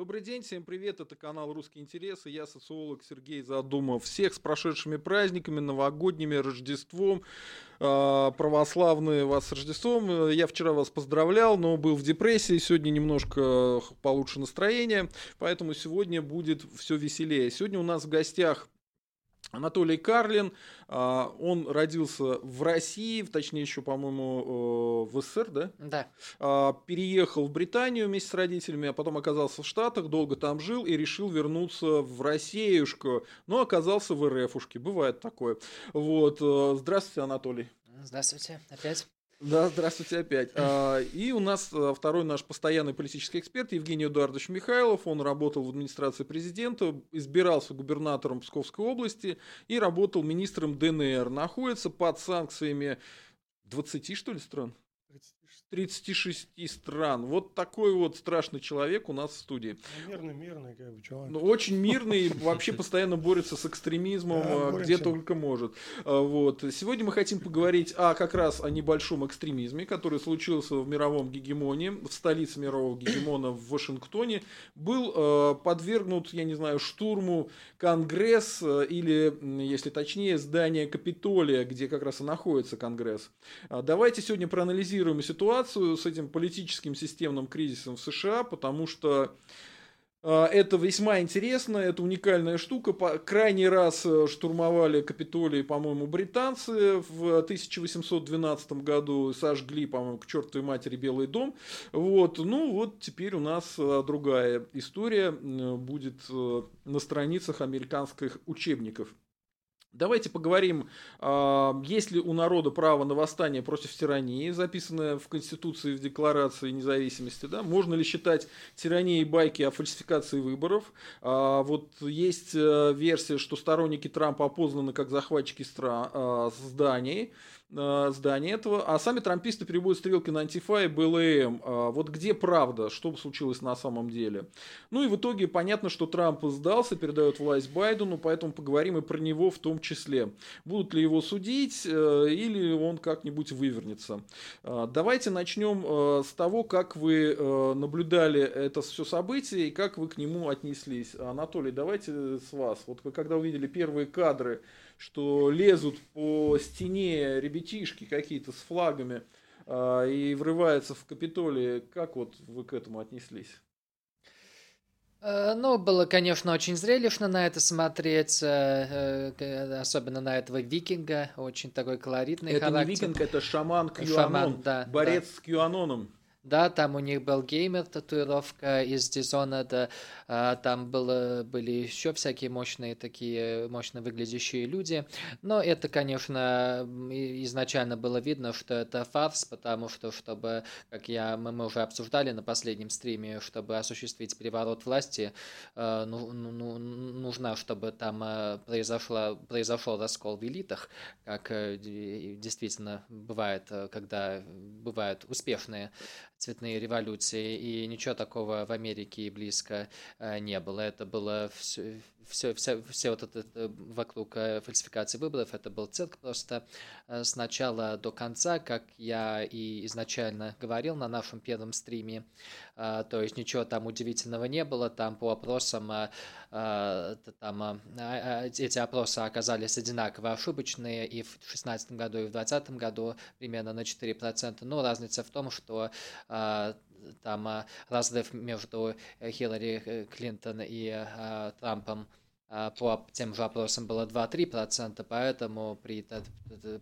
Добрый день, всем привет, это канал «Русские интересы», я социолог Сергей Задумов. Всех с прошедшими праздниками, новогодними, Рождеством, а, православные вас с Рождеством. Я вчера вас поздравлял, но был в депрессии, сегодня немножко получше настроение, поэтому сегодня будет все веселее. Сегодня у нас в гостях Анатолий Карлин, а, он родился в России, точнее еще, по-моему, э, в СССР, да? Да. А, переехал в Британию вместе с родителями, а потом оказался в Штатах, долго там жил и решил вернуться в Россиюшку, но оказался в РФушке, бывает такое. Вот. Э, здравствуйте, Анатолий. Здравствуйте, опять. Да, здравствуйте опять. А, и у нас а, второй наш постоянный политический эксперт Евгений Эдуардович Михайлов. Он работал в администрации президента, избирался губернатором Псковской области и работал министром ДНР. Находится под санкциями 20, что ли, стран? 36 стран. Вот такой вот страшный человек у нас в студии. Мирный, мирный, как бы, человек. Ну, очень мирный, вообще постоянно борется с экстремизмом, да, а, где только может. А, вот. Сегодня мы хотим поговорить о, как раз о небольшом экстремизме, который случился в мировом гегемоне, в столице мирового гегемона в Вашингтоне. Был э, подвергнут, я не знаю, штурму Конгресс, или, если точнее, здание Капитолия, где как раз и находится Конгресс. Давайте сегодня проанализируем ситуацию ситуацию с этим политическим системным кризисом в США, потому что а, это весьма интересно, это уникальная штука. Крайний раз э, штурмовали Капитолий, по-моему, британцы в 1812 году, сожгли, по-моему, к чертовой матери Белый дом. Вот. Ну вот теперь у нас э, другая история будет э, на страницах американских учебников. Давайте поговорим, а, есть ли у народа право на восстание против тирании, записанное в Конституции, в Декларации независимости. Да? Можно ли считать тиранией байки о фальсификации выборов? А, вот есть э, версия, что сторонники Трампа опознаны как захватчики а, зданий. Э, здания этого, а сами трамписты переводят стрелки на антифа и БЛМ. А вот где правда, что случилось на самом деле. Ну и в итоге понятно, что Трамп сдался, передает власть Байдену, поэтому поговорим и про него в том числе. Будут ли его судить э, или он как-нибудь вывернется. Давайте начнем э, с того, как вы наблюдали это все событие и как вы к нему отнеслись. Анатолий, давайте с вас. Вот вы когда увидели первые кадры что лезут по стене ребятишки какие-то с флагами э, и врываются в Капитолий. Как вот вы к этому отнеслись? Э, ну, было, конечно, очень зрелищно на это смотреть, э, э, особенно на этого викинга, очень такой колоритный это характер. Это не викинг, это шаман Кьюанон, шаман, да, борец да. с Кьюаноном. Да, там у них был геймер, татуировка из Dishonored, а, там было, были еще всякие мощные такие, мощно выглядящие люди. Но это, конечно, изначально было видно, что это фарс, потому что, чтобы, как я, мы, мы уже обсуждали на последнем стриме, чтобы осуществить переворот власти, а, ну, ну, ну, нужно, чтобы там а, произошло, произошел раскол в элитах, как э, действительно бывает, э, когда бывают успешные цветные революции, и ничего такого в Америке и близко э, не было. Это было все, все, все, все вот это вокруг э, фальсификации выборов, это был цирк просто э, с начала до конца, как я и изначально говорил на нашем первом стриме, то есть ничего там удивительного не было, там по опросам там эти опросы оказались одинаково ошибочные и в 2016 году, и в 2020 году примерно на 4%, но разница в том, что там а, разрыв между Хиллари э, Клинтон и а, Трампом по тем же опросам было 2-3%, поэтому при,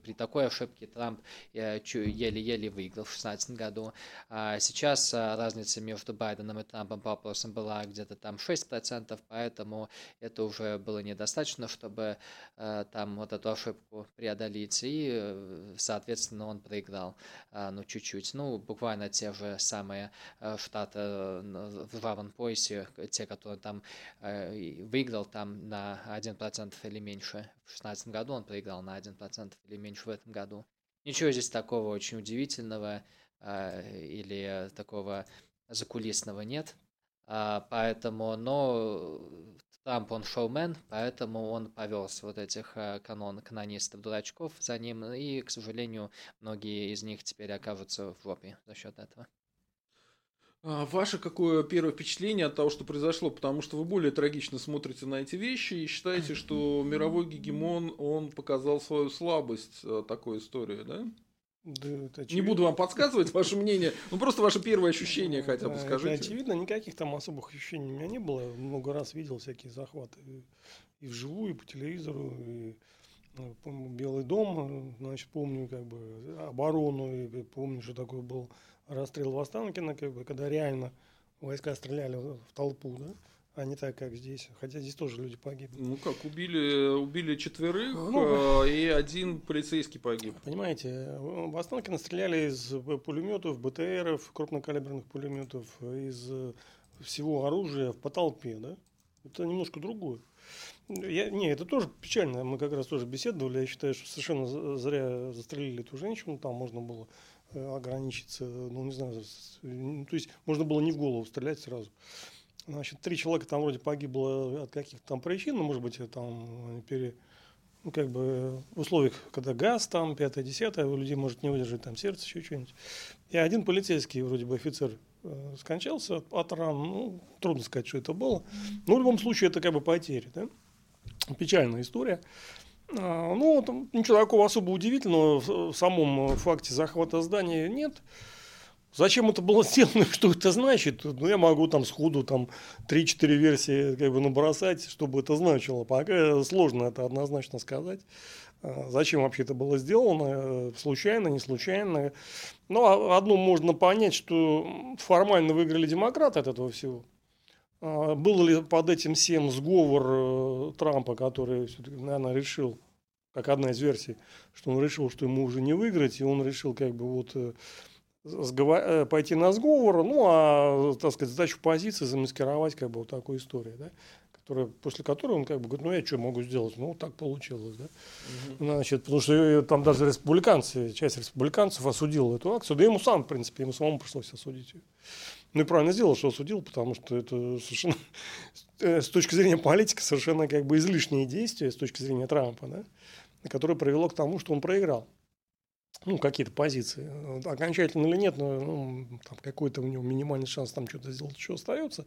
при такой ошибке Трамп э, еле-еле выиграл в 2016 году. А сейчас а, разница между Байденом и Трампом по опросам была где-то там 6%, поэтому это уже было недостаточно, чтобы э, там вот эту ошибку преодолеть, и, э, соответственно, он проиграл, ну, чуть-чуть. Ну, буквально те же самые штаты в равном поясе, те, которые там выиграл, там на 1% или меньше. В 2016 году он проиграл на 1% или меньше в этом году. Ничего здесь такого очень удивительного э, или такого закулисного нет. А, поэтому, но Трамп, он шоумен, поэтому он повез вот этих э, канон, канонистов, дурачков за ним, и, к сожалению, многие из них теперь окажутся в жопе за счет этого. А ваше какое первое впечатление от того, что произошло? Потому что вы более трагично смотрите на эти вещи и считаете, что мировой гегемон, он показал свою слабость э, такой истории, да? Да, это Не буду вам подсказывать ваше мнение, ну просто ваше первое ощущение хотя бы да, скажите. Это очевидно, никаких там особых ощущений у меня не было. Много раз видел всякие захваты и вживую, и по телевизору, и ну, помню, Белый дом, значит, помню как бы оборону, и помню, что такое был расстрел в Останкино, как бы, когда реально войска стреляли в толпу, да, а не так, как здесь. Хотя здесь тоже люди погибли. Ну как, убили, убили четверых, ну, э, и один полицейский погиб. Понимаете, в Останкино стреляли из пулеметов, БТРов, крупнокалиберных пулеметов, из всего оружия по толпе, да? Это немножко другое. Я, не, это тоже печально. Мы как раз тоже беседовали. Я считаю, что совершенно зря застрелили эту женщину. Там можно было э, ограничиться, ну, не знаю, то есть можно было не в голову стрелять сразу. Значит, три человека там вроде погибло от каких-то там причин, ну, может быть, там пере, ну, как бы в условиях, когда газ там, пятое, десятое, у людей может не выдержать там сердце, еще что-нибудь. И один полицейский, вроде бы офицер, э, скончался от ран, ну, трудно сказать, что это было. Но в любом случае это как бы потери, да? Печальная история. А, ну, там ничего такого особо удивительного в самом факте захвата здания нет. Зачем это было сделано, что это значит? Ну, я могу там сходу там 3-4 версии как бы набросать, чтобы это значило. Пока сложно это однозначно сказать. А, зачем вообще это было сделано? Случайно, не случайно. Но одно можно понять, что формально выиграли демократы от этого всего. А, был ли под этим всем сговор э, Трампа, который, наверное, решил, как одна из версий, что он решил, что ему уже не выиграть, и он решил как бы вот э. Э, пойти на сговор, ну, а, так сказать, задачу позиции замаскировать как бы вот такую историю, да, которая, после которой он как бы говорит, ну, я что могу сделать? Ну, так получилось, да. Угу. Значит, потому что там даже республиканцы, часть республиканцев осудила эту акцию, да ему сам, в принципе, ему самому пришлось осудить ее. Ну и правильно сделал, что осудил, потому что это совершенно э, с точки зрения политики совершенно как бы излишние действия с точки зрения Трампа, да, которое привело к тому, что он проиграл. Ну, какие-то позиции. Окончательно или нет, но ну, там какой-то у него минимальный шанс там что-то сделать еще остается.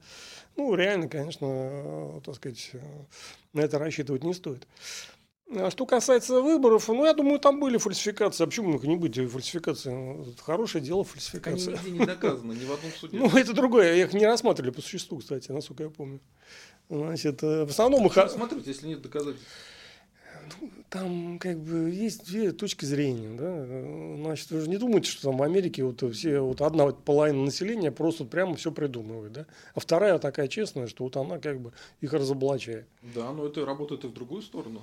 Ну, реально, конечно, э, так сказать, э, на это рассчитывать не стоит. А что касается выборов, ну, я думаю, там были фальсификации. А почему их не быть фальсификации? Это хорошее дело фальсификация. Они не доказаны, ни в одном суде. Ну, это другое. Их не рассматривали по существу, кстати, насколько я помню. Значит, э, в основном их... Рассматривать, если нет доказательств? Ну, там как бы есть две точки зрения, да. Значит, вы же не думаете, что там в Америке вот все, вот одна вот половина населения просто прямо все придумывает, да. А вторая такая честная, что вот она как бы их разоблачает. Да, но это работает и в другую сторону.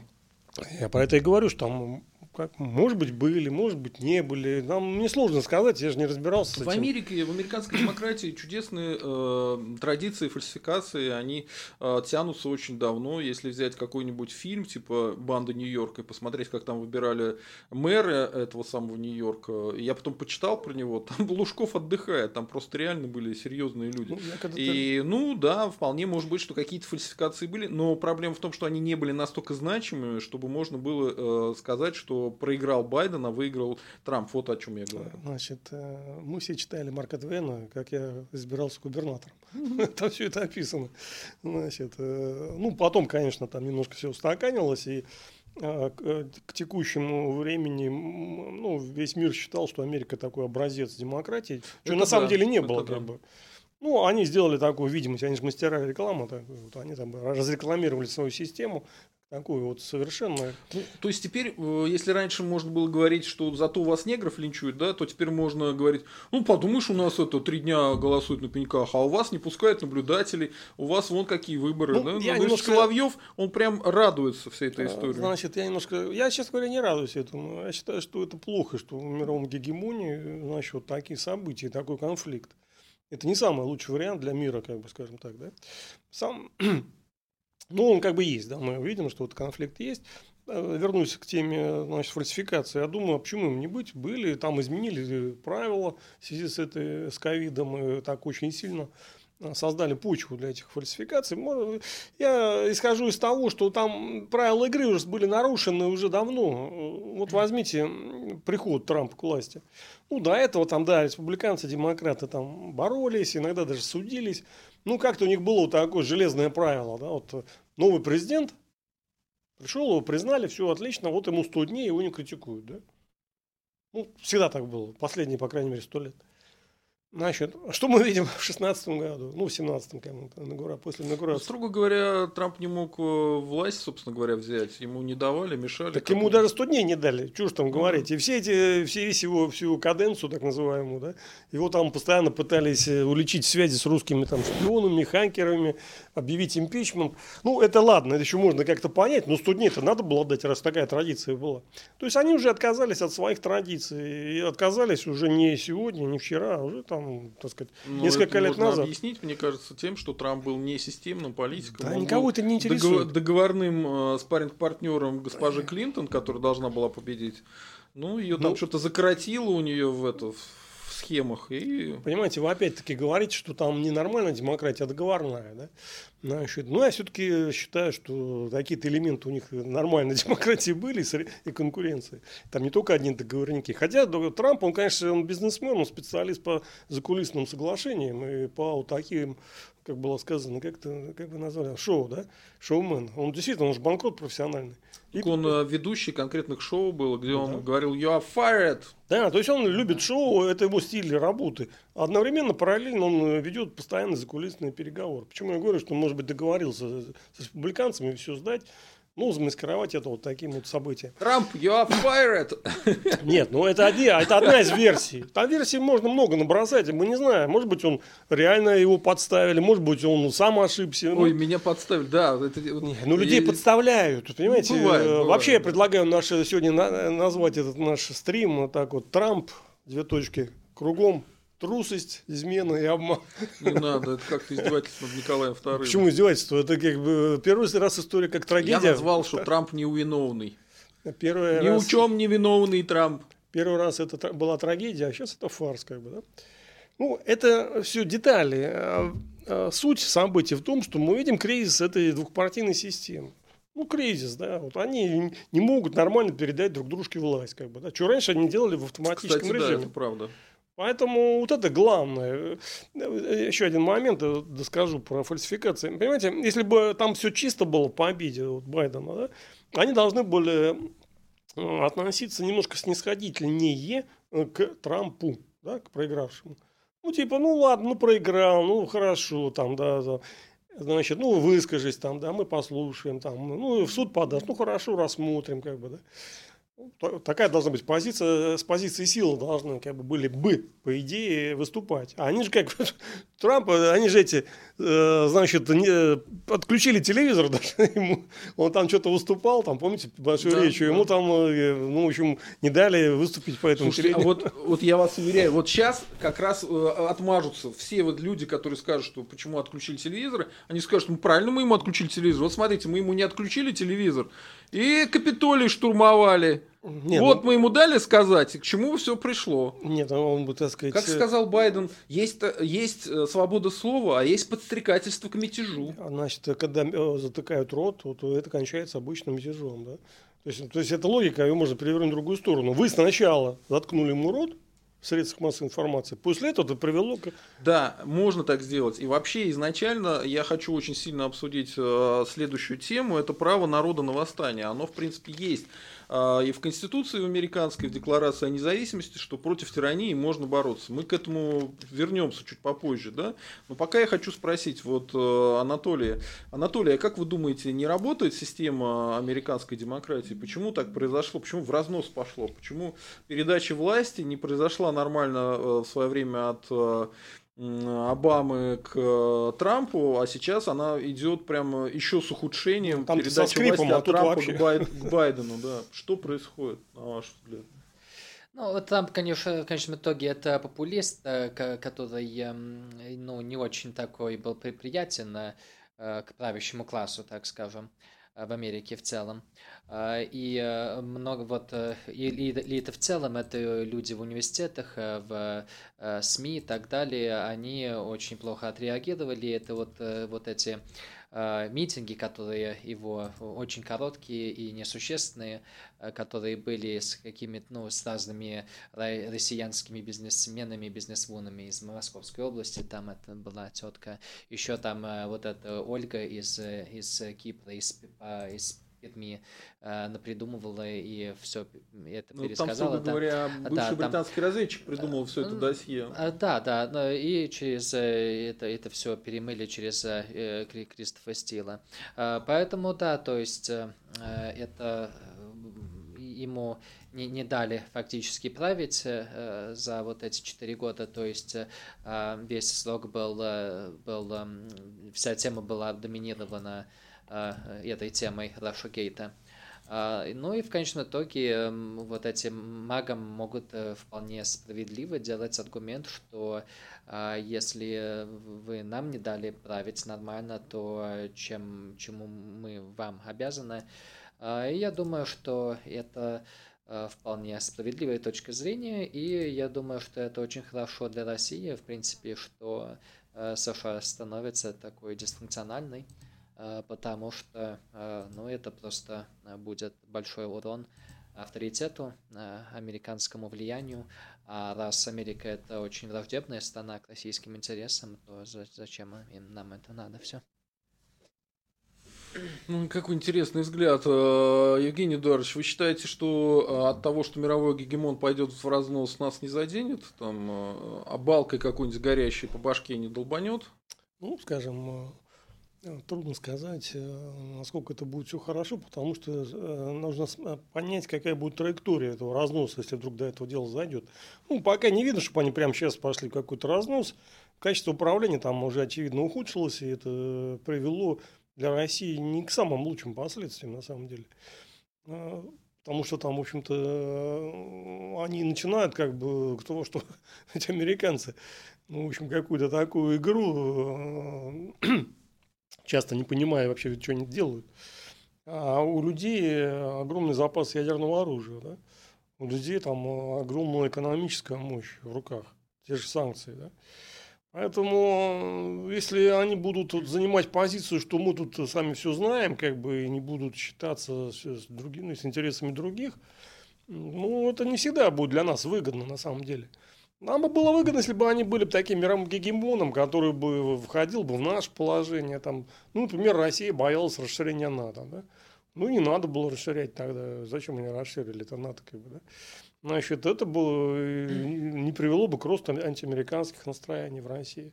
Я про это и говорю, что там, как, может быть, были, может быть, не были. Нам мне сложно сказать, я же не разбирался. С этим. В Америке, в американской демократии чудесные э, традиции фальсификации, они э, тянутся очень давно. Если взять какой-нибудь фильм, типа «Банда Нью-Йорка», и посмотреть, как там выбирали мэра этого самого Нью-Йорка, я потом почитал про него, там Лужков отдыхает, там просто реально были серьезные люди. Ну, и, ну, да, вполне может быть, что какие-то фальсификации были, но проблема в том, что они не были настолько значимыми, чтобы чтобы можно было э, сказать, что проиграл Байден, а выиграл Трамп. Вот о чем я говорю. Значит, э, мы все читали Марка Твена, как я избирался губернатором. Там все это описано. Значит, э, ну, потом, конечно, там немножко все устаканилось, и э, к текущему времени ну, весь мир считал, что Америка такой образец демократии, что на самом деле не было. Как бы. Ну, они сделали такую видимость, они же мастера рекламы, так, вот, они там разрекламировали свою систему, такую вот совершенно... Ну, то есть теперь, э, если раньше можно было говорить, что зато у вас негров линчуют, да, то теперь можно говорить, ну, подумаешь, у нас это три дня голосуют на пеньках, а у вас не пускают наблюдателей, у вас вон какие выборы, ну, да? Я ну, немножко... Соловьев, он прям радуется всей этой истории. Значит, я немножко, я, честно говоря, не радуюсь этому. Я считаю, что это плохо, что в мировом гегемонии, значит, вот такие события, такой конфликт. Это не самый лучший вариант для мира, как бы, скажем так, да. Сам ну, он как бы есть, да, мы видим, что вот конфликт есть. Э, вернусь к теме значит, фальсификации. Я думаю, а почему им не быть? Были, там изменили правила в связи с, этой, с ковидом, и так очень сильно создали почву для этих фальсификаций. Я исхожу из того, что там правила игры уже были нарушены уже давно. Вот возьмите приход Трампа к власти. Ну, до этого там, да, республиканцы, демократы там боролись, иногда даже судились. Ну, как-то у них было вот такое железное правило, да, вот новый президент пришел, его признали, все отлично, вот ему 100 дней, его не критикуют, да. Ну, всегда так было, последние, по крайней мере, сто лет. Значит, что мы видим в шестнадцатом году, ну, в семнадцатом, после инаугурации? Строго говоря, Трамп не мог э, власть, собственно говоря, взять. Ему не давали, мешали. Так ему даже 100 дней не дали, чушь там говорить. И все эти, все, весь его, всю каденцию, так называемую, да, его там постоянно пытались э, уличить в связи с русскими там шпионами, хакерами, объявить импичмент. Ну, это ладно, это еще можно как-то понять, но 100 дней это надо было дать, раз такая традиция была. То есть они уже отказались от своих традиций. И отказались уже не сегодня, не вчера, а уже там, так сказать, Но несколько лет назад. объяснить, мне кажется, тем, что Трамп был не системным политиком. Да, никого это не интересует. Договорным э, спарринг-партнером госпожи Клинтон, которая должна была победить. Ну, ее там ну, что-то закоротило у нее в это схемах. И... Понимаете, вы опять-таки говорите, что там не нормальная демократия, а договорная. Да? Значит, ну, я все-таки считаю, что какие-то элементы у них нормальной демократии были и конкуренции. Там не только одни договорники. Хотя Трамп, он, конечно, он бизнесмен, он специалист по закулисным соглашениям и по вот таким как было сказано, как, это, как вы назвали, шоу, да? Шоумен. Он действительно, он же банкрот профессиональный. И... Он э, ведущий конкретных шоу был, где он да. говорил «You are fired!» Да, то есть он любит шоу, это его стиль работы. Одновременно, параллельно он ведет постоянно закулисные переговоры. Почему я говорю, что он, может быть, договорился с республиканцами все сдать, ну, замаскировать это вот таким вот событием. Трамп, you are fired! Нет, ну это, один, это одна из версий. Там версий можно много набросать, мы не знаем. Может быть, он реально его подставили, может быть, он сам ошибся. Ой, ну, меня подставили, да. Это, Нет, ну, людей и... подставляют, понимаете? Ну, бывает, бывает. Вообще, я предлагаю наш, сегодня назвать этот наш стрим вот так вот «Трамп», две точки, кругом, трусость, измена и обман. Не надо, это как-то издевательство над Николаем II. Почему издевательство? Это как бы первый раз история как трагедия. Я назвал, что Трамп невиновный. Первый Ни раз... в чем не виновный Трамп. Первый раз это была трагедия, а сейчас это фарс, как бы, да? Ну, это все детали. А, а, суть событий в том, что мы видим кризис этой двухпартийной системы. Ну, кризис, да. Вот они не могут нормально передать друг дружке власть, как бы, да. Что раньше они делали в автоматическом Кстати, режиме. Да, это правда. Поэтому вот это главное. Еще один момент э, доскажу про фальсификации. Понимаете, если бы там все чисто было по обиде вот Байдена, да, они должны были э, относиться немножко снисходительнее э, к Трампу, да, к проигравшему. Ну, типа, ну ладно, ну проиграл, ну хорошо, там, да, да. Значит, ну выскажись там, да, мы послушаем, там, ну в суд подаст, ну хорошо, рассмотрим, как бы, да. Такая должна быть позиция, с позиции силы должны как бы были бы, по идее, выступать. А они же как Трамп, они же эти, э, значит, не, отключили телевизор даже ему, он там что-то выступал, там, помните, большую да, речь, да. ему там, э, ну, в общем, не дали выступить по этому Слушайте, а вот, вот я вас уверяю, вот сейчас как раз э, отмажутся все вот люди, которые скажут, что почему отключили телевизор, они скажут, ну, правильно мы ему отключили телевизор, вот смотрите, мы ему не отключили телевизор, и Капитолий штурмовали. Нет, вот ну... мы ему дали сказать, к чему все пришло. Нет, ну, он бы, так сказать... Как сказал Байден, есть, есть э, свобода слова, а есть подстрекательство к мятежу. А, значит, когда э, затыкают рот, то это кончается обычным мятежом. Да? То, есть, то есть, эта логика, ее можно перевернуть в другую сторону. Вы сначала заткнули ему рот, в средствах массовой информации. После этого это привело к... Да, можно так сделать. И вообще изначально я хочу очень сильно обсудить э, следующую тему. Это право народа на восстание. Оно, в принципе, есть и в Конституции в американской, в Декларации о независимости, что против тирании можно бороться. Мы к этому вернемся чуть попозже, да? Но пока я хочу спросить вот э, Анатолия. Анатолий, а как вы думаете, не работает система американской демократии? Почему так произошло? Почему в разнос пошло? Почему передача власти не произошла нормально э, в свое время от э, Обамы к э, Трампу, а сейчас она идет прямо еще с ухудшением Там передачи скрипом, власти от а Трампа вообще... к, Байд... к Байдену. Да. Что происходит, на ваш взгляд? Ну, Трамп, конечно, в конечном итоге это популист, э, который эм, ну, не очень такой был приятен э, к правящему классу, так скажем. В Америке в целом. И много вот, и, и, это в целом, это люди в университетах, в СМИ и так далее, они очень плохо отреагировали. Это вот, вот эти Э, митинги, которые его очень короткие и несущественные, э, которые были с какими-то, ну, с разными россиянскими бизнесменами, бизнесвунами из Московской области, там это была тетка, еще там э, вот эта Ольга из, из Кипра, из, из Э, напридумывала и все это ну, пересказала. Там, строго говоря, бывший да, британский там, разведчик придумал все это досье. Да, да, и через это, это все перемыли через э, Кристофа Стила. Поэтому, да, то есть это ему не, не дали фактически править э, за вот эти четыре года, то есть э, весь срок был, был, вся тема была доминирована Э, этой темой Рашогейта. Ну и в конечном итоге вот эти магам могут э, вполне справедливо делать аргумент, что а, если вы нам не дали править нормально, то чем, чему мы вам обязаны. А, и я думаю, что это э, вполне справедливая точка зрения, и я думаю, что это очень хорошо для России, в принципе, что США становится такой дисфункциональной. Э, потому что э, ну, это просто э, будет большой урон авторитету, американскому влиянию. А раз Америка это очень враждебная страна к российским интересам, то зачем им нам это надо все? Ну, какой интересный взгляд. Евгений Эдуардович, вы считаете, что от того, что мировой гегемон пойдет в разнос, нас не заденет? Там, а балкой какой-нибудь горящей по башке не долбанет? Ну, скажем, трудно сказать, э, насколько это будет все хорошо, потому что э, нужно понять, какая будет траектория этого разноса, если вдруг до этого дела зайдет. Ну, пока не видно, чтобы они прямо сейчас пошли в какой-то разнос. Качество управления там уже очевидно ухудшилось, и это привело для России не к самым лучшим последствиям, на самом деле. Потому что там, в общем-то, они начинают как бы того, что эти американцы, ну, в общем, какую-то такую игру часто не понимая вообще, что они делают. А у людей огромный запас ядерного оружия. Да? У людей там огромная экономическая мощь в руках. Те же санкции. Да? Поэтому, если они будут занимать позицию, что мы тут сами все знаем, как бы и не будут считаться с, другими, с интересами других, ну, это не всегда будет для нас выгодно на самом деле. Нам бы было выгодно, если бы они были бы таким мировым гегемоном, который бы входил бы в наше положение. Там, ну, например, Россия боялась расширения НАТО. Да? Ну, не надо было расширять тогда. Зачем они расширили это НАТО? Как бы, да? Значит, это было, не привело бы к росту антиамериканских настроений в России.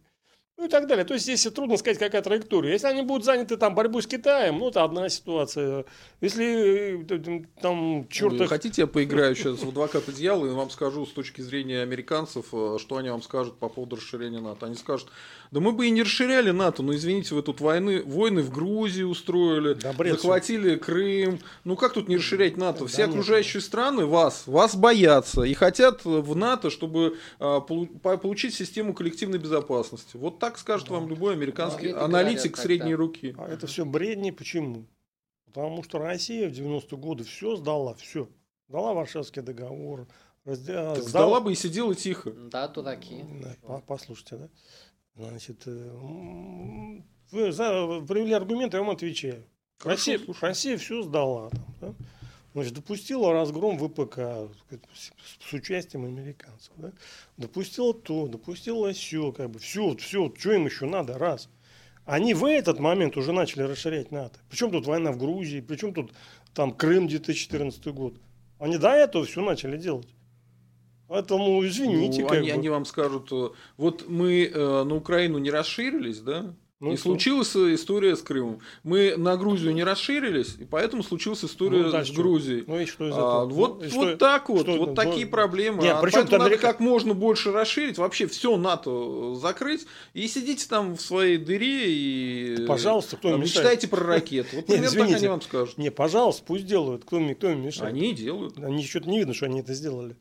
Ну и так далее. То есть здесь трудно сказать, какая траектория. Если они будут заняты там борьбой с Китаем, ну это одна ситуация. Если э, там черт... Вы хотите, я поиграю сейчас в адвоката дьявола и вам скажу с точки зрения американцев, э, что они вам скажут по поводу расширения НАТО. Они скажут, да мы бы и не расширяли НАТО, но извините, вы тут войны, войны в Грузии устроили, да, захватили Крым. Ну как тут не расширять НАТО? Все да окружающие нет. страны вас, вас боятся и хотят в НАТО, чтобы а, получить систему коллективной безопасности. Вот так скажет вам любой американский а аналитик говорят, средней тогда. руки. А это все бредни. Почему? Потому что Россия в 90-е годы все сдала, все. Дала Варшавский договор. Раздел... Так сдала... сдала бы и сидела тихо. Да, дураки. Да, послушайте, да. Значит, э, вы за, привели аргументы, я вам отвечаю. Хорошо, Россия, Россия все сдала. Там, да? Значит, допустила разгром ВПК с, с участием американцев. Да? Допустила то, допустила все, как бы все, все, что им еще надо, раз. Они в этот момент уже начали расширять НАТО. Причем тут война в Грузии, причем тут там Крым 2014 год. Они до этого все начали делать. Поэтому извините. Ну, они, бы. они вам скажут, э, вот мы э, на Украину не расширились, да? Ну, и что? случилась история с Крымом. Мы на Грузию не расширились, и поэтому случилась история ну, да, с Грузией. Ну и что из а, этого? А, вот ну, вот что, так вот, что, вот ну, такие проблемы. Нет, а причем надо Америка... как можно больше расширить, вообще все НАТО закрыть, и сидите там в своей дыре и пожалуйста, кто там, мечтайте про ракеты. Вот примерно так они вам скажут. Не, пожалуйста, пусть делают, кто, кто им мешает. Они делают. Они что-то не видно, что они это сделали.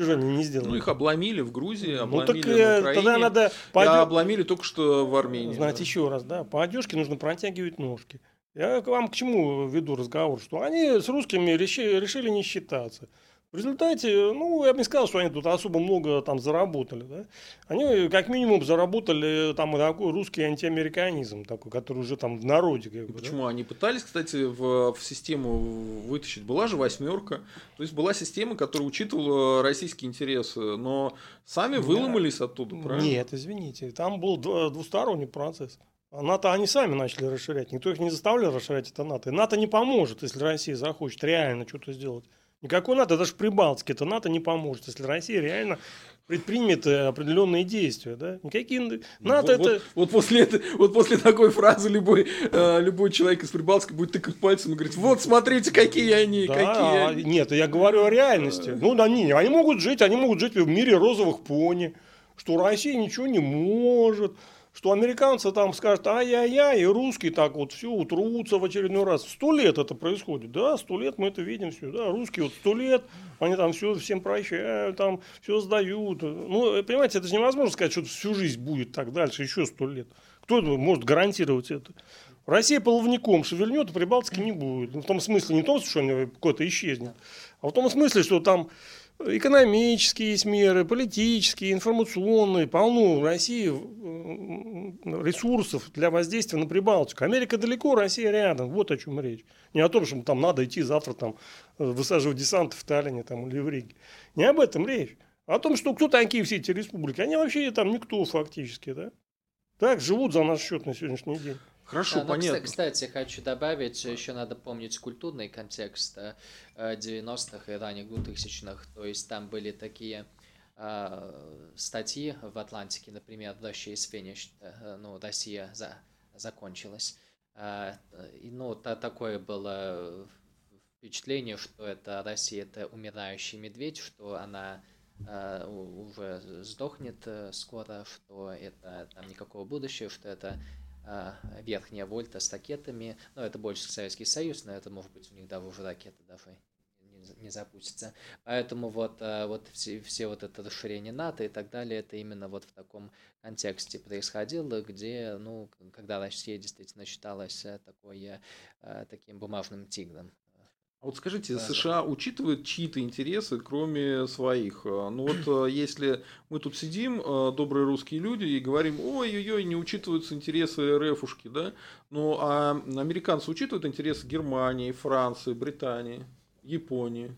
Чего же они не сделали? Ну, их обломили в Грузии, обломили ну, так, в э, Украине. Тогда надо... По... А обломили только что в Армении. Знаете, да. еще раз, да, по одежке нужно протягивать ножки. Я к вам к чему веду разговор? Что они с русскими решили, решили не считаться. В результате, ну, я бы не сказал, что они тут особо много там заработали, да. Они как минимум заработали там такой русский антиамериканизм такой, который уже там в народе. Как бы, Почему? Да? Они пытались, кстати, в, в систему вытащить. Была же восьмерка. То есть была система, которая учитывала российские интересы, но сами да. выломались оттуда, правильно? Нет, извините. Там был двусторонний процесс. А НАТО они сами начали расширять. Никто их не заставлял расширять это НАТО. И НАТО не поможет, если Россия захочет реально что-то сделать. Никакой НАТО, даже Прибалтике это НАТО не поможет, если Россия реально предпримет э, определенные действия, да? Никакие ну, НАТО вот, это... Вот, вот, после это... вот после такой фразы любой, э, любой человек из Прибалтики будет тыкать пальцем и говорить, вот смотрите, какие они, да, какие они. Нет, я говорю о реальности. Ну, да, не, они могут жить, они могут жить в мире розовых пони, что Россия ничего не может, что американцы там скажут ай-яй-яй, и русские так вот все утрутся в очередной раз. Сто лет это происходит, да, сто лет мы это видим все, да, русские вот сто лет, они там все всем прощают, там все сдают. Ну, понимаете, это же невозможно сказать, что всю жизнь будет так дальше, еще сто лет. Кто может гарантировать это? Россия половником шевельнет, а Прибалтики не будет. Ну, в том смысле, не в том, что какой-то исчезнет, а в том смысле, что там экономические есть меры, политические, информационные, полно в России ресурсов для воздействия на Прибалтику. Америка далеко, Россия рядом. Вот о чем речь. Не о том, что там надо идти завтра там, высаживать десант в Таллине там, или в Риге. Не об этом речь. О том, что кто такие все эти республики. Они вообще там никто фактически. Да? Так живут за наш счет на сегодняшний день. Хорошо, да, понятно. Кстати, хочу добавить, еще надо помнить культурный контекст 90-х э, и ранних 2000-х. То есть там были такие э, статьи в Атлантике, например, Russia is finished, э, ну, Россия за, закончилась. Э, ну, та, такое было впечатление, что это Россия это умирающий медведь, что она э, уже сдохнет э, скоро, что это там никакого будущего, что это а, верхняя вольта с ракетами. Ну, это больше Советский Союз, но это может быть у них даже уже ракеты даже не, запустятся. Поэтому вот, а, вот все, все вот это расширение НАТО и так далее, это именно вот в таком контексте происходило, где, ну, когда Россия действительно считалась э, такой, э, таким бумажным тигром. А вот скажите, да, США да. учитывают чьи-то интересы, кроме своих? А, ну вот э, если мы тут сидим, э, добрые русские люди, и говорим, ой-ой-ой, не учитываются интересы РФушки, да? Ну а американцы учитывают интересы Германии, Франции, Британии, Японии?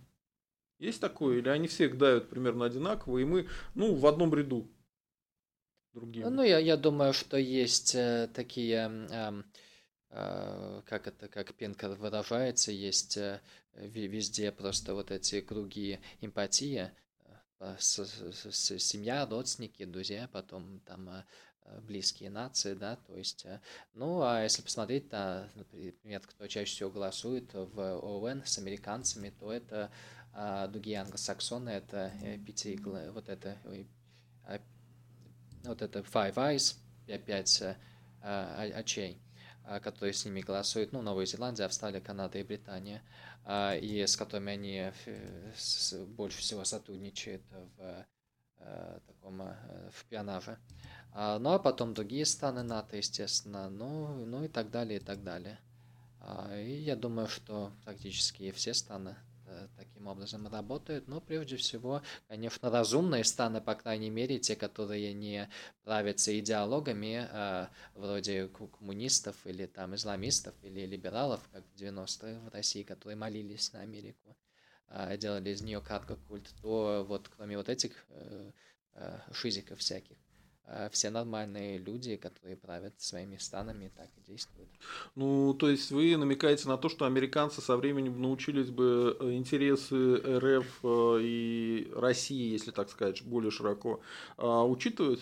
Есть такое? Или они всех давят примерно одинаково, и мы, ну, в одном ряду? Другими? Ну, я, я думаю, что есть э, такие... Э, а, как это, как Пенкер выражается, есть э, везде просто вот эти круги эмпатии, э, семья, родственники, друзья, потом там близкие нации, да, то есть, ну, а если посмотреть на, например, кто чаще всего голосует в ООН с американцами, то это а, другие англосаксоны, это пяти, вот это, а, вот это Five Eyes, пять очей. А, которые с ними голосуют, ну, Новая Зеландия, Австралия, Канада и Британия, а, и с которыми они больше всего сотрудничают в э, таком э, в пионаже. А, ну, а потом другие страны НАТО, естественно, ну, ну и так далее, и так далее. И я думаю, что практически все страны таким образом работают. Но прежде всего, конечно, разумные страны, по крайней мере, те, которые не правятся идеологами э, вроде коммунистов или там исламистов или либералов, как в 90-е в России, которые молились на Америку, э, делали из нее карго-культ, то вот кроме вот этих э, э, шизиков всяких, все нормальные люди, которые правят своими странами, так и действуют. Ну, то есть вы намекаете на то, что американцы со временем научились бы э, интересы РФ э, и России, если так сказать, более широко а, учитывать?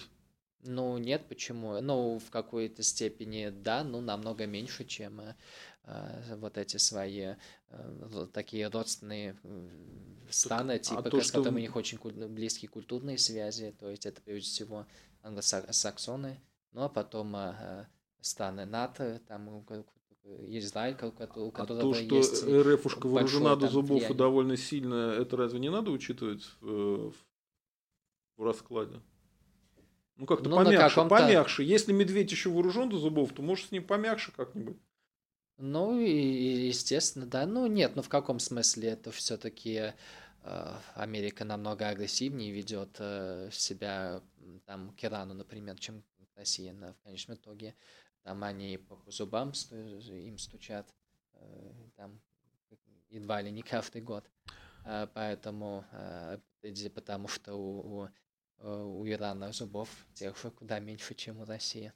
Ну, нет, почему? Ну, в какой-то степени да, ну, намного меньше, чем э, вот эти свои э, такие родственные страны, типа, а то, с что... которыми у них очень близкие культурные связи, то есть это прежде всего англосаксоны, ну а потом э, страны НАТО, там Израиль, у которого а то, что есть РФушка вооружена до зубов влияние. и довольно сильно, это разве не надо учитывать в, в раскладе? Ну, как-то ну, помягче, помягче. Если медведь еще вооружен до зубов, то может с ним помягче как-нибудь. Ну, и, естественно, да. Ну, нет, ну в каком смысле это все-таки э, Америка намного агрессивнее ведет э, себя там к Ирану, например, чем Россия на, в конечном итоге. Там они по зубам им стучат, э, там едва ли не каждый год. Э, поэтому, э, потому что у, у, у Ирана зубов тех же куда меньше, чем у России.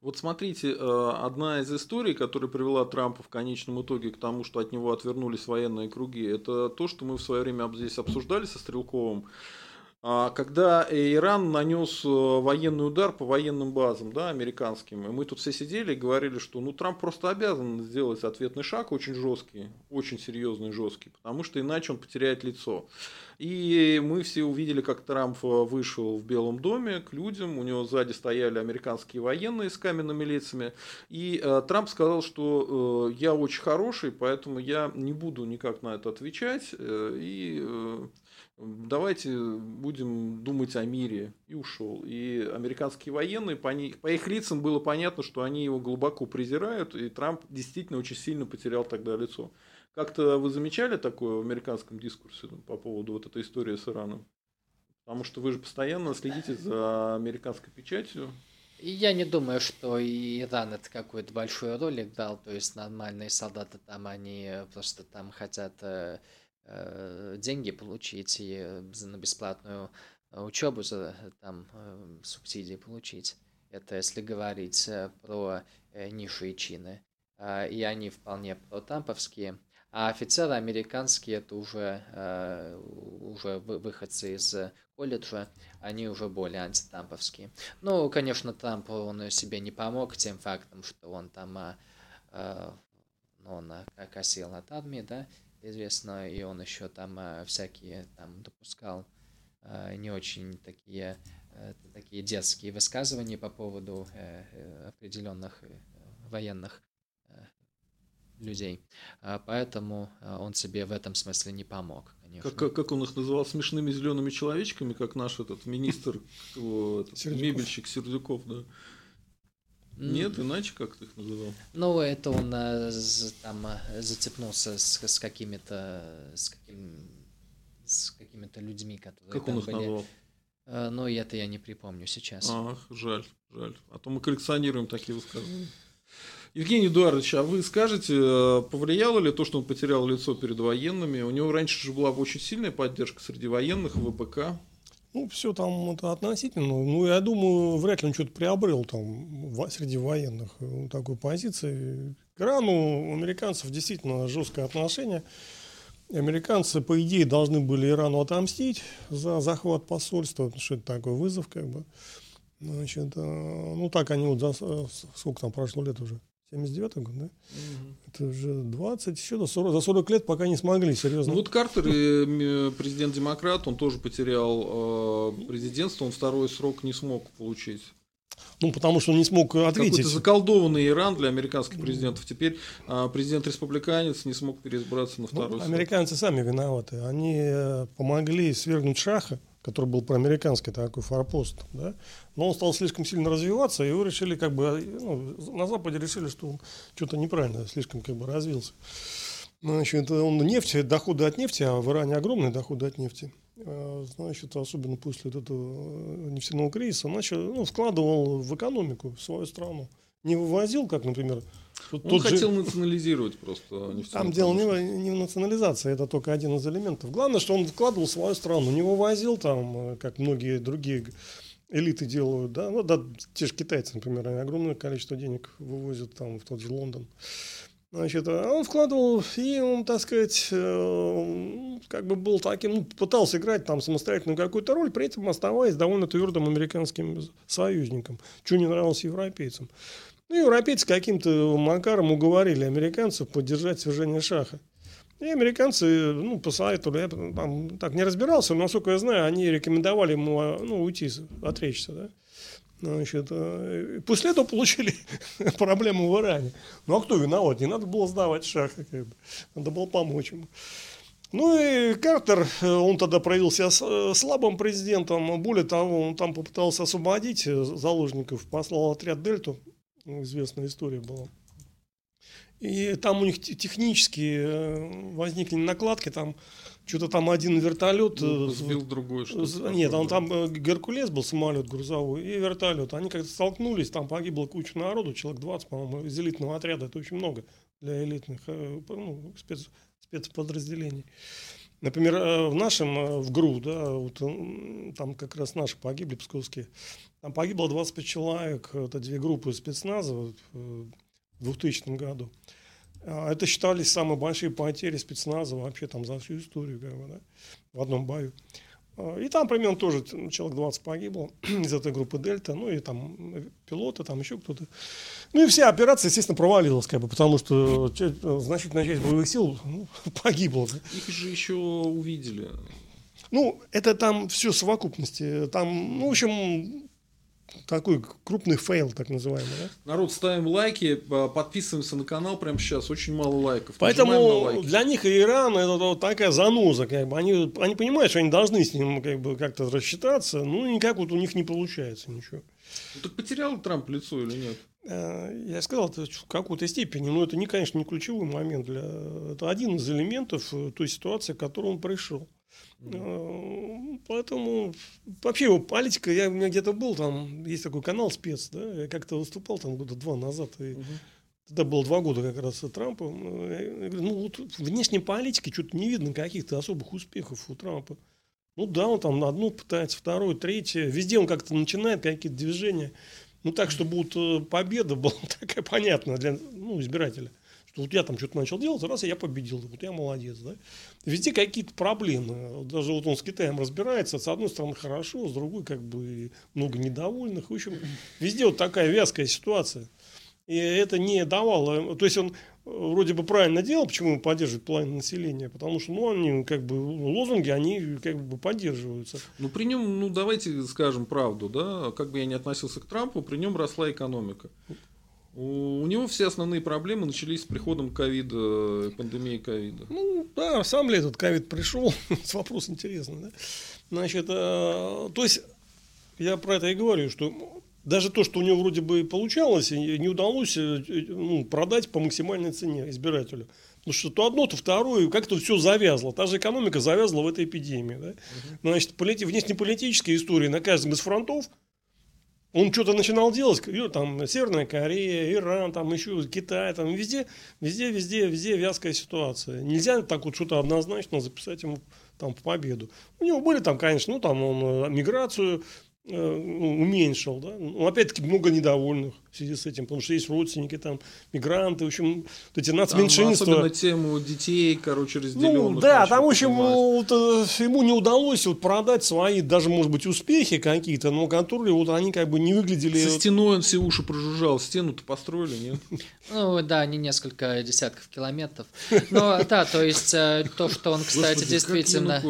Вот смотрите, э, одна из историй, которая привела Трампа в конечном итоге к тому, что от него отвернулись военные круги, это то, что мы в свое время здесь обсуждали со Стрелковым. А, когда Иран нанес э, военный удар по военным базам, да, американским, и мы тут все сидели и говорили, что ну, Трамп просто обязан сделать ответный шаг очень жесткий, очень серьезный жесткий, потому что иначе он потеряет лицо. И мы все увидели, как Трамп э, вышел в Белом доме к людям, у него сзади стояли американские военные с каменными лицами, и э, Трамп сказал, что э, я очень хороший, поэтому я не буду никак на это отвечать, э, и э, давайте будем думать о мире. И ушел. И американские военные, по, них, по их лицам было понятно, что они его глубоко презирают, и Трамп действительно очень сильно потерял тогда лицо. Как-то вы замечали такое в американском дискурсе по поводу вот этой истории с Ираном? Потому что вы же постоянно следите за американской печатью. Я не думаю, что Иран это какую-то большую роль играл, то есть нормальные солдаты там, они просто там хотят Э, деньги получить и э, на бесплатную э, учебу за там субсидии получить. Это если говорить про низшие чины. А, и они вполне протамповские. А офицеры американские это уже, уже выходцы из колледжа, они уже более антитрамповские. Ну, конечно, Трамп, он себе не помог тем фактом, что он там ну, он косил над армией, да, известно, и он еще там э, всякие там допускал э, не очень такие, э, такие детские высказывания по поводу определенных военных людей. А поэтому он себе в этом смысле не помог, конечно. Как, как он их называл смешными зелеными человечками, как наш этот министр, мебельщик Сердюков, да. Нет, иначе как ты их называл? Ну, это он э, там э, зацепнулся с, с какими-то с, каким, с какими-то людьми, которые Как он их были. назвал? Э, ну, это я не припомню сейчас. Ах, жаль, жаль. А то мы коллекционируем такие высказывания. Евгений Эдуардович, а вы скажете, повлияло ли то, что он потерял лицо перед военными? У него раньше же была очень сильная поддержка среди военных, ВПК. Ну, все там это относительно. Ну, я думаю, вряд ли он что-то приобрел там среди военных э, такой позиции. К Ирану у американцев действительно жесткое отношение. Американцы, по идее, должны были Ирану отомстить за захват посольства, потому что это такой вызов, как бы. Значит, э, ну так они вот за сколько там прошло лет уже? 79 год, да? Угу. Это уже 20, еще до 40, за 40 лет пока не смогли, серьезно. Ну вот Картер, президент-демократ, он тоже потерял э, президентство, он второй срок не смог получить. Ну, потому что он не смог ответить. Какой-то заколдованный Иран для американских президентов. Теперь а, президент-республиканец не смог переизбраться на ну, второй ну, срок. Американцы сами виноваты. Они э, помогли свергнуть Шаха, который был проамериканский такой форпост, да, но он стал слишком сильно развиваться, и его решили как бы, ну, на Западе решили, что он что-то неправильно слишком как бы развился. Значит, он нефть, доходы от нефти, а в Иране огромные доходы от нефти. А, значит, особенно после этого нефтяного кризиса, начал, ну, вкладывал в экономику, в свою страну. Не вывозил, как, например, он тот хотел же... национализировать просто Там дело не, не в национализации, это только один из элементов. Главное, что он вкладывал в свою страну, не вывозил там, э, как многие другие элиты делают, да, ну да, те же китайцы, например, они огромное количество денег вывозят там в тот же Лондон. Значит, а он вкладывал, и он, так сказать, э, как бы был таким, ну, пытался играть там самостоятельную какую-то роль, при этом оставаясь довольно твердым американским союзником, что не нравилось европейцам. Ну, европейцы каким-то макаром уговорили американцев поддержать свержение Шаха. И американцы, ну, посоветовали, я там так не разбирался, но, насколько я знаю, они рекомендовали ему ну, уйти, отречься, да. Значит, э, после этого получили проблему в Иране. Ну а кто виноват? Не надо было сдавать шаха, как бы. надо было помочь ему. Ну и Картер, э, он тогда проявил себя э, слабым президентом. Более того, он там попытался освободить заложников, послал отряд Дельту. Известная история была. И там у них технически э, возникли накладки, там что-то там один вертолет... Ну, сбил другой что-то. Нет, он там э, Геркулес был, самолет грузовой, и вертолет. Они как-то столкнулись, там погибло куча народу, человек 20, по-моему, из элитного отряда. Это очень много для элитных ну, спец, спецподразделений. Например, в нашем, в ГРУ, да, вот, там как раз наши погибли, псковские, там погибло 25 человек, это две группы спецназа в 2000 году. А, это считались самые большие потери спецназа вообще там за всю историю, как бы, да, в одном бою. А, и там примерно тоже человек 20 погибло из этой группы Дельта, ну и там пилоты, там еще кто-то. Ну и вся операция, естественно, провалилась, как бы, потому что значительная часть боевых сил ну, погибла. Их же еще увидели. Ну, это там все совокупности. Там, ну, в общем, такой крупный fail, так называемый. Да? Народ, ставим лайки, подписываемся на канал прямо сейчас. Очень мало лайков. Поэтому для них Иран это вот такая заноза. Как бы. они, они понимают, что они должны с ним как бы, как-то рассчитаться, ну никак вот у них не получается ничего. Ну, так потерял Трамп лицо или нет? Э, я сказал, это в какой-то степени, но это, не, конечно, не ключевой момент. Для... Это один из элементов э, той ситуации, к которой он пришел. Mm. Поэтому вообще политика, я у меня где-то был, там есть такой канал спец, да, я как-то выступал там года два назад, и uh-huh. тогда было два года как раз с Трампом. Я говорю, ну вот внешней политики что-то не видно каких-то особых успехов у Трампа. Ну да, он там на одну пытается, вторую, третью. Везде он как-то начинает какие-то движения. Ну так, чтобы вот э, победа была такая понятная для ну, избирателя вот я там что-то начал делать, раз я победил, вот я молодец, да. Везде какие-то проблемы, даже вот он с Китаем разбирается, с одной стороны хорошо, с другой как бы много недовольных, в общем, везде вот такая вязкая ситуация. И это не давало, то есть он вроде бы правильно делал, почему он поддерживает половину населения, потому что, ну, они, как бы, лозунги, они, как бы, поддерживаются. Ну, при нем, ну, давайте скажем правду, да, как бы я не относился к Трампу, при нем росла экономика. У него все основные проблемы начались с приходом ковида, пандемии ковида. Ну, да, сам ли этот ковид пришел? Вопрос интересный, да? Значит, э, то есть, я про это и говорю, что даже то, что у него вроде бы получалось, не удалось э, ну, продать по максимальной цене избирателю. Потому что то одно, то второе, как-то все завязло. Та же экономика завязла в этой эпидемии. Да? Значит, внешнеполитические истории на каждом из фронтов – он что-то начинал делать, там Северная Корея, Иран, там еще Китай, там везде, везде, везде, везде вязкая ситуация. Нельзя так вот что-то однозначно записать ему там в победу. У него были там, конечно, ну там он э, миграцию э, уменьшил, да. Но опять-таки много недовольных в связи с этим, потому что есть родственники, там, мигранты, в общем, вот эти нацменьшинства. Там особенно тему детей, короче, разделенных. Ну, да, там, в общем, вот, э, ему не удалось вот продать свои, даже, может быть, успехи какие-то, но которые вот они как бы не выглядели... Со стеной он все уши прожужжал, стену-то построили, нет? Ну, да, не несколько десятков километров. Но, да, то есть, э, то, что он, кстати, Господи, действительно...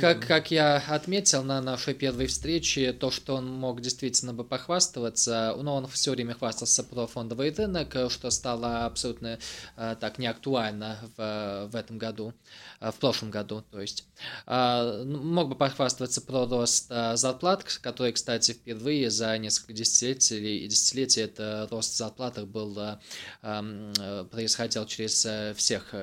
Как, как, как я отметил на нашей первой встрече, то, что он мог действительно бы похвастаться, но он все время хвастался про фондовый рынок, что стало абсолютно э, так неактуально в, в этом году, э, в прошлом году, то есть. Э, мог бы похвастаться про рост зарплат, который, кстати, впервые за несколько десятилетий, десятилетий это рост зарплат был, эм, происходил через всех,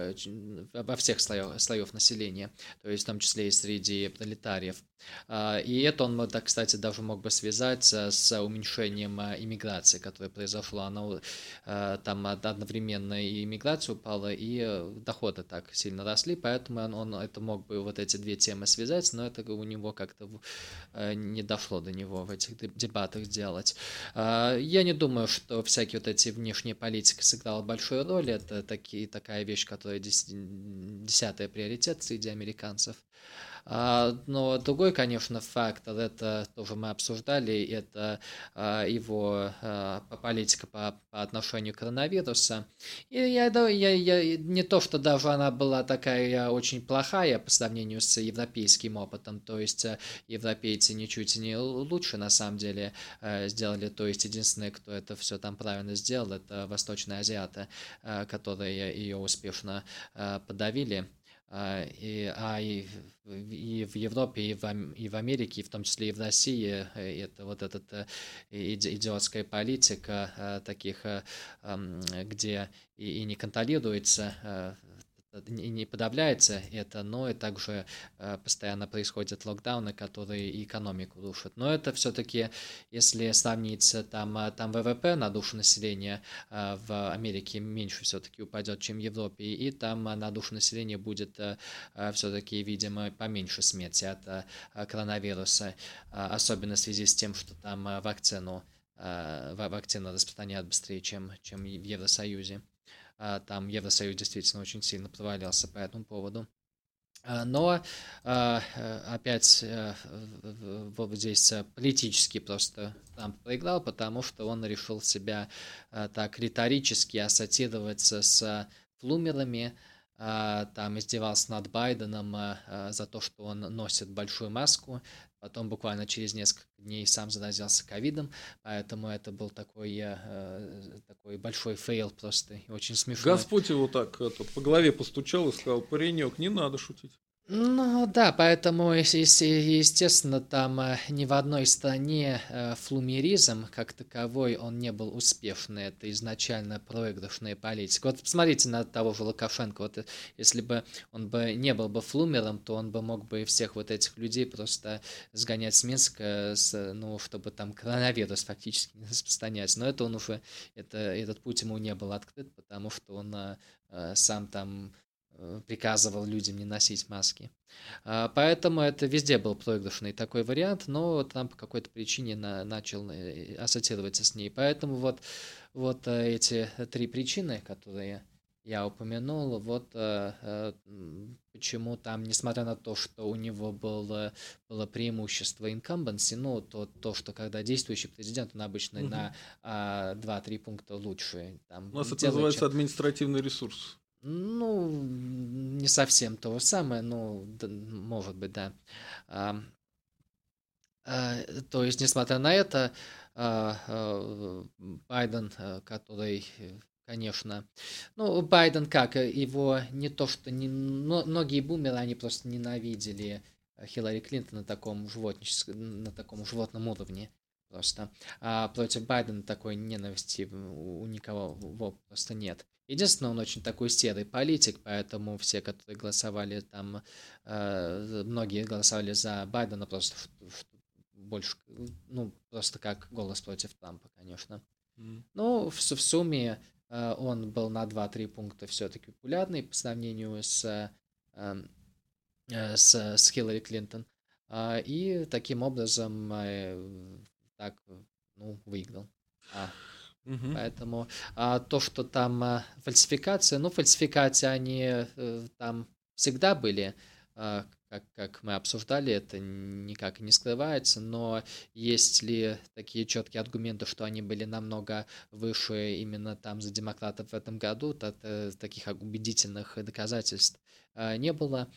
во всех слоев, слоев населения, то есть в том числе и среди пролетариев. И это он, кстати, даже мог бы связать с уменьшением иммиграции, которое произошло, оно э, там одновременно и иммиграция упала, и э, доходы так сильно росли, поэтому он, он это мог бы вот эти две темы связать, но это у него как-то э, не дошло до него в этих дебатах делать. Я не думаю, что всякие вот эти внешние политики сыграла большую роль, это такие, такая вещь, которая десятый приоритет среди американцев. А, но другой, конечно, фактор, это тоже мы обсуждали, это а, его а, политика по, по отношению к коронавирусу. И я, я, я, не то, что даже она была такая очень плохая по сравнению с европейским опытом, то есть э, европейцы ничуть не лучше на самом деле э, сделали, то есть единственное, кто это все там правильно сделал, это восточные азиаты, э, которые ее успешно подавили. А, и, а и, и в Европе, и в, и в Америке, и в том числе и в России, э, это вот эта э, идиотская политика таких, где и, и не контролируется не подавляется это, но и также э, постоянно происходят локдауны, которые экономику рушат. Но это все-таки, если сравнить там, э, там ВВП на душу населения э, в Америке меньше все-таки упадет, чем в Европе, и там на душу населения будет все-таки, видимо, поменьше смерти от коронавируса, особенно в связи с тем, что там вакцину, вакцину распространяют быстрее, чем, чем в Евросоюзе. А, там Евросоюз действительно очень сильно провалился по этому поводу. А, но а, опять э, вот здесь политически просто Трамп проиграл, потому что он решил себя так риторически ассоциироваться с флумерами, там издевался над Байденом за то, что он носит большую маску, Потом буквально через несколько дней сам заразился ковидом, поэтому это был такой, э, такой большой fail просто, очень смешно. Господь его так это, по голове постучал и сказал, паренек, не надо шутить. Ну да, поэтому, естественно, там э, ни в одной стране э, флумеризм как таковой, он не был успешный. Это изначально проигрышная политика. Вот посмотрите на того же Лукашенко. Вот э, если бы он бы не был бы флумером, то он бы мог бы всех вот этих людей просто сгонять с Минска, с, ну, чтобы там коронавирус фактически не распространять. Но это он уже, это, этот путь ему не был открыт, потому что он сам там приказывал людям не носить маски. А, поэтому это везде был проигрышный такой вариант, но Трамп по какой-то причине на, начал э, ассоциироваться с ней. Поэтому вот, вот э, эти три причины, которые я упомянул, вот почему там, несмотря на то, что у него было, было преимущество инкамбенси, ну, то, то, что когда действующий президент, он обычно угу. на а, 2-3 пункта лучше. Там, У нас это называется чем... административный ресурс. Ну, не совсем то же самое, но да, может быть, да. А, а, то есть, несмотря на это, а, а, Байден, а, который, конечно, ну, Байден как, его не то, что не, но, многие бумеры, они просто ненавидели Хиллари Клинтон на таком животническом, на таком животном уровне просто. А против Байдена такой ненависти у никого просто нет. Единственное, он очень такой серый политик, поэтому все, которые голосовали там, э, многие голосовали за Байдена просто больше, ну, просто как голос против Трампа, конечно. Mm. Ну, в, в сумме э, он был на 2-3 пункта все-таки популярный по сравнению с, эм, э, с, с Хиллари Клинтон. Э, и таким образом э, так, ну, выиграл. А. Угу. Поэтому а, то, что там а, фальсификация, ну, фальсификации, они а, там всегда были, а, как, как мы обсуждали, это никак не скрывается, но есть ли такие четкие аргументы, что они были намного выше именно там за демократов в этом году, то, то, таких убедительных доказательств а, не было.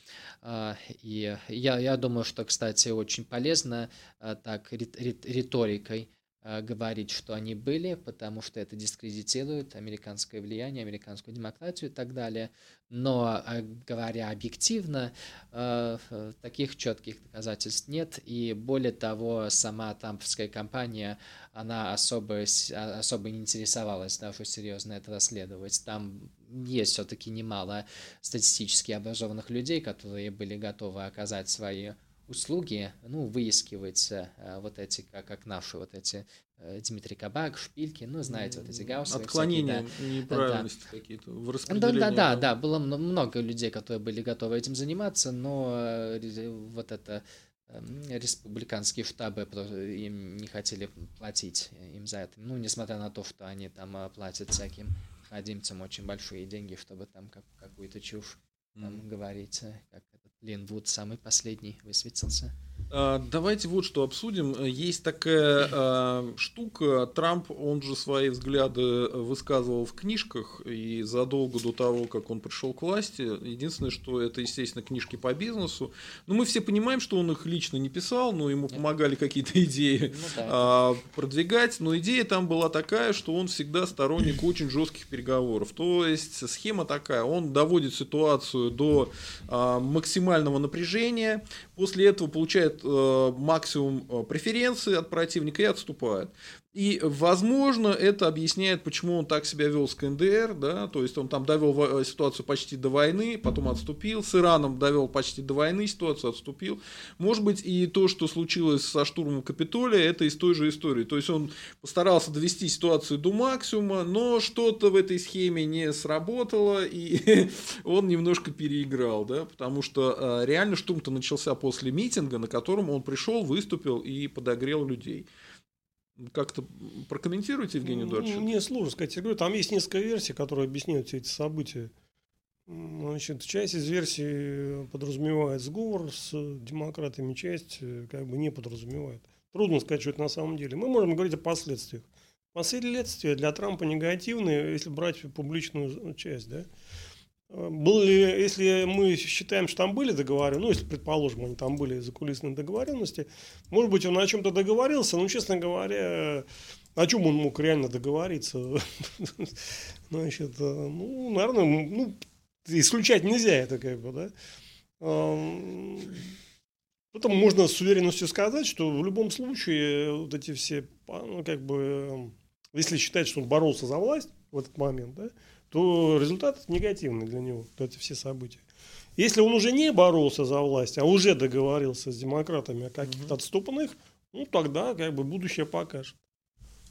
И я, я думаю, что, кстати, очень полезно так риторикой Э, говорить, что они были, потому что это дискредитирует американское влияние, американскую демократию и так далее. Но э, говоря объективно, э, таких четких доказательств нет. И более того, сама трамповская кампания, она особо, особо не интересовалась даже серьезно это расследовать. Там есть все-таки немало статистически образованных людей, которые были готовы оказать свои услуги, ну, выискивать э, вот эти, как, как наши вот эти э, Дмитрий Кабак, шпильки, ну, знаете, вот эти гауссовые Отклонения, всякие, да. неправильности да. какие-то в распределении. Да, да, да, да, было много людей, которые были готовы этим заниматься, но э, вот это эм, республиканские штабы им не хотели платить им за это. Ну, несмотря на то, что они там платят всяким ходимцам очень большие деньги, чтобы там как, какую-то чушь там mm. говорить, как Линвуд самый последний высветился. А, давайте вот что обсудим. Есть такая а, штука. Трамп, он же свои взгляды высказывал в книжках и задолго до того, как он пришел к власти. Единственное, что это, естественно, книжки по бизнесу. Но мы все понимаем, что он их лично не писал, но ему помогали какие-то идеи ну, да. а, продвигать. Но идея там была такая, что он всегда сторонник очень жестких переговоров. То есть схема такая: он доводит ситуацию до максимального напряжения, после этого получает э, максимум э, преференций от противника и отступает. И, возможно, это объясняет, почему он так себя вел с КНДР, да, то есть он там довел э, ситуацию почти до войны, потом отступил, с Ираном довел почти до войны ситуацию, отступил. Может быть, и то, что случилось со штурмом Капитолия, это из той же истории. То есть он постарался довести ситуацию до максимума, но что-то в этой схеме не сработало, и он немножко переиграл, да, потому что э, реально штурм-то начался после митинга, на котором он пришел, выступил и подогрел людей. Как-то прокомментируйте, Евгений ну, Эдуардович? Мне сложно сказать. Я говорю, там есть несколько версий, которые объясняют все эти события. Значит, часть из версий подразумевает сговор с демократами, часть э, как бы не подразумевает. Трудно сказать, что это на самом деле. Мы можем говорить о последствиях. Последствия для Трампа негативные, если брать публичную часть. Да? Были, если мы считаем, что там были договоренности, ну, если, предположим, они там были закулисные договоренности, может быть, он о чем-то договорился, но, честно говоря, о чем он мог реально договориться? Значит, э, ну, наверное, ну, исключать нельзя это, как бы, да. Поэтому можно с уверенностью сказать, что в любом случае вот эти все, ну, как бы, если считать, что он боролся за власть в этот момент, да, то результат негативный для него, вот эти все события. Если он уже не боролся за власть, а уже договорился с демократами о каких-то отступных, ну тогда как бы будущее покажет.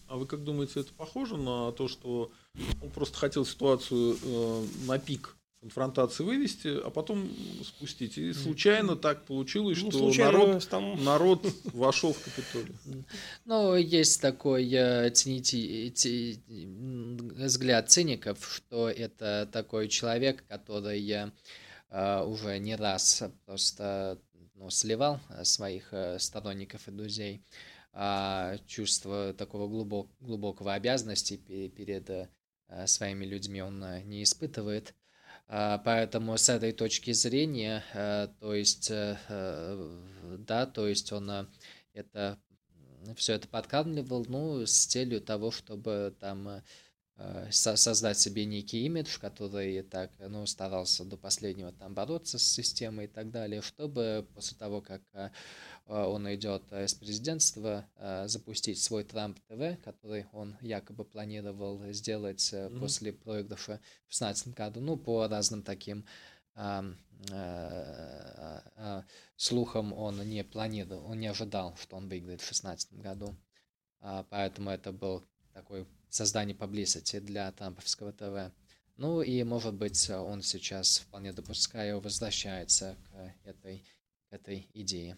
А вы как думаете, это похоже на то, что он просто хотел ситуацию э, на пик конфронтации вывести, а потом спустить. И случайно так получилось, ну, что народ, там... народ вошел в Капитолий. Ну, есть такой э, цените, взгляд циников, что это такой человек, который э, уже не раз просто ну, сливал своих э, сторонников и друзей. А чувство такого глубок, глубокого обязанности перед своими людьми он не испытывает. А, поэтому с этой точки зрения, э, то есть, э, э, да, то есть он это все это подкармливал, ну, с целью того, чтобы там создать себе некий имидж, который так, ну, старался до последнего там бороться с системой и так далее, чтобы после того, как он идет из президентства а, запустить свой Трамп ТВ, который он якобы планировал сделать mm-hmm. после проигрыша в 2016 году, ну, по разным таким слухам он не планировал, он не ожидал, что он выиграет в 2016 году. А, поэтому это был такой создание поблизости для Трамповского ТВ. Ну и, может быть, он сейчас, вполне допускаю, возвращается к этой, к этой идее.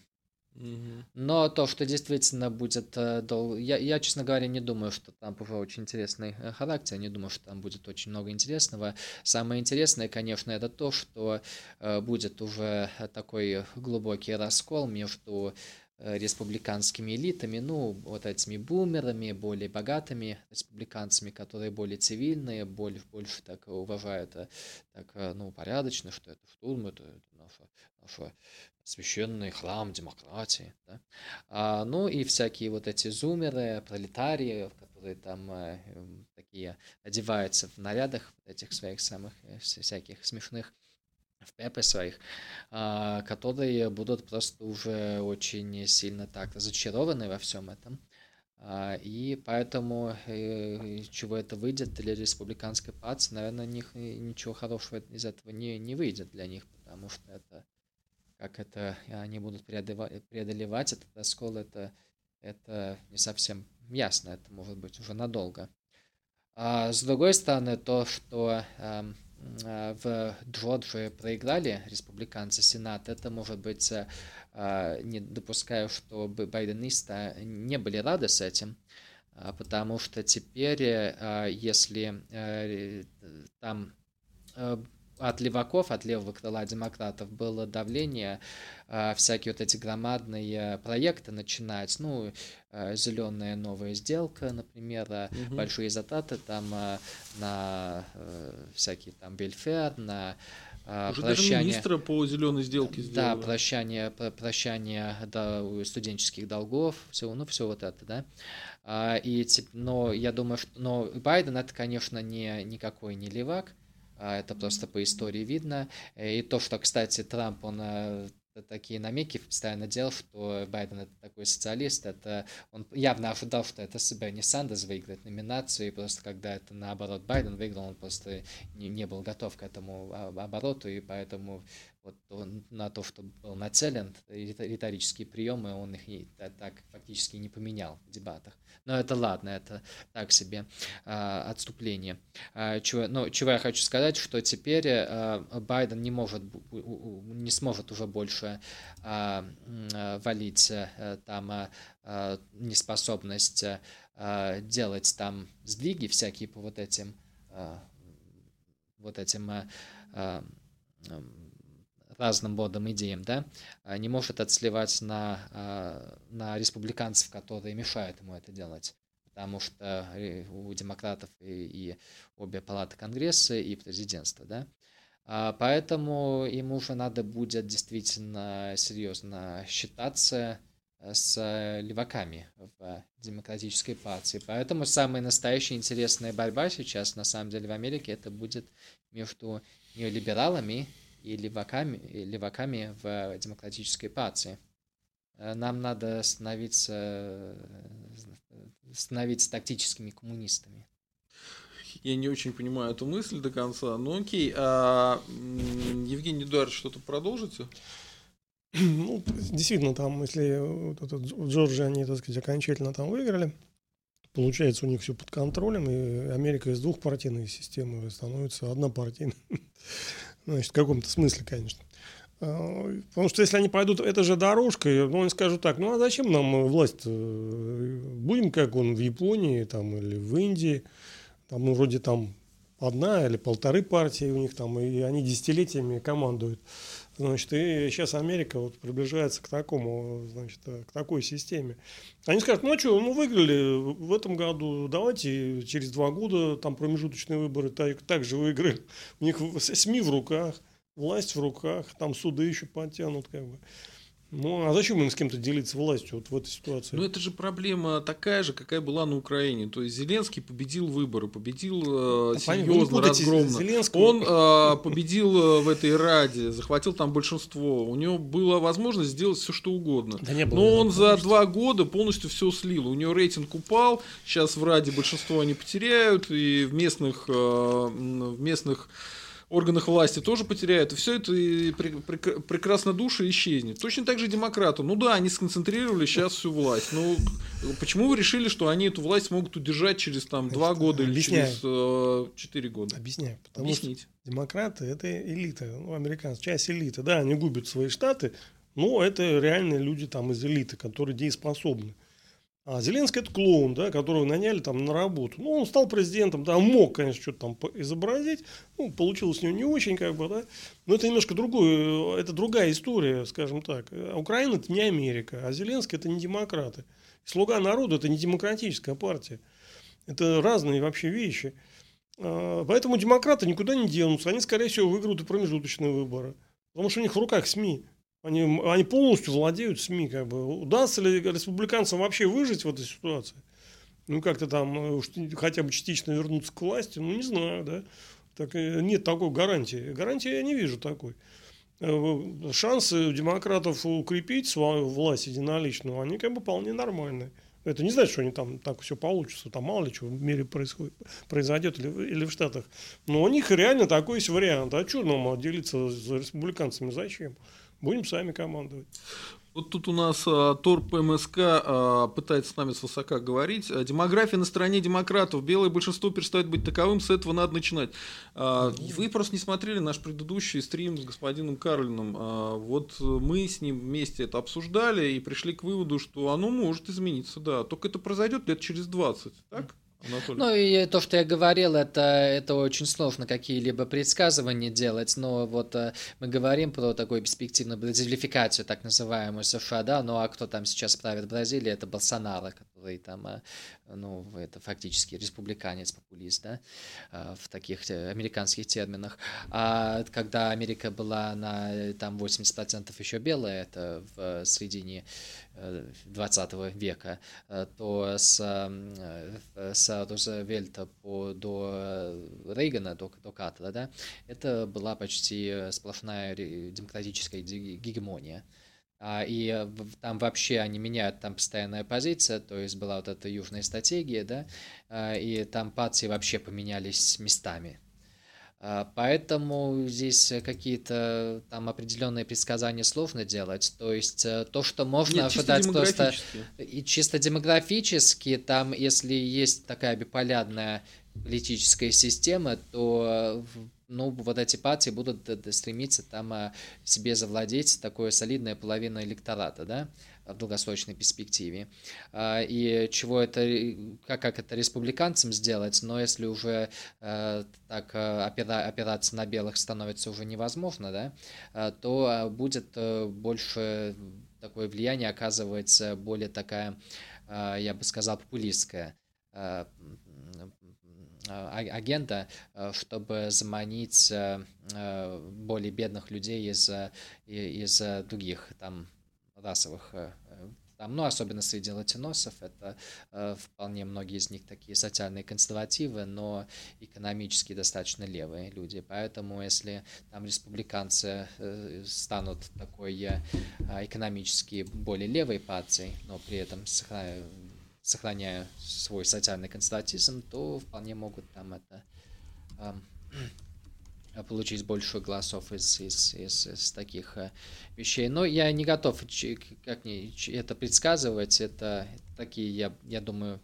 Но то, что действительно будет э, дол... я, я, честно говоря, не думаю, что там очень интересный э, характер, не думаю, что там будет очень много интересного. Самое интересное, конечно, это то, что э, будет уже такой глубокий раскол между республиканскими элитами, ну, вот этими бумерами, более богатыми республиканцами, которые более цивильные, более, больше так уважают, так, ну, порядочно, что это штурм, это, это наша, наша священный храм демократии. Да? А, ну и всякие вот эти зумеры, пролетарии, которые там э, такие одеваются в нарядах этих своих самых э, всяких смешных в пепе своих, а, которые будут просто уже очень сильно так разочарованы во всем этом. А, и поэтому э, чего это выйдет для республиканской партии, наверное, них, ничего хорошего из этого не, не выйдет для них, потому что это как это они будут преодолевать, преодолевать этот раскол, это, это не совсем ясно, это может быть уже надолго. А с другой стороны, то, что э, в Джорджии проиграли республиканцы Сенат, это может быть, э, не допускаю, что байденисты не были рады с этим, потому что теперь, э, если э, там от леваков, от левого крыла демократов было давление э, всякие вот эти громадные проекты начинать, ну, э, зеленая новая сделка, например, угу. большие затраты там э, на э, всякие там бельфер, на уже прощание, даже министра по зеленой сделке сделали. Да, прощание, прощание да, студенческих долгов, все, ну, все вот это, да. А, и, но я думаю, что но Байден это, конечно, не, никакой не левак, а это просто по истории видно. И то, что, кстати, Трамп, он э, такие намеки постоянно делал, что Байден это такой социалист, это он явно ожидал, что это Берни Сандерс выиграет номинацию, и просто когда это наоборот Байден выиграл, он просто не, не был готов к этому обороту, и поэтому вот он на то, что был нацелен, риторические приемы, он их так фактически не поменял в дебатах. Но это ладно, это так себе а, отступление. А, чего, ну, чего я хочу сказать, что теперь а, Байден не может, не сможет уже больше а, а, валить а, там а, неспособность а, делать там сдвиги всякие по вот этим а, вот этим а, а, разным родом идеям, да, а, не может отсливать на, а, на республиканцев, которые мешают ему это делать. Потому что э, у демократов и, и обе палаты Конгресса, и президентства, да. А, поэтому ему уже надо будет действительно серьезно считаться э, с леваками в демократической партии. Поэтому самая настоящая интересная борьба сейчас, на самом деле, в Америке, это будет между неолибералами и леваками, и леваками в демократической партии. Э, нам надо становиться, становиться тактическими коммунистами. Я не очень понимаю эту мысль до конца. Ну окей, а Евгений Эдуардович, что-то продолжите? Ну, действительно, там, если вот этот, в Джорджии они, так сказать, окончательно там выиграли, получается у них все под контролем, и Америка из двухпартийной системы становится однопартийной. Значит, в каком-то смысле, конечно. А, потому что если они пойдут этой же дорожкой, ну, они скажут так, ну, а зачем нам власть? Будем, как он в Японии там, или в Индии, там, ну, вроде там одна или полторы партии у них там, и они десятилетиями командуют. Значит, и сейчас Америка вот приближается к такому, значит, к такой системе. Они скажут, ну а что, ну выиграли в этом году, давайте через два года там промежуточные выборы так, так же выиграли. У них СМИ в руках, власть в руках, там суды еще подтянут как бы. Ну, а зачем им с кем-то делиться властью вот в этой ситуации? Ну, это же проблема такая же, какая была на Украине. То есть Зеленский победил выборы, победил э, серьезно, разгромно. Зеленского. Он э, победил э, в этой Раде, захватил там большинство. У него была возможность сделать все, что угодно. Да не было, Но он за два года полностью все слил. У него рейтинг упал. Сейчас в Раде большинство они потеряют. И в местных, э, в местных органах власти тоже потеряют, и все это и прекрасно души исчезнет. Точно так же демократы. Ну да, они сконцентрировали сейчас всю власть. Но почему вы решили, что они эту власть могут удержать через там два года или через э, четыре года? Объясняю. Потому Объясните. что демократы это элита, ну, американцы, часть элиты. Да, они губят свои штаты, но это реальные люди там из элиты, которые дееспособны. А Зеленский это клоун, да, которого наняли там на работу. Ну, он стал президентом, да, мог, конечно, что-то там изобразить. Ну, получилось у него не очень, как бы, да. Но это немножко другое, это другая история, скажем так. Украина это не Америка, а Зеленский это не демократы. Слуга народа это не демократическая партия. Это разные вообще вещи. А, поэтому демократы никуда не денутся. Они, скорее всего, выиграют и промежуточные выборы. Потому что у них в руках СМИ. Они, они полностью владеют СМИ. Как бы. Удастся ли республиканцам вообще выжить в этой ситуации? Ну, как-то там э, хотя бы частично вернуться к власти, ну, не знаю, да. Так, э, нет такой гарантии. Гарантии я не вижу такой. Э, шансы у демократов укрепить свою власть единоличную, они как бы вполне нормальные. Это не значит, что они там так все получится, там мало ли что в мире происходит, произойдет или, или в Штатах. Но у них реально такой есть вариант. А что нам делиться с республиканцами? Зачем? Будем сами командовать. Вот тут у нас а, Торп МСК а, пытается с нами свысока говорить. А, демография на стороне демократов. Белое большинство перестает быть таковым, с этого надо начинать. А, вы просто не смотрели наш предыдущий стрим с господином Карлином. А, вот мы с ним вместе это обсуждали и пришли к выводу, что оно может измениться, да. Только это произойдет лет через 20, так? Анатолий. Ну и то, что я говорил, это, это очень сложно какие-либо предсказывания делать, но вот э, мы говорим про такую перспективную бразилификацию, так называемую США, да, ну а кто там сейчас правит Бразилией, это Болсонaro, который там, э, ну, это фактически республиканец, популист, да, э, в таких американских терминах. А когда Америка была на там 80% еще белая, это в середине 20 века, то с, с Рузвельта по, до Рейгана, до, до Катла, да, это была почти сплошная демократическая гегемония. А, и там вообще они меняют там постоянная позиция, то есть была вот эта южная стратегия, да, а, и там партии вообще поменялись местами. А, поэтому здесь какие-то там определенные предсказания сложно делать. То есть э, то, что можно Нет, ожидать просто и чисто демографически, там, если есть такая биполярная политическая система, то ну, вот эти партии будут стремиться там себе завладеть такое солидная половина электората, да, в долгосрочной перспективе. А, и чего это, как, как это республиканцам сделать, но если уже а, так опира, опираться на белых становится уже невозможно, да, то будет э, больше такое влияние оказывается более такая, я бы сказал, популистская Э, агента, э, чтобы заманить э, более бедных людей из, из других там расовых там, ну, особенно среди латиносов, это э, вполне многие из них такие социальные консервативы, но экономически достаточно левые люди. Поэтому, если там республиканцы э, станут такой э, экономически более левой партией, но при этом сохраняя свой социальный консерватизм, то вполне могут там это э, получить больше голосов из, из, из, из таких э, вещей. Но я не готов как не, это предсказывать. Это такие, я, я думаю,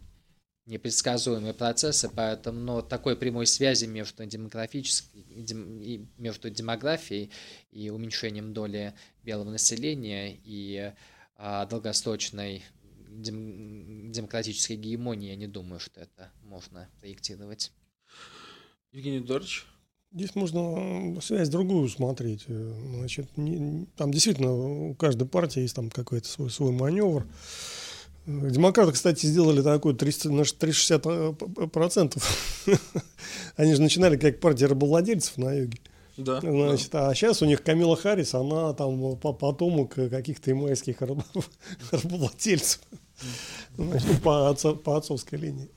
непредсказуемые процессы, поэтому но такой прямой связи между демографической дем, между демографией и уменьшением доли белого населения и а, долгосрочной дем, демократической гегемонии, я не думаю, что это можно проектировать. Евгений Эдуардович? Здесь можно связь другую смотреть. Значит, не, там действительно у каждой партии есть там какой-то свой, свой маневр. Демократы, кстати, сделали такой 30, на 360%. Они же начинали как партия рабовладельцев на юге. Да, Значит, да. А сейчас у них Камила Харрис, она там потомок каких-то имайских рабовладельцев. Значит, по, отцо, по отцовской линии.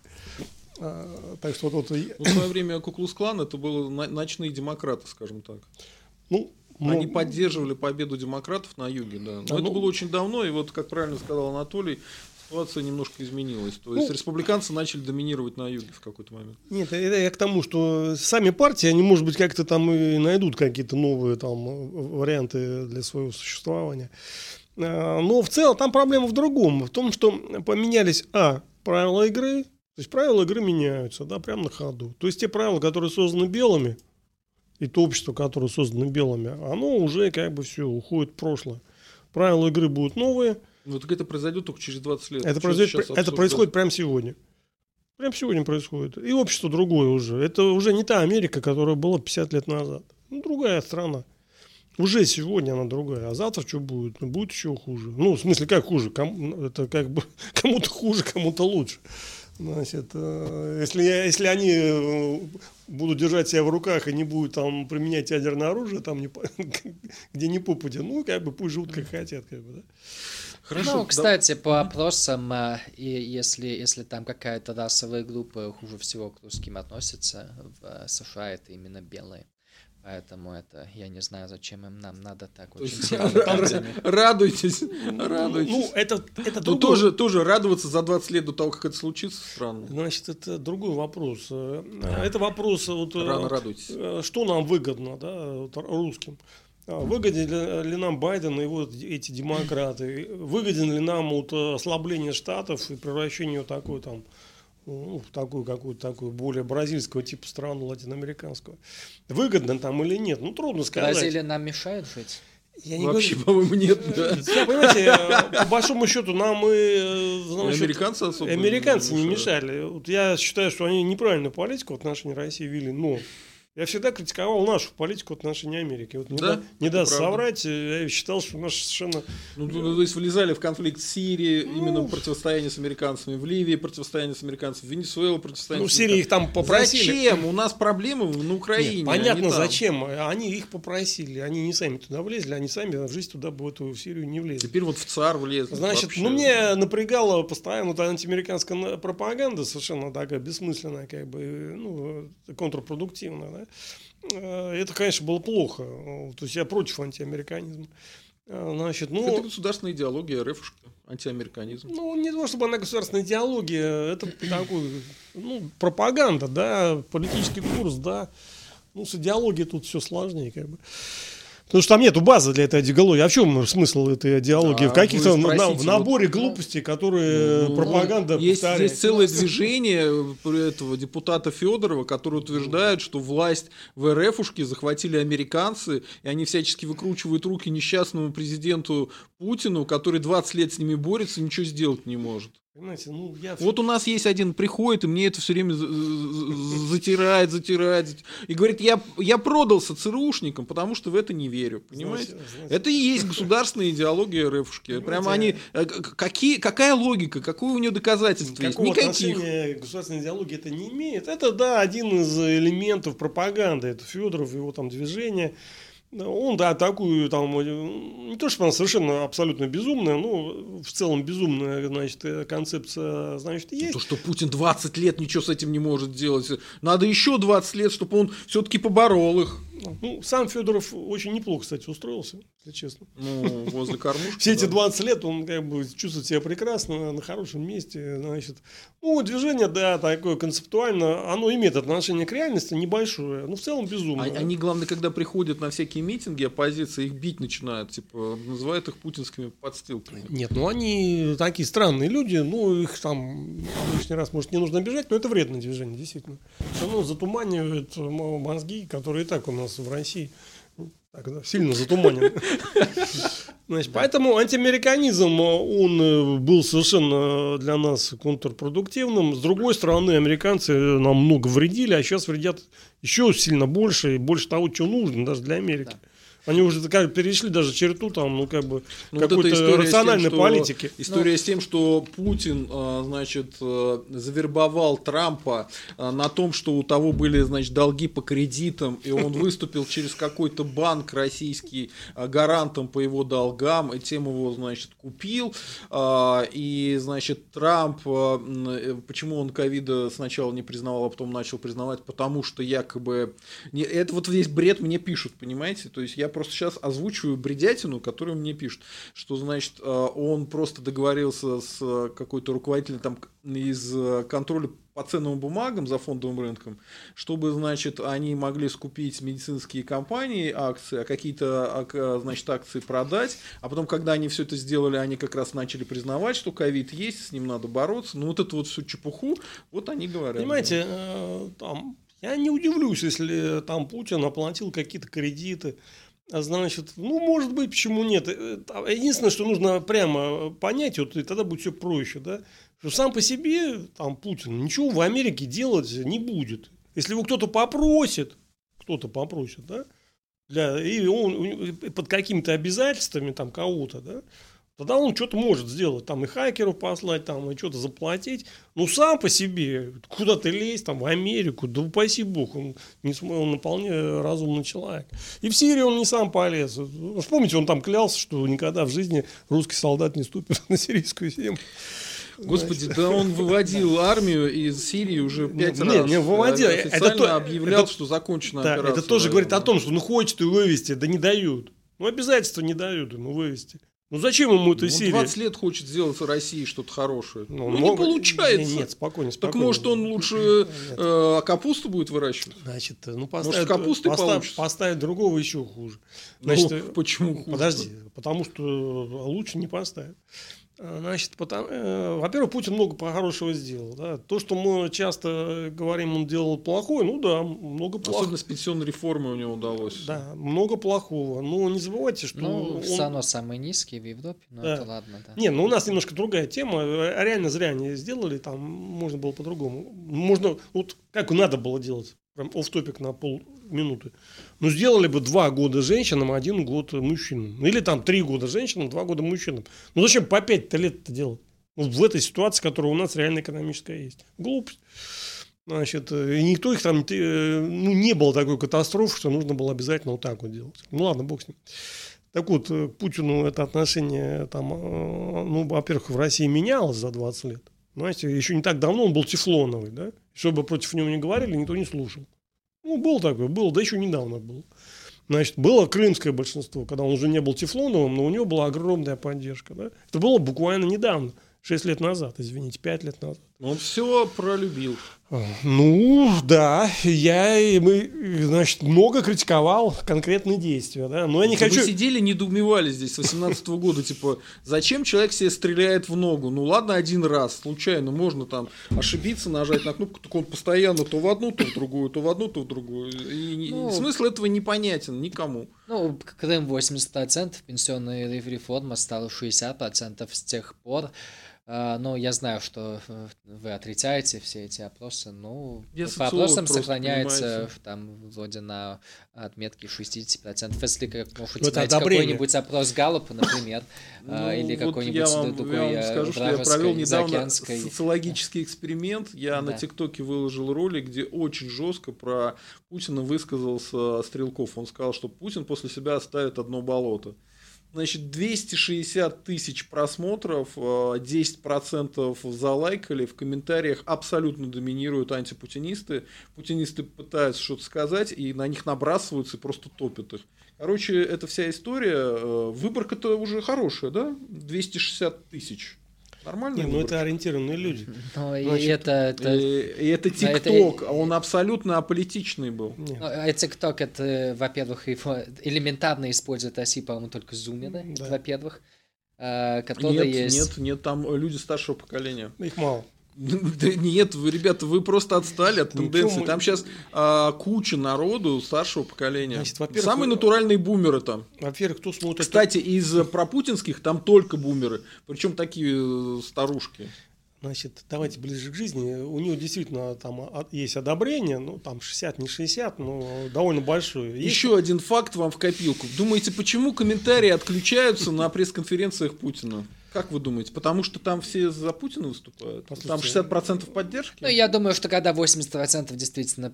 А, так что вот, вот... Ну, в свое время Куклус-клан это были ночные демократы, скажем так. Ну, но... Они поддерживали победу демократов на юге, да. Но а это ну... было очень давно, и вот, как правильно сказал Анатолий, ситуация немножко изменилась. То есть ну, республиканцы начали доминировать на юге в какой-то момент. Нет, это я к тому, что сами партии, они, может быть, как-то там и найдут какие-то новые там варианты для своего существования. А, но в целом там проблема в другом. В том, что поменялись, а, правила игры, то есть правила игры меняются, да, прямо на ходу. То есть те правила, которые созданы белыми, и то общество, которое создано белыми, оно уже как бы все уходит в прошлое. Правила игры будут новые. Вот это произойдет только через 20 лет. Это, произойдет, это происходит прямо сегодня. Прямо сегодня происходит. И общество другое уже. Это уже не та Америка, которая была 50 лет назад. Ну, другая страна. Уже сегодня она другая, а завтра что будет? Ну, будет еще хуже. Ну, в смысле, как хуже? Кому, это как бы кому-то хуже, кому-то лучше. Значит, э, если, я, если они э, будут держать себя в руках и не будут там применять ядерное оружие, там не, где не попадя, ну, как бы пусть живут как хотят, как бы, да. Хорошо, ну, кстати, да. по опросам, э, и если, если там какая-то расовая группа хуже всего к русским относится, в США это именно белые. Поэтому это, я не знаю, зачем им нам надо так То очень сильно. Радуйтесь, радуйтесь. Ну, это, это ну, тоже, тоже радоваться за 20 лет до того, как это случится, странно. Значит, это другой вопрос. Э, это вопрос, вот, э, Рано радуйтесь. Э, что нам выгодно, да, русским. А выгоден ли нам Байден и вот эти демократы? Выгоден ли нам вот ослабление штатов и превращение вот такой там ну, в такую какую-то такую более бразильского типа страну латиноамериканского. Выгодно там или нет? Ну, трудно сказать. Бразилия нам мешает жить? Я не Вообще, по-моему, нет. Да. Понимаете, э, по большому счету, нам и э, значит, американцы особо американцы не мешали. Вот я считаю, что они неправильную политику в отношении России вели, но я всегда критиковал нашу политику в отношении Америки. Вот не, да? да, не даст соврать, э, я считал, что наш совершенно... Ну, то есть влезали в конфликт с Сирией, ну, именно противостояние с американцами, в Ливии противостояние с американцами, в Венесуэле противостояние Ну, в Сирии их там попросили. Зачем? У нас проблемы на Украине. Нет, понятно, зачем. Они их попросили, они не сами туда влезли, они сами в жизнь туда в эту Сирию не влезли. Теперь вот в ЦАР влезли. Значит, вообще. ну мне напрягала постоянно вот антиамериканская пропаганда совершенно такая бессмысленная, как бы, ну, контрпродуктивная, да. Э, это, конечно, было плохо. То есть я против антиамериканизма. Э, значит, ну, это государственная идеология РФ, антиамериканизм. Ну, не то, чтобы она государственная идеология, это такой, ну, пропаганда, да, политический курс, да. Ну, с идеологией тут все сложнее, как бы. Потому что там нету базы для этой идеологии. А в чем смысл этой идеологии? А, в каких-то на, в наборе вот, глупостей, которые ну, пропаганда есть, повторяет. Есть целое движение этого депутата Федорова, который утверждает, что власть в РФушке захватили американцы, и они всячески выкручивают руки несчастному президенту Путину, который 20 лет с ними борется и ничего сделать не может. Понимаете, ну я... Вот у нас есть один, приходит, и мне это все время затирает, затирает, и говорит, я, я продался ЦРУшникам, потому что в это не верю, понимаете? Знаете, знаете. Это и есть государственная идеология РФшки. Прямо они, э, какие, какая логика, какое у нее доказательство есть? Никаких. государственной идеологии это не имеет. Это, да, один из элементов пропаганды, это Федоров, его там движение. Он, да, такую там, не то, что она совершенно абсолютно безумная, но в целом безумная, значит, э, концепция, значит, есть. То, что Путин 20 лет ничего с этим не может делать. Надо еще 20 лет, чтобы он все-таки поборол их. Ну, сам Федоров очень неплохо, кстати, устроился, если честно. Ну, возле кормушки. Все эти 20 лет он как бы чувствует себя прекрасно, на хорошем месте, значит. Ну, движение, да, такое концептуально, оно имеет отношение к реальности небольшое, но в целом безумно. Они, главное, когда приходят на всякие митинги, оппозиция их бить начинает, типа, называют их путинскими подстилками. Нет, ну они такие странные люди, ну, их там лишний раз, может, не нужно бежать, но это вредное движение, действительно. Оно затуманивает мозги, которые и так у нас в России так, да, сильно затуманен. Значит, поэтому антиамериканизм, он э, был совершенно для нас контрпродуктивным. С другой стороны, американцы нам много вредили, а сейчас вредят еще сильно больше, и больше того, что нужно даже для Америки. Да. Они уже как перешли даже черту там, ну как бы ну, какой-то вот рациональной тем, политики. История Но... с тем, что Путин, а, значит, э, завербовал Трампа а, на том, что у того были, значит, долги по кредитам, и он выступил через какой-то банк российский а, гарантом по его долгам, и тем его, значит, купил. И, значит, Трамп, э, почему он ковида сначала не признавал, а потом начал признавать, потому что якобы... Это вот здесь бред мне пишут, понимаете? То есть я просто сейчас озвучиваю бредятину, которую мне пишут, что, значит, э, он просто договорился с э, какой-то руководителем там из э, контроля по ценным бумагам за фондовым рынком, чтобы, значит, они могли скупить медицинские компании акции, а какие-то, значит, акции продать, а потом, когда они все это сделали, они как раз начали признавать, что ковид есть, с ним надо бороться, ну вот эту вот всю чепуху, вот они говорят. Понимаете, там, я не удивлюсь, если там Путин оплатил какие-то кредиты, а значит, ну, может быть, почему нет. Э, единственное, что нужно прямо понять, вот и тогда будет все проще, да, что сам по себе, там, Путин ничего в Америке делать не будет. Если его кто-то попросит, кто-то попросит, да, для, и он под какими-то обязательствами там кого-то, да, Тогда он что-то может сделать, там и хакеров послать, там и что-то заплатить. Ну, сам по себе, куда ты лезть, там, в Америку, да упаси бог, он, не, он вполне разумный человек. И в Сирии он не сам полез. Вспомните, он там клялся, что никогда в жизни русский солдат не ступит на сирийскую землю. Господи, да он выводил армию из Сирии уже пять раз. Не, не выводил. Официально это объявлял, это, что закончена да, операция. Это тоже говорит о том, что ну хочет и вывести, да не дают. Ну обязательства не дают ему вывести. Ну зачем ему это ну, Сирия? 20 лет хочет сделать в России что-то хорошее. Ну, ну мог... не получается. Нет, спокойно, спокойно. Так может он лучше э, капусту будет выращивать? Значит, ну поставить, может, капусты поставь, поставить другого еще хуже. Ну, Значит, ну, почему хуже? Подожди, потому что лучше не поставить. Значит, потому, э, во-первых, Путин много хорошего сделал. Да. То, что мы часто говорим, он делал плохое, ну да, много плохого. Особенно с пенсионной реформой у него удалось. Да, много плохого. Но не забывайте, что... Ну, он... все равно самый низкий в Европе, но да. это ладно, да. Не, ну у нас немножко другая тема. А реально зря они сделали, там можно было по-другому. Можно, вот как надо было делать, прям оф топик на пол минуты. Ну, сделали бы два года женщинам, один год мужчинам. Или там три года женщинам, два года мужчинам. Ну, зачем по пять-то лет это делать? Вот в этой ситуации, которая у нас реально экономическая есть. Глупость. Значит, и никто их там, э, ну, не было такой катастрофы, что нужно было обязательно вот так вот делать. Ну, ладно, бог с ним. Так вот, к Путину это отношение, там, э, ну, во-первых, в России менялось за 20 лет. Знаете, еще не так давно он был тефлоновый, да? Чтобы против него не говорили, никто не слушал. Ну, был такой, был, да еще недавно был. Значит, было крымское большинство, когда он уже не был тефлоновым, но у него была огромная поддержка. Да? Это было буквально недавно, 6 лет назад, извините, 5 лет назад. Он все пролюбил. Ну, да, я, мы, значит, много критиковал конкретные действия, да, но я не хочу... Вы сидели, недоумевали здесь с 18 -го года, типа, зачем человек себе стреляет в ногу? Ну, ладно, один раз, случайно, можно там ошибиться, нажать на кнопку, так он постоянно то в одну, то в другую, то в одну, то в другую. И ну, смысл этого непонятен никому. Ну, Крым 80%, пенсионная реформа стала 60% с тех пор, ну, я знаю, что э, вы отрицаете все эти опросы. Ну, я по опросам сохраняется понимаете. там вроде на отметке 60%. Если как можете взять какой-нибудь опрос Галлопа, например, а, ну, или какой-нибудь другой Я вам э, скажу, что я провел недавно социологический эксперимент. Я на ТикТоке выложил ролик, где очень жестко про Путина высказался Стрелков. Он сказал, что Путин после себя оставит одно болото. Значит, 260 тысяч просмотров, 10% э, залайкали, в комментариях абсолютно доминируют антипутинисты. Путинисты пытаются что-то сказать, и на них набрасываются и просто топят их. Короче, эта вся история, э, выборка-то уже хорошая, да? 260 тысяч. Нормально. Не, ну это ориентированные люди. Ну, и это, это, и, и это ТикТок, а он абсолютно аполитичный был. Ну, а ТикТок это, во-первых, его элементарно использует оси, по-моему, только зумеры, да. во-первых. А, которые нет, есть... нет, нет, там люди старшего поколения. Их мало. Да нет, вы, ребята, вы просто отстали от тенденции. Там сейчас а, куча народу старшего поколения. Значит, Самые натуральные бумеры там. Во-первых, кто смотрит... Кстати, из пропутинских там только бумеры. Причем такие э, старушки. Значит, давайте ближе к жизни. У него действительно там есть одобрение, ну там 60, не 60, но довольно большое. Есть... Еще один факт вам в копилку. Думаете, почему комментарии отключаются на пресс-конференциях Путина? Как вы думаете? Потому что там все за Путина выступают? Послушайте, там 60% поддержки? Ну, я думаю, что когда 80% действительно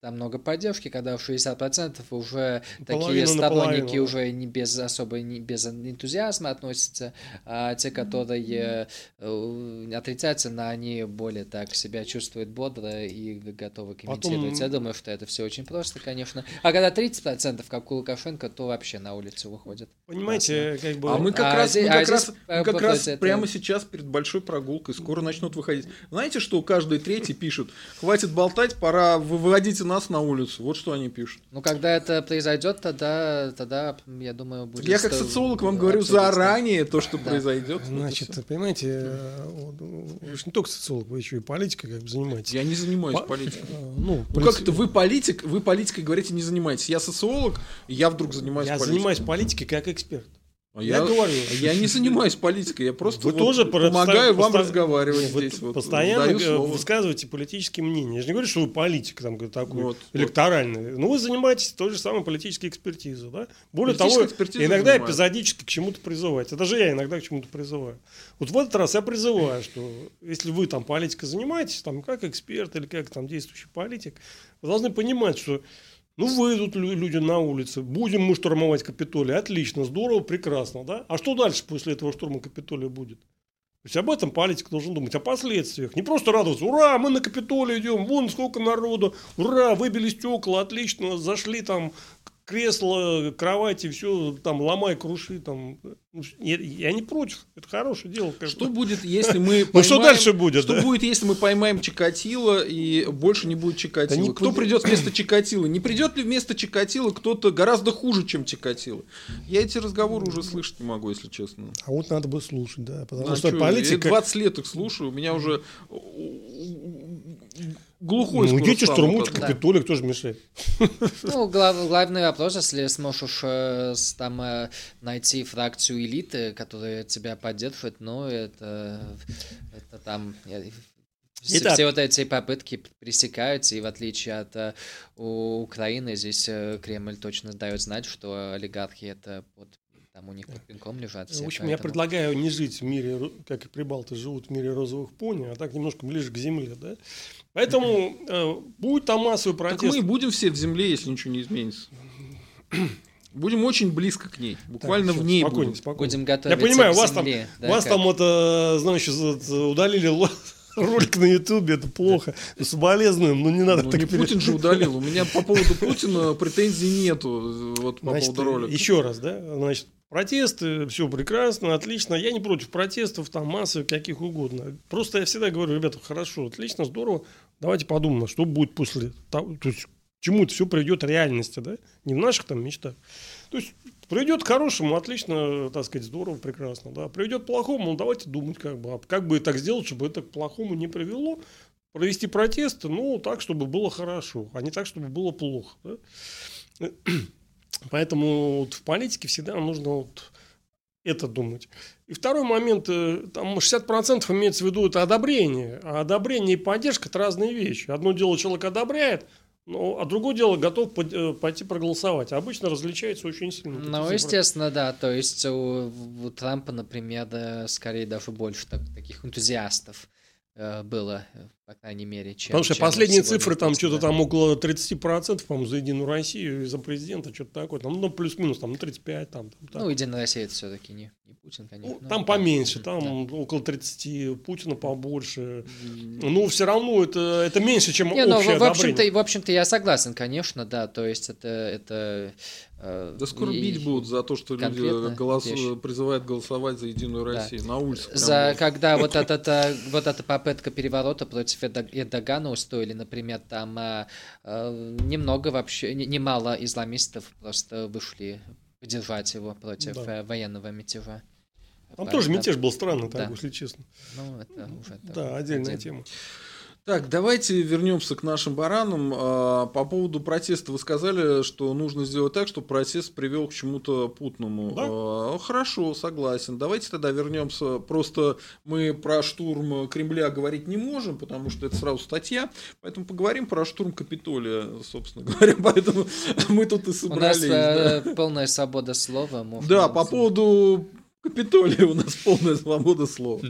там много поддержки, когда 60% уже такие сторонники уже не без особой, не без энтузиазма относятся, а те, которые э, отрицательно, они более так себя чувствуют бодро и готовы комментировать. Потом... Я думаю, что это все очень просто, конечно. А когда 30%, как у Лукашенко, то вообще на улицу выходят. Понимаете, как бы... А мы как а раз, мы а как раз, мы как раз это... прямо сейчас перед большой прогулкой, скоро начнут выходить. Знаете, что каждый третий пишет? Хватит болтать, пора выводите нас на улицу. Вот что они пишут. Ну, когда это произойдет, тогда, тогда я думаю, будет... Я как социолог вам говорю заранее то, что произойдет. Значит, понимаете, э, вы же не только социолог, вы еще и политикой как бы занимаетесь. Я не занимаюсь политикой. Э, ну, ну как это, вы политик, вы политикой говорите не занимаетесь. Я социолог, я вдруг занимаюсь политикой. Я занимаюсь политикой как эксперт. А я, я говорю. Я не занимаюсь политикой, я просто вы вот тоже помогаю вам поста... разговаривать вы здесь. Вот, постоянно высказываете политические мнения. Я же не говорю, что вы политик там такой вот, электоральный. Вот. Но вы занимаетесь той же самой политической экспертизой. Да? Более того, иногда занимаюсь. эпизодически к чему-то призываете. Это же я иногда к чему-то призываю. Вот в этот раз я призываю, что если вы там политикой занимаетесь, там как эксперт или как там действующий политик, вы должны понимать, что ну, выйдут люди на улицы, будем мы штурмовать Капитолий, отлично, здорово, прекрасно, да? А что дальше после этого штурма Капитолия будет? То есть об этом политик должен думать, о последствиях. Не просто радоваться, ура, мы на Капитолий идем, вон сколько народу, ура, выбили стекла, отлично, зашли там кресла, кровати, все там ломай, круши, там. Я, я не против, это хорошее дело. Что будет, если мы поймаем... Ну что дальше будет? Что будет, если мы поймаем Чикатило и больше не будет Чикатило? Кто придет вместо Чикатило? Не придет ли вместо Чикатило кто-то гораздо хуже, чем Чикатило? Я эти разговоры уже слышать не могу, если честно. А вот надо бы слушать, да. Потому что политика... Я 20 лет их слушаю, у меня уже глухой Ну, идите штурмуйте Капитолий, кто же мешает? Ну, глав, главный вопрос, если сможешь э, там э, найти фракцию элиты, которая тебя поддерживает, ну, это, это там... Все, Итак. все вот эти попытки пресекаются, и в отличие от у Украины, здесь э, Кремль точно дает знать, что олигархи это под там у них под пинком лежат все. В общем, поэтому... я предлагаю не жить в мире, как и прибалты живут в мире розовых пони, а так немножко ближе к земле, да? Поэтому э, будет там массовый протест. Так мы будем все в земле, если ничего не изменится. Будем очень близко к ней, буквально так, в ней спокойно, будем. Спокойно. Будем готовиться Я понимаю, вас земле, там, да, вас как... там это, значит, удалили ролик на Ютубе, это плохо. Соболезнуем, но не надо ну, так не перед... Путин же удалил. У меня по поводу Путина претензий нету. Вот по Значит, поводу ролика. Еще раз, да? Значит, Протесты, все прекрасно, отлично. Я не против протестов, там массы каких угодно. Просто я всегда говорю, ребята, хорошо, отлично, здорово. Давайте подумаем, что будет после того, то есть чему это все приведет реальности, да? Не в наших там мечтах. То есть приведет к хорошему, отлично, так сказать, здорово, прекрасно, да. Приведет к плохому, ну давайте думать, как бы, а как бы так сделать, чтобы это к плохому не привело. Провести протесты, ну, так, чтобы было хорошо, а не так, чтобы было плохо. Да? Поэтому вот в политике всегда нужно вот это думать. И второй момент, э, там 60% имеется в виду это одобрение. А одобрение и поддержка – это разные вещи. Одно дело человек одобряет, ну, а другое дело, готов э, пойти проголосовать. А обычно различается очень сильно. Ну, естественно, да. То есть у, у Трампа, например, да, скорее даже больше так, таких энтузиастов было по крайней мере, чем... Потому что чем последние цифры там что-то там около 30%, по-моему, за Единую Россию и за президента, что-то такое, там, ну, плюс-минус, там, 35, там, там так. Ну, Единая Россия это все-таки не, не Путин, конечно. Ну, там поменьше, там да. около 30, Путина побольше. Mm. Ну, все равно это, это меньше, чем не, общее ну, в общем-то, в общем-то, я согласен, конечно, да, то есть это... это э, да скоро и, бить будут за то, что люди голос... призывают голосовать за Единую Россию да. на улице. За, когда вот эта, вот эта попытка переворота против Эрдогана устроили, например, там немного вообще, немало исламистов просто вышли поддержать его против да. Э, военного мятежа. Там Правда? тоже мятеж был странный, так, да. если честно. Ну, это уже... Да, отдельная отдельно. тема. Так, давайте вернемся к нашим баранам. А, по поводу протеста вы сказали, что нужно сделать так, чтобы протест привел к чему-то путному. Да? А, хорошо, согласен. Давайте тогда вернемся. Просто мы про штурм Кремля говорить не можем, потому что это сразу статья. Поэтому поговорим про штурм Капитолия, собственно говоря. Поэтому мы тут и собрались. У нас да. полная свобода слова. Да, по поводу Капитолий у нас полная свобода слова.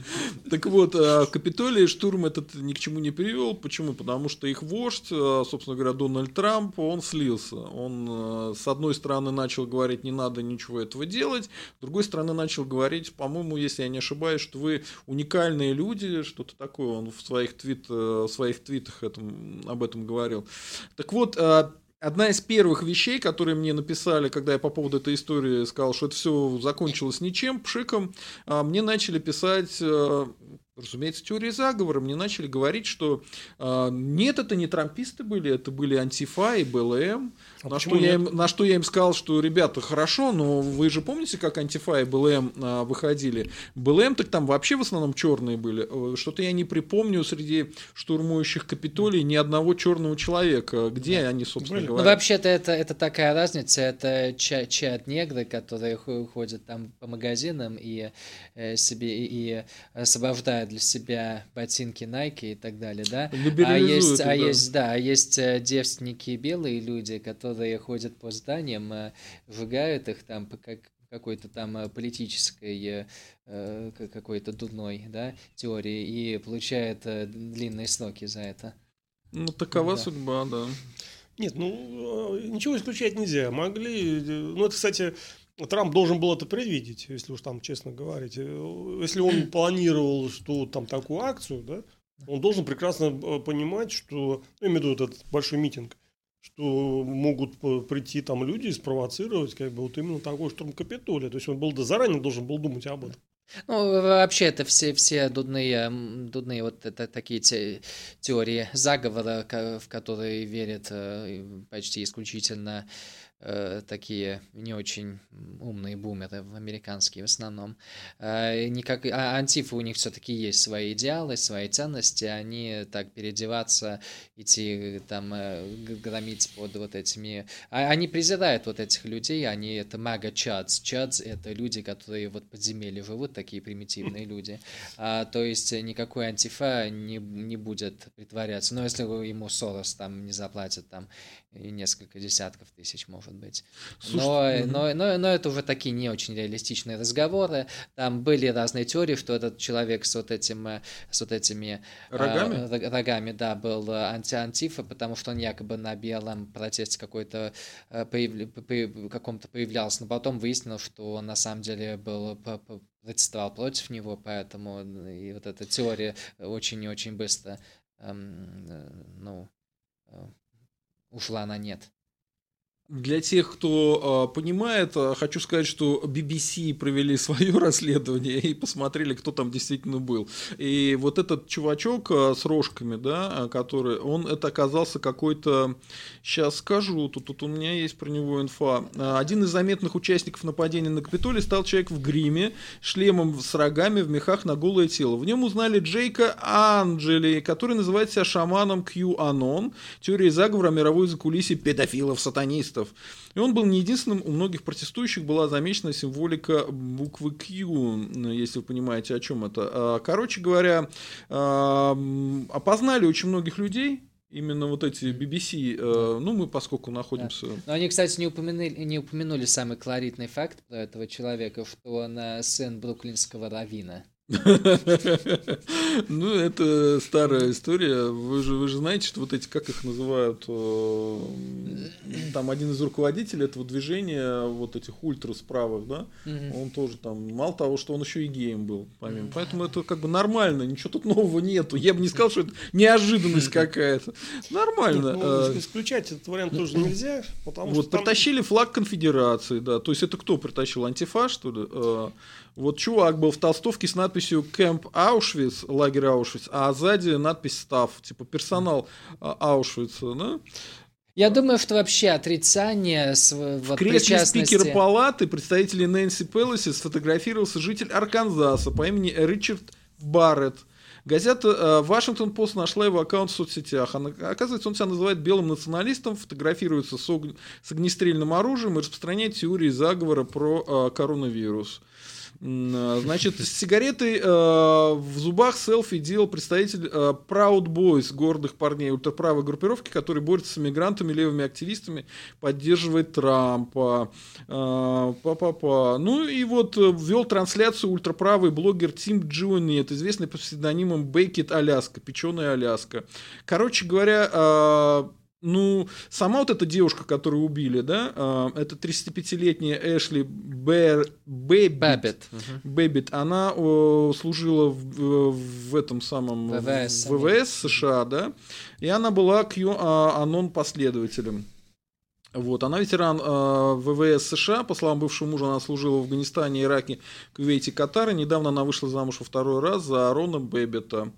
Так вот, а, Капитолий штурм этот ни к чему не привел. Почему? Потому что их вождь, а, собственно говоря, Дональд Трамп, он слился. Он, а, с одной стороны, начал говорить, не надо ничего этого делать, с другой стороны, начал говорить, по-моему, если я не ошибаюсь, что вы уникальные люди, что-то такое, он в своих, твит, в своих твитах этом, об этом говорил. Так вот, Одна из первых вещей, которые мне написали, когда я по поводу этой истории сказал, что это все закончилось ничем, пшиком, а, мне начали писать э, разумеется, теории заговора. Мне начали говорить, что э, нет, это не трамписты были, это были антифа и БЛМ. А на, что я им, на что я им сказал, что, ребята, хорошо, но вы же помните, как антифа и БЛМ э, выходили? БЛМ так там вообще в основном черные были. Э, что-то я не припомню среди штурмующих Капитолий ни одного черного человека. Где да. они, собственно были. говоря? Ну, вообще-то это, это такая разница. Это чат негры, которые ходят там по магазинам и э, себе и, и освобождают для себя ботинки Nike и так далее, да? А есть, а да. есть, да, а есть э, девственники белые люди, которые ходят по зданиям, э, сжигают их там как какой-то там э, политической какой-то дудной, да, теории и получают длинные сроки за это. Ну, такова да. судьба, да. Нет, ну, ничего исключать нельзя. Могли, ну, это, кстати, Трамп должен был это предвидеть, если уж там честно говорить. Э, если он планировал, что там такую акцию, да, он должен прекрасно э, понимать, что, ну, я имею в виду этот большой митинг, что могут прийти там люди и спровоцировать как бы вот именно такой штурм Капитолия. То есть он был да заранее должен был думать об этом. Ну, вообще, это все, все дудные, дудные вот это, такие те, теории заговора, в которые верят э, почти исключительно э, такие не очень умные бумеры американские в основном. Э, никак, а антифы у них все-таки есть свои идеалы, свои ценности, они так переодеваться, идти там э, громить под вот этими... А, они презирают вот этих людей, они это мага чадс. Чадс — это люди, которые вот подземелье живут, такие примитивные люди. А, то есть никакой антифа не, не будет притворяться. Но если ему Сорос там не заплатят там и несколько десятков тысяч, может быть. Слушай, но, угу. но, но, но это уже такие не очень реалистичные разговоры. Там были разные теории, что этот человек с вот, этим, э, с вот этими э, рогами, э, рогами да, был анти-антифа, потому что он якобы на белом протесте какой-то э, появ... каком-то появлялся, но потом выяснилось, что он на самом деле был протестовал против него, поэтому и вот эта теория очень и очень быстро эм, э, ну, ушла на нет. Для тех, кто э, понимает, э, хочу сказать, что BBC провели свое расследование и посмотрели, кто там действительно был. И вот этот чувачок э, с рожками, да, который, он это оказался какой-то, сейчас скажу, тут, тут у меня есть про него инфа. Один из заметных участников нападения на Капитолий стал человек в гриме, шлемом с рогами в мехах на голое тело. В нем узнали Джейка Анджели, который называет себя шаманом QAnon, теория заговора мировой закулисье педофилов-сатанистов протестов. И он был не единственным, у многих протестующих была замечена символика буквы Q, если вы понимаете, о чем это. А, короче говоря, опознали очень многих людей, Именно вот эти BBC, э, ну мы поскольку находимся... Да. Но они, кстати, не упомянули, не упомянули самый колоритный факт про этого человека, что он э, сын бруклинского равина. Ну, это старая история. Вы же, вы же знаете, что вот эти, как их называют, э, там один из руководителей этого движения, вот этих ультрас правых, да, он тоже там, мало того, что он еще и геем был, помимо. Поэтому это как бы нормально, ничего тут нового нету. Я бы не сказал, что это неожиданность какая-то. Нормально. Ну, э. исключать этот вариант тоже нельзя, потому вот, что... Вот, притащили флаг конфедерации, да. То есть это кто притащил? Антифа, что ли? Э, вот чувак был в толстовке с надписью «Кэмп Аушвиц», лагерь Аушвиц, а сзади надпись «Став», типа персонал а, Аушвица, да? Я думаю, что вообще отрицание с, вот, В кресле причастности... спикера палаты представителей Нэнси Пелоси сфотографировался житель Арканзаса по имени Ричард Барретт. Газета э, Вашингтон Пост нашла его аккаунт в соцсетях. Она, оказывается, он себя называет белым националистом, фотографируется с, ог... с огнестрельным оружием и распространяет теории заговора про э, коронавирус. А, значит, с сигаретой э, в зубах селфи делал представитель э, Proud Boys, гордых парней ультраправой группировки, который борется с мигрантами, левыми активистами, поддерживает Трампа. Э, па-па-па. Ну и вот э, ввел трансляцию ультраправый блогер Тим Джуниет, известный под псевдонимом Бейкет Аляска, печеная Аляска. Короче говоря, э, ну, сама вот эта девушка, которую убили, да, э, это 35-летняя Эшли Бэр, Бэббит, Бэббит, угу. Бэббит, она э, служила в, в этом самом ВВС, ВВС США, да, и она была QAnon а, последователем. Вот, она ветеран э, ВВС США, по словам бывшего мужа, она служила в Афганистане, Ираке, Кувейте, Катаре. Недавно она вышла замуж во второй раз за Арона Бэббита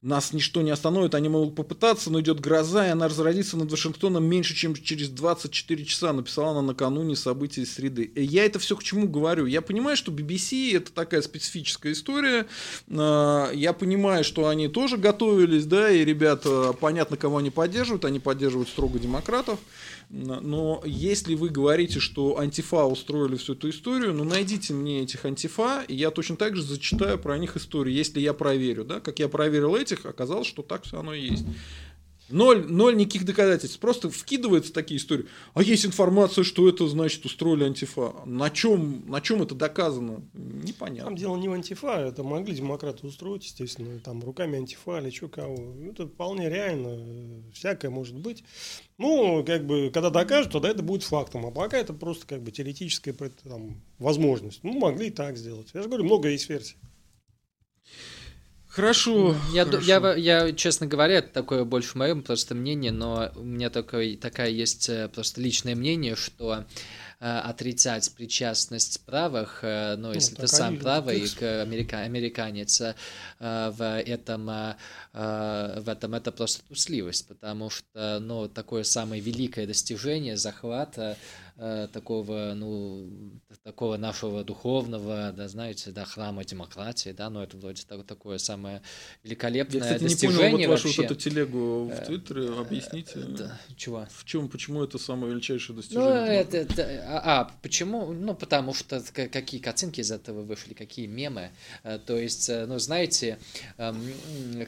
нас ничто не остановит, они могут попытаться, но идет гроза, и она разразится над Вашингтоном меньше, чем через 24 часа, написала она накануне событий среды. И я это все к чему говорю? Я понимаю, что BBC это такая специфическая история, а, я понимаю, что они тоже готовились, да, и ребята, понятно, кого они поддерживают, они поддерживают строго демократов, но если вы говорите, что антифа устроили всю эту историю, ну найдите мне этих антифа, и я точно так же зачитаю про них историю, если я проверю, да, как я проверил этих, оказалось, что так все оно и есть. Ноль, ноль никаких доказательств. Просто вкидываются такие истории. А есть информация, что это значит устроили антифа. На чем, на чем это доказано? Непонятно. Там дело не в антифа, это могли демократы устроить, естественно, там руками антифа или что кого. Это вполне реально, всякое может быть. Ну, как бы, когда докажут, тогда это будет фактом. А пока это просто как бы теоретическая там, возможность. Ну, могли и так сделать. Я же говорю, много есть версий. Хорошо. Я, хорошо. Я, я, честно говоря, это такое больше мое просто мнение, но у меня такое, такая есть э, просто личное мнение, что Э, отрицать причастность правых, э, ну, если ну, ты сам правый, к америка, американец, э, в этом, в этом это просто трусливость, потому что, ну, такое самое великое достижение захвата Э, такого, ну, такого нашего духовного, да, знаете, да, храма демократии, да, но это вроде так, такое самое великолепное Я, кстати, достижение не понял, вот вашу вот эту телегу в э, Твиттере, объясните. Да, чего? В чем, почему это самое величайшее ну, достижение? Ну, это, это, а, а, почему? Ну, потому что какие картинки из этого вышли, какие мемы, э, то есть, ну, знаете, эм,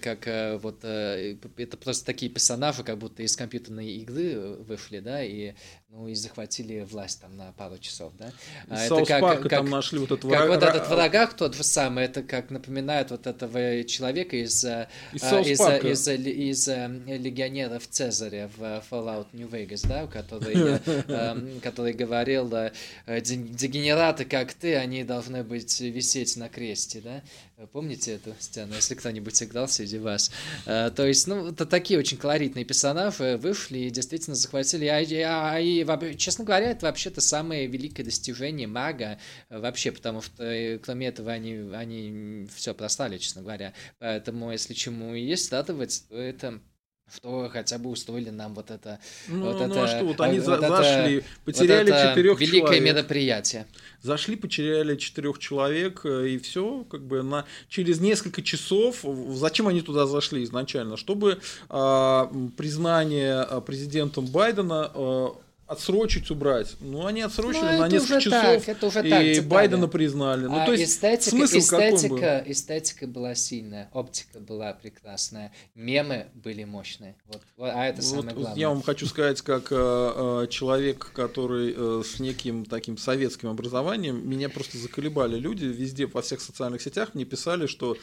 как вот, это просто такие персонажи, как будто из компьютерной игры вышли, да, и ну и захватили власть там на пару часов, да. А это как, как, там нашли вот этот враг. Как вот этот врагах тот же самый, это как напоминает вот этого человека из, э, из, из, из, из, из э, легионеров Цезаря в Fallout New Vegas, да, который, эм, который говорил, дегенераты, как ты, они должны быть висеть на кресте, да. Помните эту сцену, если кто-нибудь играл среди вас? Э, то есть, ну, это такие очень колоритные персонажи вышли и действительно захватили. А, а, а, и, честно говоря, это вообще-то самое великое достижение мага вообще, потому что э, кроме этого они, они все простали, честно говоря. Поэтому, если чему и есть статовать, то это что хотя бы устроили нам вот это ну, вот ну это, а что вот они вот за, это, зашли потеряли вот четырех великое человек. мероприятие зашли потеряли четырех человек э, и все как бы на через несколько часов зачем они туда зашли изначально чтобы а, признание а, президентом Байдена а, отсрочить, убрать. Ну, они отсрочили ну, на несколько часов, так, это уже и так, Байдена признали. Ну, а то есть эстетика, смысл эстетика, эстетика была сильная, оптика была прекрасная, мемы были мощные. Вот, а это самое вот, главное. Я вам хочу сказать, как э, э, человек, который э, с неким таким советским образованием, меня просто заколебали люди везде, во всех социальных сетях мне писали, что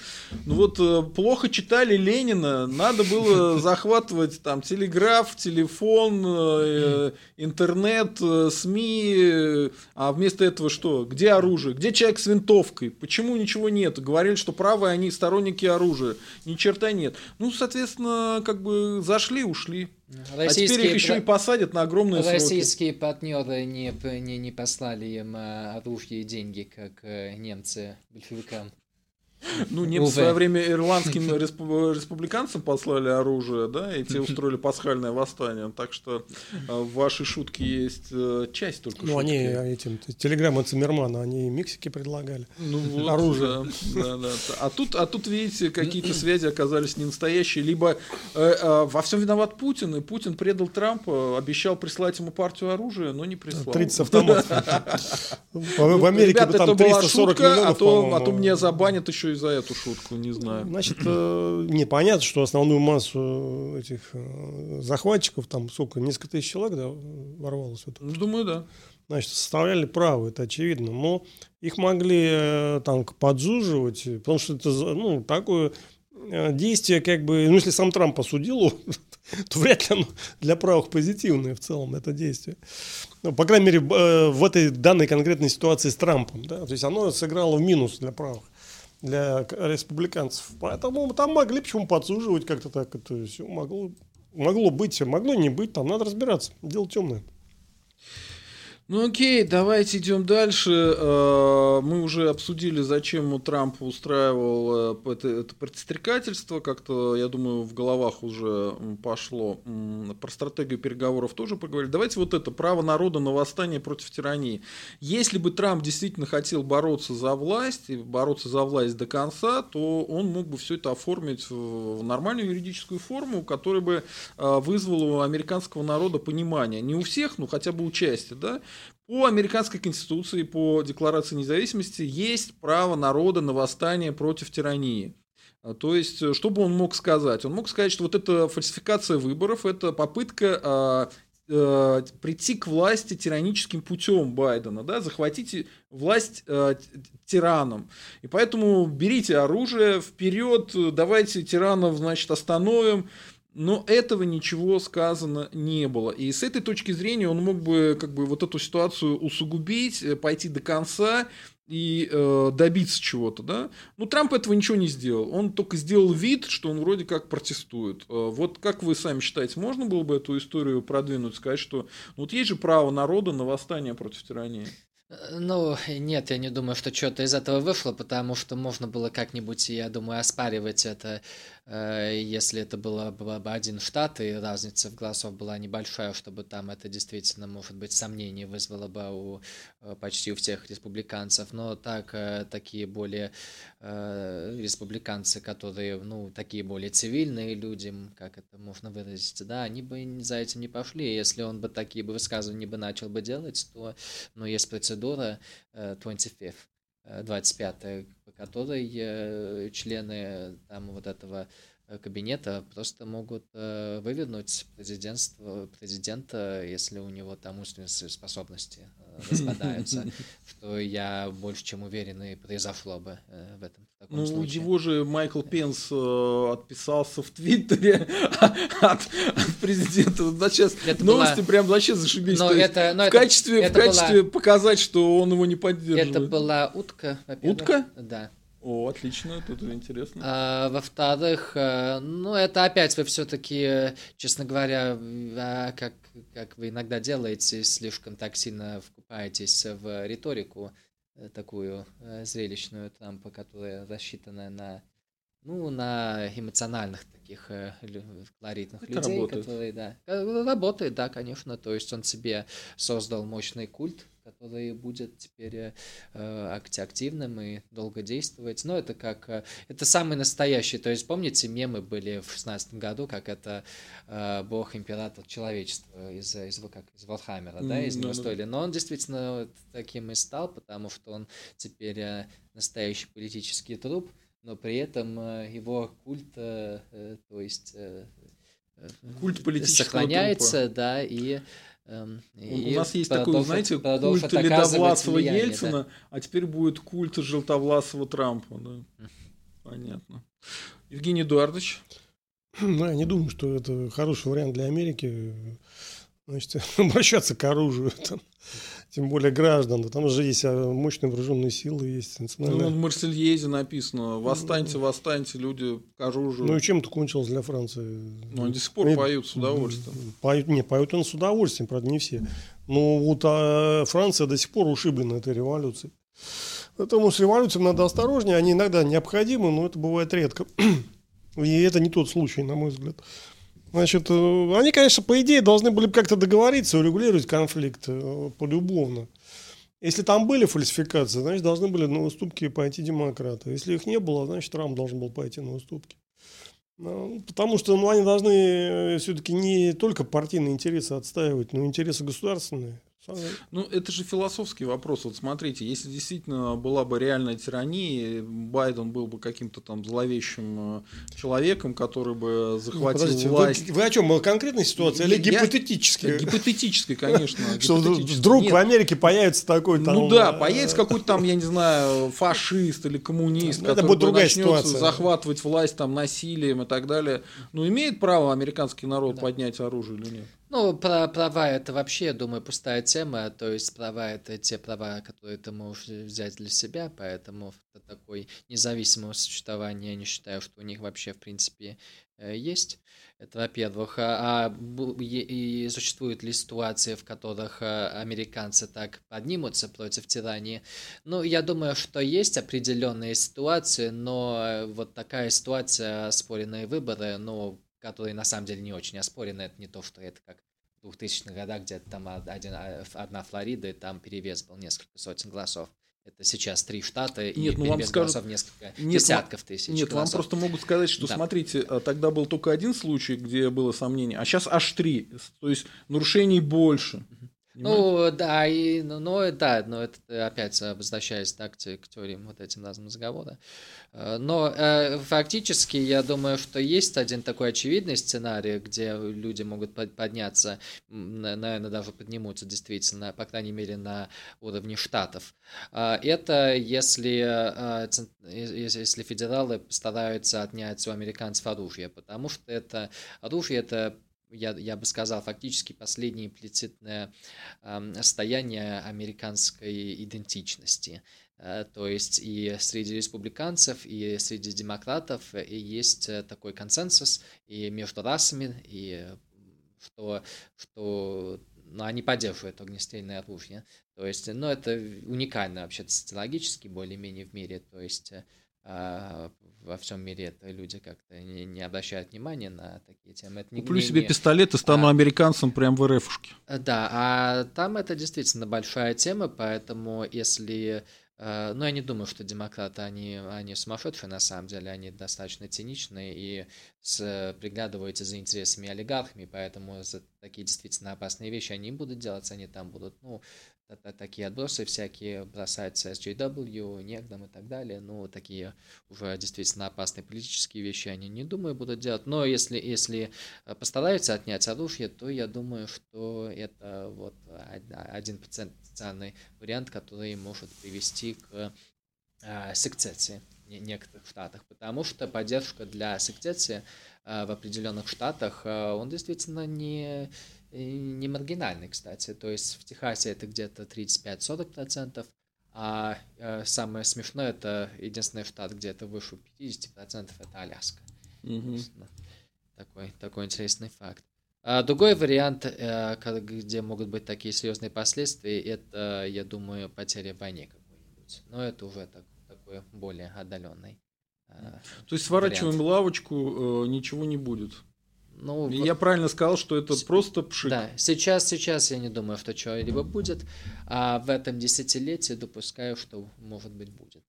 ну вот э, плохо читали Ленина, надо было захватывать там телеграф, телефон, э, интернет, интернет, э, СМИ, а вместо этого что? Где оружие? Где человек с винтовкой? Почему ничего нет? Говорили, что правые они сторонники оружия. Ни черта нет. Ну, соответственно, как бы зашли, ушли. Российские а теперь их еще и посадят на огромные Российские сроки. партнеры не, не, не послали им э, оружие и деньги, как э, немцы большевикам. Ну, немцы в свое время ирландским республиканцам послали оружие, да, и те устроили пасхальное восстание. Так что э, в вашей шутке есть э, часть только Ну, шутки. они этим, телеграмма Циммермана, они Мексике предлагали ну, вот, оружие. Да, да, да. А, тут, а тут, видите, какие-то связи оказались не настоящие. Либо э, э, во всем виноват Путин, и Путин предал Трампа, обещал прислать ему партию оружия, но не прислал. 30 автоматов. В Америке там 340 миллионов, а то, а то мне забанят еще и за эту шутку, не знаю. Значит, э, непонятно, что основную массу этих э, захватчиков, там сколько, несколько тысяч человек, да, ворвалось в это? Ну, думаю, да. Значит, составляли право, это очевидно, но их могли э, там подзуживать, потому что это, ну, такое действие, как бы, ну, если сам Трамп осудил, то вряд ли оно для правых позитивное в целом, это действие. Ну, по крайней мере, в этой данной конкретной ситуации с Трампом, да, то есть оно сыграло в минус для правых для республиканцев. Поэтому там могли почему подсуживать как-то так. Это все могло, могло быть, могло не быть. Там надо разбираться. Дело темное. Ну окей, давайте идем дальше. Э, мы уже обсудили, зачем у Трампа устраивал э, это, это подстрекательство. Как-то, я думаю, в головах уже пошло. Про стратегию переговоров тоже поговорили. Давайте вот это, право народа на восстание против тирании. Если бы Трамп действительно хотел бороться за власть, и бороться за власть до конца, то он мог бы все это оформить в нормальную юридическую форму, которая бы э, вызвала у американского народа понимание. Не у всех, но хотя бы участие, да? По американской конституции, по Декларации независимости есть право народа на восстание против тирании. А, то есть, э, что бы он мог сказать? Он мог сказать, что вот эта фальсификация выборов, это попытка а, э, прийти к власти тираническим путем Байдена, да, захватите власть э, тираном. И поэтому берите оружие вперед, давайте тиранов, значит, остановим. Но этого ничего сказано не было. И с этой точки зрения он мог бы как бы вот эту ситуацию усугубить, э, пойти до конца и э, добиться чего-то, да. Ну, Трамп этого ничего не сделал. Он только сделал вид, что он вроде как протестует. Э, вот как вы сами считаете, можно было бы эту историю продвинуть, сказать, что ну, вот есть же право народа на восстание против тирании? Э, ну, нет, я не думаю, что что-то из этого вышло, потому что можно было как-нибудь, я думаю, оспаривать это если это было бы один штат, и разница в голосов была небольшая, чтобы там это действительно, может быть, сомнение вызвало бы у э, почти у всех республиканцев, но так, э, такие более республиканцы, которые, ну, такие более цивильные люди, как это можно выразить, да, они бы за этим не пошли. Если он бы такие бы высказывания бы начал бы делать, то, ну, есть процедура 25 25 по которой члены там вот этого Э, кабинета просто могут э, вывернуть президентство, президента, если у него там умственные способности э, распадаются, что я больше чем уверен и произошло бы в этом ну, случае. его же Майкл Пенс отписался в Твиттере от, от президента. Да, сейчас это новости была... прям вообще зашибись. Но это, но в это, качестве, это в качестве была... показать, что он его не поддерживает. Это была утка, Утка? Да. О, отлично, тут интересно. А, во-вторых, э, ну, это опять вы все-таки, честно говоря, а, как, как вы иногда делаете, слишком так сильно вкупаетесь в риторику э, такую э, зрелищную Трампа, которая рассчитана на ну, на эмоциональных таких колоритных Это людей, работает. которые, да, работает, да, конечно, то есть он себе создал мощный культ, который будет теперь э, активным и долго действовать. Но это как... Э, это самый настоящий. То есть, помните, мемы были в шестнадцатом году, как это э, бог-император человечества из, из, как, из Валхаммера, mm, да, из него стоили. Но он действительно таким и стал, потому что он теперь э, настоящий политический труп, но при этом э, его культ, э, э, то есть... Культ политического сохраняется, трупа. да, и Эм, и У нас есть такой, знаете, культ Ледовласова Ельцина, да. а теперь будет культ Желтовласова Трампа. Да? Понятно. Евгений Эдуардович? Ну, я не думаю, что это хороший вариант для Америки. Значит, обращаться к оружию. Там тем более граждан. Да, там же есть а, мощные вооруженные силы, есть национальные... Ну, в Марсельезе написано, восстаньте, восстаньте, люди к оружию. Ну и чем это кончилось для Франции? Ну, они до сих пор они... поют с удовольствием. Поют, не, поют он с удовольствием, правда, не все. Но вот а Франция до сих пор ушиблена этой революцией. Поэтому с революцией надо осторожнее, они иногда необходимы, но это бывает редко. И это не тот случай, на мой взгляд. Значит, э, они, конечно, по идее должны были бы как-то договориться, урегулировать конфликт э, полюбовно. Если там были фальсификации, значит, должны были на уступки пойти демократы. Если их не было, значит, Трамп должен был пойти на уступки. Ну, потому что ну, они должны э, все-таки не только партийные интересы отстаивать, но и интересы государственные. Ну, это же философский вопрос. Вот смотрите, если действительно была бы реальная тирания, Байден был бы каким-то там зловещим э, человеком, который бы захватил ну, власть. Вы, вы о чем? Конкретной ситуации или гипотетической? Гипотетической, конечно. Что вдруг в Америке появится такой там... Ну да, э, появится какой-то там, я не знаю, фашист или коммунист, ну, который другая ситуация. захватывать власть там насилием и так далее. Ну, имеет право американский народ поднять оружие или нет? Ну, про права это вообще, я думаю, пустая тема. То есть права это те права, которые ты можешь взять для себя, поэтому это такой независимого существования я не считаю, что у них вообще, в принципе, э, есть. Это во-первых. А, а и существуют ли ситуации, в которых э, американцы так поднимутся против тирании? Ну, я думаю, что есть определенные ситуации, но э, вот такая ситуация, споренные выборы, ну, которые на самом деле не очень оспорены. Это не то, что это как в 2000-х годах, где там один, а, одна Флорида, и там перевес был несколько сотен голосов. Это сейчас три штата нет, и ну вам скажут, голосов несколько нет, десятков тысяч Нет, голосов. вам просто могут сказать, что да. смотрите, а, тогда был только один случай, где было сомнение, а сейчас аж три. То есть нарушений больше. Ну, да, и, ну, ну, да, но это опять возвращаясь так, к теориям вот этим разным разговора. Э, но э, фактически, я думаю, что есть один такой очевидный сценарий, где люди могут подняться, наверное, даже поднимутся действительно, по крайней мере, на уровне штатов. Э, это если, э, если федералы стараются отнять у американцев оружие, потому что это оружие это я, я бы сказал, фактически последнее имплицитное э, состояние американской идентичности. То есть и среди республиканцев, и среди демократов и есть такой консенсус и между расами, и что, что ну, они поддерживают огнестрельное оружие. То есть, ну, это уникально вообще социологически более-менее в мире. То есть, а, во всем мире это люди как-то не, не обращают внимания на такие темы. Это не, Куплю не, себе не... пистолет и стану а, американцем прям в РФушке. Да, а там это действительно большая тема, поэтому если Э, но я не думаю, что демократы, они, они сумасшедшие на самом деле, они достаточно циничные и с, приглядываются за интересами олигархами, поэтому за такие действительно опасные вещи они будут делать, они там будут, ну, такие отбросы всякие бросать SJW, негдам и так далее, ну, такие уже действительно опасные политические вещи они, не думаю, будут делать, но если, если э, постараются отнять оружие, то я думаю, что это вот один потенциальный вариант, который может привести к э, секцеции в некоторых штатах, потому что поддержка для секцеции э, в определенных штатах, он действительно не не маргинальный, кстати. То есть в Техасе это где-то 35-40%, а э, самое смешное, это единственный штат, где это выше 50%, это Аляска. Угу. Такой, такой интересный факт. А другой вариант, э, где могут быть такие серьезные последствия, это, я думаю, потеря в войне какой-нибудь. Но это уже так, такой более отдаленный. Э, То есть сворачиваем вариант. лавочку, ничего не будет. Ну, я вот, правильно сказал, что это с... просто пшик. Да, сейчас, сейчас я не думаю, что что-либо будет, а в этом десятилетии допускаю, что может быть будет.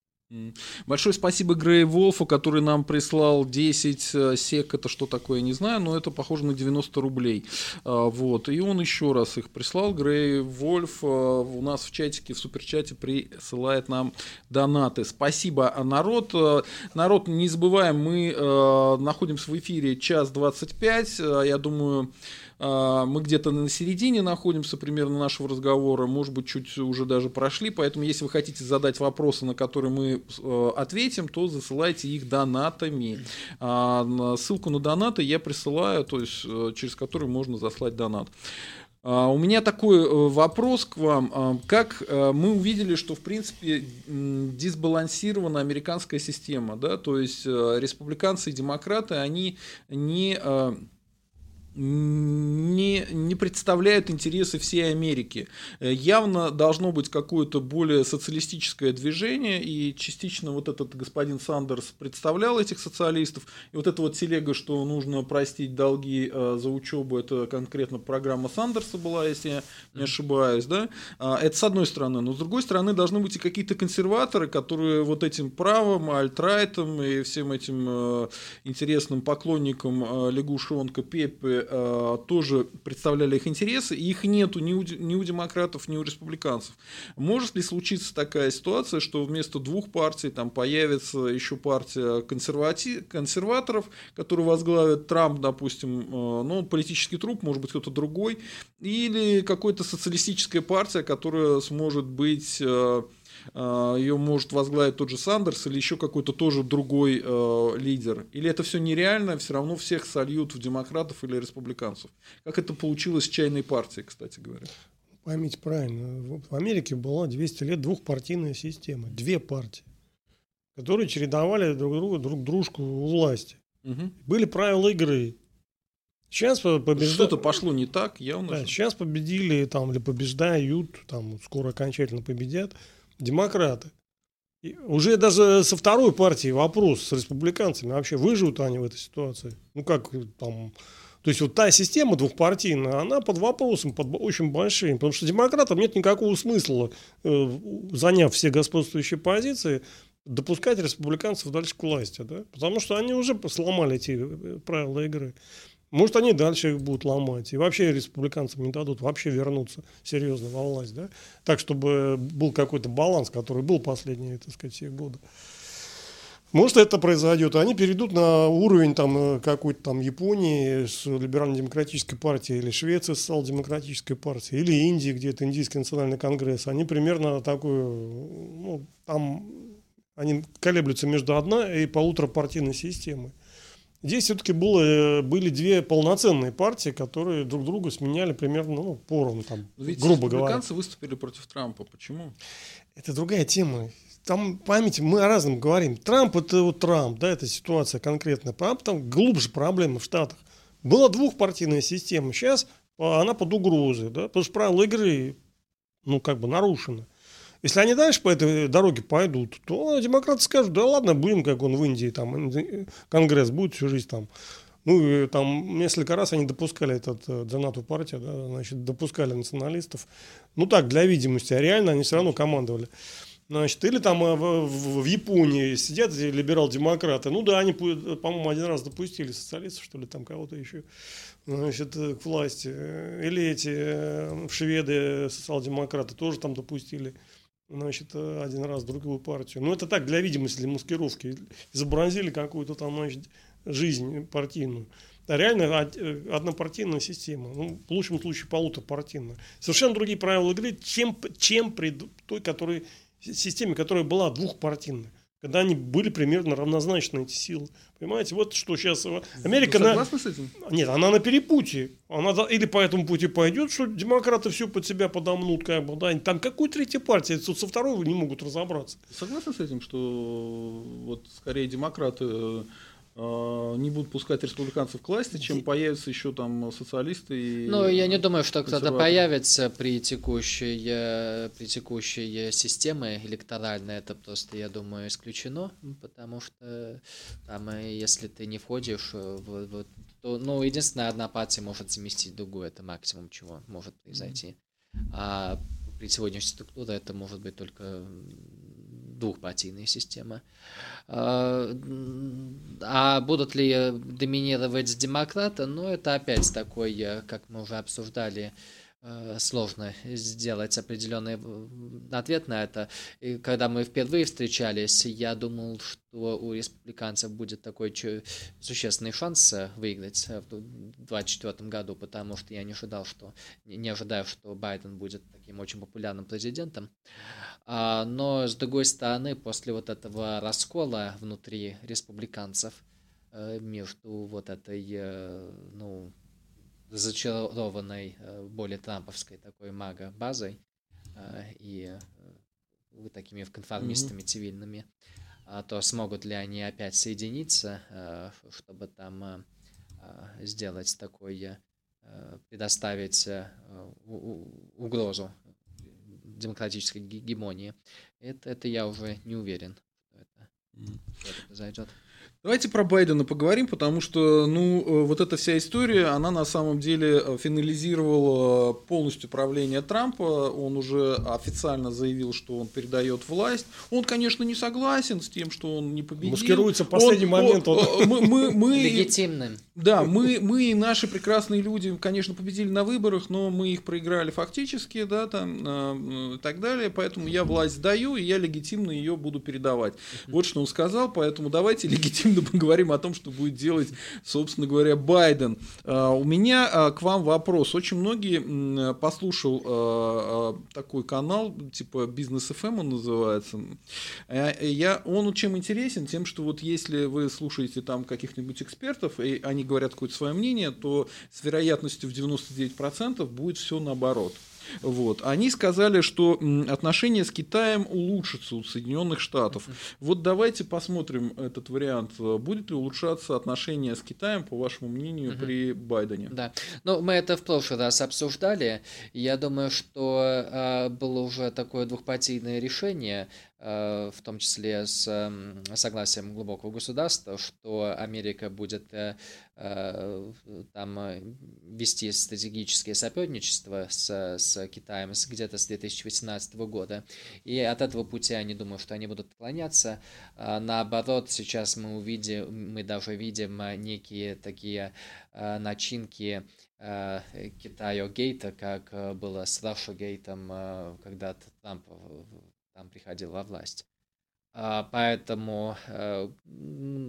Большое спасибо Грей Волфу, который нам прислал 10 э, сек, это что такое, не знаю, но это похоже на 90 рублей. А, вот, и он еще раз их прислал. Грей Вольф э, у нас в чатике, в суперчате присылает нам донаты. Спасибо, а народ. Э, народ, не забываем, мы находимся в эфире час 25. Я думаю, мы где-то на середине находимся примерно нашего разговора, может быть, чуть уже даже прошли, поэтому если вы хотите задать вопросы, на которые мы э, ответим, то засылайте их донатами. А, ссылку на донаты я присылаю, то есть э, через который можно заслать донат. А, у меня такой э, вопрос к вам. Как мы увидели, что в принципе дисбалансирована американская система, да, то есть республиканцы и демократы, они не не, не представляют интересы всей Америки. Э, явно должно быть какое-то более социалистическое движение, и частично вот этот господин Сандерс представлял этих социалистов, и вот эта вот телега, что нужно простить долги э, за учебу, это конкретно программа Сандерса была, если я не ошибаюсь, да, а, это с одной стороны, но с другой стороны должны быть и какие-то консерваторы, которые вот этим правом, альтрайтом и всем этим э, интересным поклонникам лягушонка Пеппи э, тоже представляли их интересы, и их нету ни у, ни у демократов, ни у республиканцев. Может ли случиться такая ситуация, что вместо двух партий там появится еще партия консервати... консерваторов, которую возглавит Трамп, допустим, э, ну, политический труп, может быть, кто-то другой, или какая-то социалистическая партия, которая сможет быть э, ее может возглавить тот же Сандерс или еще какой-то тоже другой э, лидер? Или это все нереально, все равно всех сольют в демократов или республиканцев? Как это получилось с чайной партией, кстати говоря? Поймите правильно, в Америке была 200 лет двухпартийная система, две партии, которые чередовали друг друга, друг дружку у власти. Угу. Были правила игры. Сейчас побежда... Что-то пошло не так, явно. Да, сейчас победили там, или побеждают, там скоро окончательно победят демократы. И уже даже со второй партии вопрос с республиканцами, вообще выживут они в этой ситуации? Ну как там... То есть вот та система двухпартийная, она под вопросом, под очень большим, потому что демократам нет никакого смысла, э, заняв все господствующие позиции, допускать республиканцев дальше к власти, да? потому что они уже сломали эти э, правила игры. Может, они дальше их будут ломать. И вообще республиканцам не дадут вообще вернуться серьезно во власть. Да? Так, чтобы был какой-то баланс, который был последние, так сказать, все годы. Может, это произойдет. Они перейдут на уровень там, э, какой-то там Японии с либерально-демократической партией, или Швеции с социал-демократической партией, или Индии, где-то Индийский национальный конгресс. Они примерно такую, ну, там, они колеблются между одной и полуторапартийной системой. Здесь все-таки было, были две полноценные партии, которые друг друга сменяли примерно ну, поровну, там, Ведь грубо говоря. Американцы выступили против Трампа. Почему? Это другая тема. там, памяти мы о разном говорим. Трамп это вот Трамп, да, это ситуация конкретная. А там глубже проблемы в Штатах. Была двухпартийная система, сейчас она под угрозой, да, потому что правила игры, ну, как бы нарушены. Если они дальше по этой дороге пойдут, то демократы скажут, да ладно, будем, как он в Индии, там, Конгресс будет всю жизнь там. Ну, и там несколько раз они допускали этот э, Джанату партию, да, значит, допускали националистов. Ну, так, для видимости, а реально они все равно командовали. Значит, или там э, в, в Японии сидят либерал-демократы. Ну да, они, по-моему, один раз допустили социалистов, что ли, там кого-то еще значит, э, к власти. Или эти шведы, социал-демократы, тоже там допустили значит, один раз другую партию. Ну, это так, для видимости, для маскировки. Изобразили какую-то там, значит, жизнь партийную. А реально э, однопартийная система. Ну, в лучшем случае полуторапартийная. Совершенно другие правила игры, чем, чем при той которой, системе, которая была двухпартийной когда они были примерно равнозначны, эти силы. Понимаете, вот что сейчас Америка... Вы согласны на... с этим? Нет, она на перепутье. Она или по этому пути пойдет, что демократы все под себя подомнут, как бы, да. Там какой третья партия, тут со второй не могут разобраться. Согласны с этим, что вот скорее демократы э, не будут пускать республиканцев к власти, чем появятся еще там социалисты. И ну, я не думаю, что кто-то появится при текущей, э, при текущей системе электоральной. Это просто, я думаю, исключено, потому что там, э, если ты не входишь в, в то, ну, единственная одна партия может заместить другую, это максимум, чего может произойти. А при сегодняшней структуре это может быть только двухпартийная система. А, будут ли доминировать демократы? Ну, это опять такой, э, как мы уже обсуждали, сложно сделать определенный ответ на это. И когда мы впервые встречались, я думал, что у республиканцев будет такой существенный шанс э, выиграть э, в 2024 году, потому что я не ожидал, что не ожидаю, что Байден будет таким очень популярным президентом. А, но с другой стороны, после вот этого раскола внутри республиканцев между вот этой, ну, зачарованной э, более трамповской такой мага-базой э, и э, такими конформистами mm-hmm. цивильными, а то смогут ли они опять соединиться, чтобы там сделать такой, предоставить угрозу демократической гегемонии. Это, это я уже не уверен, что это, что это произойдет. Давайте про Байдена поговорим, потому что, ну, э, вот эта вся история, она на самом деле э, финализировала полностью правление Трампа. Он уже официально заявил, что он передает власть. Он, конечно, не согласен с тем, что он не победил. Маскируется в последний он, момент. Он, он, мы, мы, мы, Легитимным. Да, мы, мы и наши прекрасные люди, конечно, победили на выборах, но мы их проиграли фактически, да, там, э, и так далее. Поэтому я власть даю, и я легитимно ее буду передавать. Вот что он сказал, поэтому давайте легитимно активно поговорим о том, что будет делать, собственно говоря, Байден. А, у меня а, к вам вопрос. Очень многие послушал а, такой канал, типа Бизнес FM эм он называется. Я, он чем интересен? Тем, что вот если вы слушаете там каких-нибудь экспертов, и они говорят какое-то свое мнение, то с вероятностью в 99% будет все наоборот. Вот. Они сказали, что отношения с Китаем улучшатся у Соединенных Штатов. Вот давайте посмотрим этот вариант. Будет ли улучшаться отношения с Китаем, по вашему мнению, угу. при Байдене? Да. Ну, мы это в прошлый раз обсуждали. Я думаю, что э, было уже такое двухпартийное решение Э, в том числе с согласием глубокого государства, что Америка будет э, там вести стратегическое соперничество с, с Китаем где-то с 2018 года. И от этого пути я не думаю, что они будут отклоняться. А наоборот, сейчас мы увидим, мы даже видим некие такие начинки Китаю гейта, как было с Раша гейтом, когда Трамп там приходил во власть. А, поэтому э,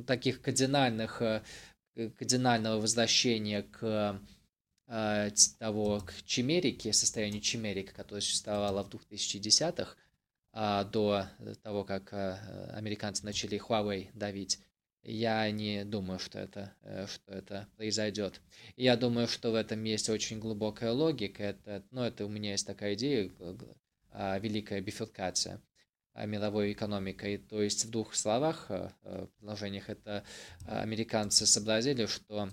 таких кардинальных, э, кардинального возвращения к э, того, к чимерике, состоянию чимерика, которое существовало в 2010-х, а, до того, как американцы начали Huawei давить, я не думаю, что это, что это произойдет. я думаю, что в этом есть очень глубокая логика. Это, ну, это у меня есть такая идея, а, великая бифуркация. Мировой экономикой. То есть в двух словах, предложениях, это американцы сообразили, что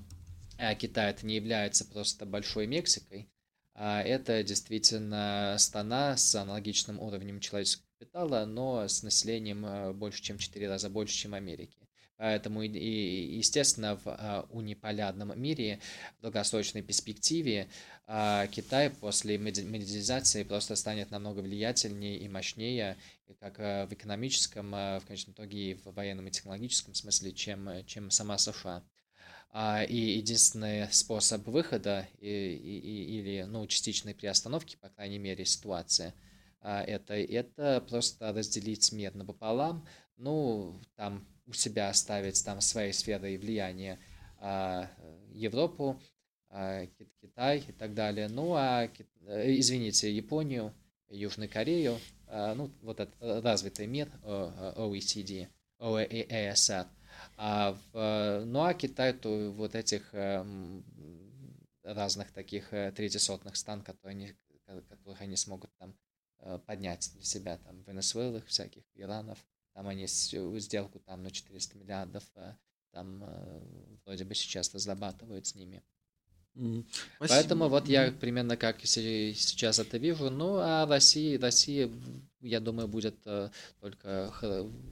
Китай это не является просто большой Мексикой, а это действительно страна с аналогичным уровнем человеческого капитала, но с населением больше, чем в 4 раза больше, чем Америки. Поэтому, и, естественно, в униполярном мире в долгосрочной перспективе а, Китай после модернизации просто станет намного влиятельнее и мощнее, как а, в экономическом, в конечном итоге и в военном и технологическом смысле, чем, чем сама США. И единственный способ выхода и, и, или ну, частичной приостановки, по крайней мере, ситуации, это, это просто разделить мир напополам, ну, там у себя оставить там своей сферой влияния а, Европу, а, Китай и так далее. Ну а, э, извините, Японию, Южную Корею, а, ну вот этот развитый мир OECD, OASR. А в, ну а Китай, то вот этих эм, разных таких э, третьесортных стран, которые они, которых они смогут там э, поднять для себя, там, Венесуэлах всяких, Иранов, там они сделку там на 400 миллиардов э, там э, вроде бы сейчас разрабатывают с ними. Mm. Поэтому вот я примерно как сейчас это вижу. Ну, а Россия, Россия, я думаю, будет э, только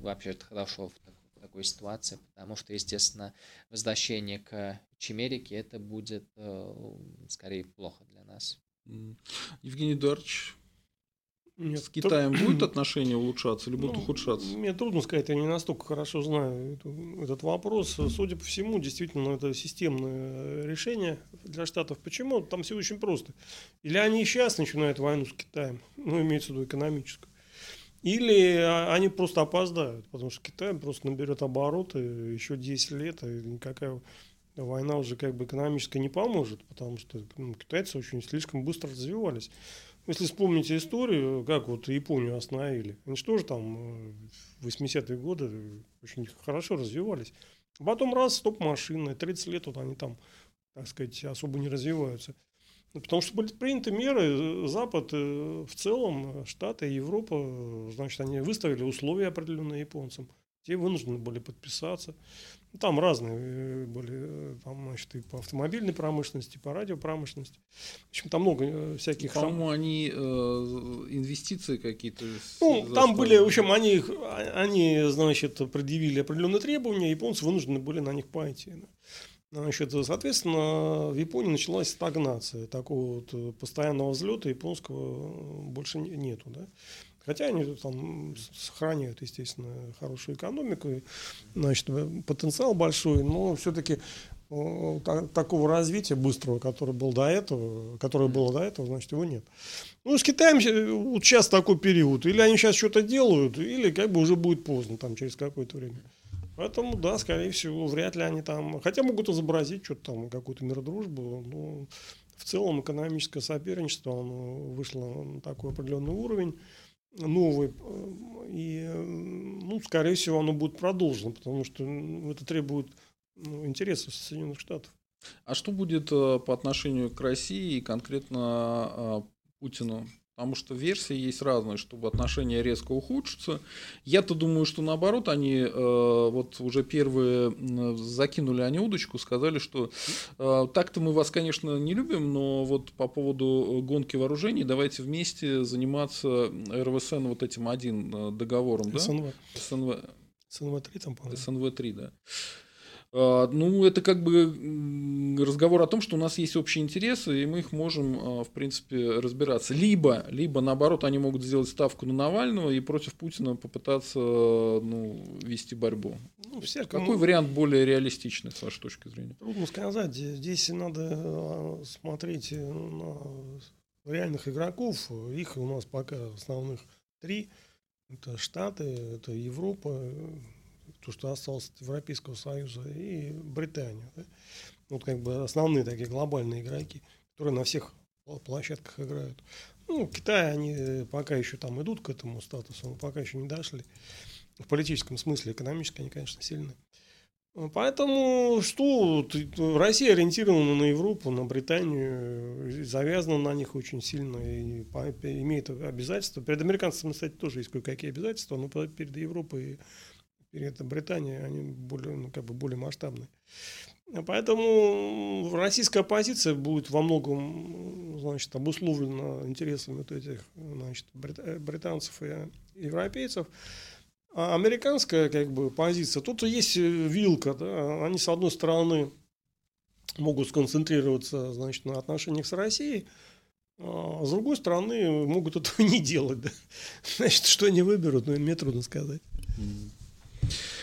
вообще хорошо в, так, в такой ситуации, потому что, естественно, возвращение к Чемерике это будет скорее плохо для нас. Евгений Эдуардович, нет, с Китаем то... будет отношения улучшаться или будут ну, ухудшаться? Мне трудно сказать, я не настолько хорошо знаю этот вопрос. Судя по всему, действительно, это системное решение для Штатов. Почему? Там все очень просто. Или они сейчас начинают войну с Китаем, ну, имеется в виду экономическую, или они просто опоздают, потому что Китай просто наберет обороты еще 10 лет, и никакая война уже как бы экономически не поможет, потому что ну, китайцы очень слишком быстро развивались. Если вспомните историю, как вот Японию остановили, они же тоже там в 80-е годы очень хорошо развивались. Потом раз, стоп-машины, 30 лет вот они там, так сказать, особо не развиваются. Потому что были приняты меры, Запад э, в целом, Штаты, Европа, значит, они выставили условия определенные японцам. Те вынуждены были подписаться. Ну, там разные э, были, э, там, значит, и по автомобильной промышленности, и по радиопромышленности. В общем, там много э, всяких... По-моему, они э, инвестиции какие-то... Ну, там были, в общем, они, а, они, значит, предъявили определенные требования, японцы вынуждены были на них пойти. Значит, соответственно, в Японии началась стагнация. Такого вот постоянного взлета японского больше нету. Да? Хотя они там сохраняют, естественно, хорошую экономику, значит, потенциал большой, но все-таки такого развития быстрого, которое было до этого, которое было до этого, значит, его нет. Ну, с Китаем вот сейчас такой период. Или они сейчас что-то делают, или как бы уже будет поздно, там, через какое-то время. Поэтому, да, скорее всего, вряд ли они там... Хотя могут изобразить что-то там, какую-то миродружбу, но в целом экономическое соперничество оно вышло на такой определенный уровень новый. И, ну, скорее всего, оно будет продолжено, потому что это требует ну, интересов Соединенных Штатов. А что будет э, по отношению к России и конкретно э, Путину? Потому что версии есть разные, чтобы отношения резко ухудшатся. Я-то думаю, что наоборот, они э, вот уже первые закинули они удочку, сказали, что э, так-то мы вас, конечно, не любим, но вот по поводу гонки вооружений давайте вместе заниматься РВСН вот этим один э, договором, СНВ. да? СНВ. СНВ-3 там, по-моему. СНВ-3, да. А, ну, это как бы разговор о том, что у нас есть общие интересы, и мы их можем, а, в принципе, разбираться. Либо, либо наоборот, они могут сделать ставку на Навального и против Путина попытаться ну, вести борьбу. Ну, всякому... Какой вариант более реалистичный, с вашей точки зрения? Трудно сказать. Здесь надо а, смотреть на реальных игроков. Их у нас пока основных три. Это Штаты, это Европа, то, что осталось от Европейского Союза, и Британию. Да? Вот как бы основные такие глобальные игроки, которые на всех площадках играют. Ну, Китай, они пока еще там идут к этому статусу, но пока еще не дошли. В политическом смысле, экономически они, конечно, сильны. Поэтому что Россия ориентирована на Европу, на Британию, завязана на них очень сильно и имеет обязательства. Перед американцами, кстати, тоже есть кое-какие обязательства, но перед Европой и перед Британией они более, ну, как бы более масштабные. Поэтому российская позиция будет во многом значит, обусловлена интересами вот этих значит, британцев и европейцев. А американская как бы, позиция, тут есть вилка, да, они с одной стороны могут сконцентрироваться значит, на отношениях с Россией, а с другой стороны могут этого не делать. Да. Значит, что они выберут, ну, мне трудно сказать.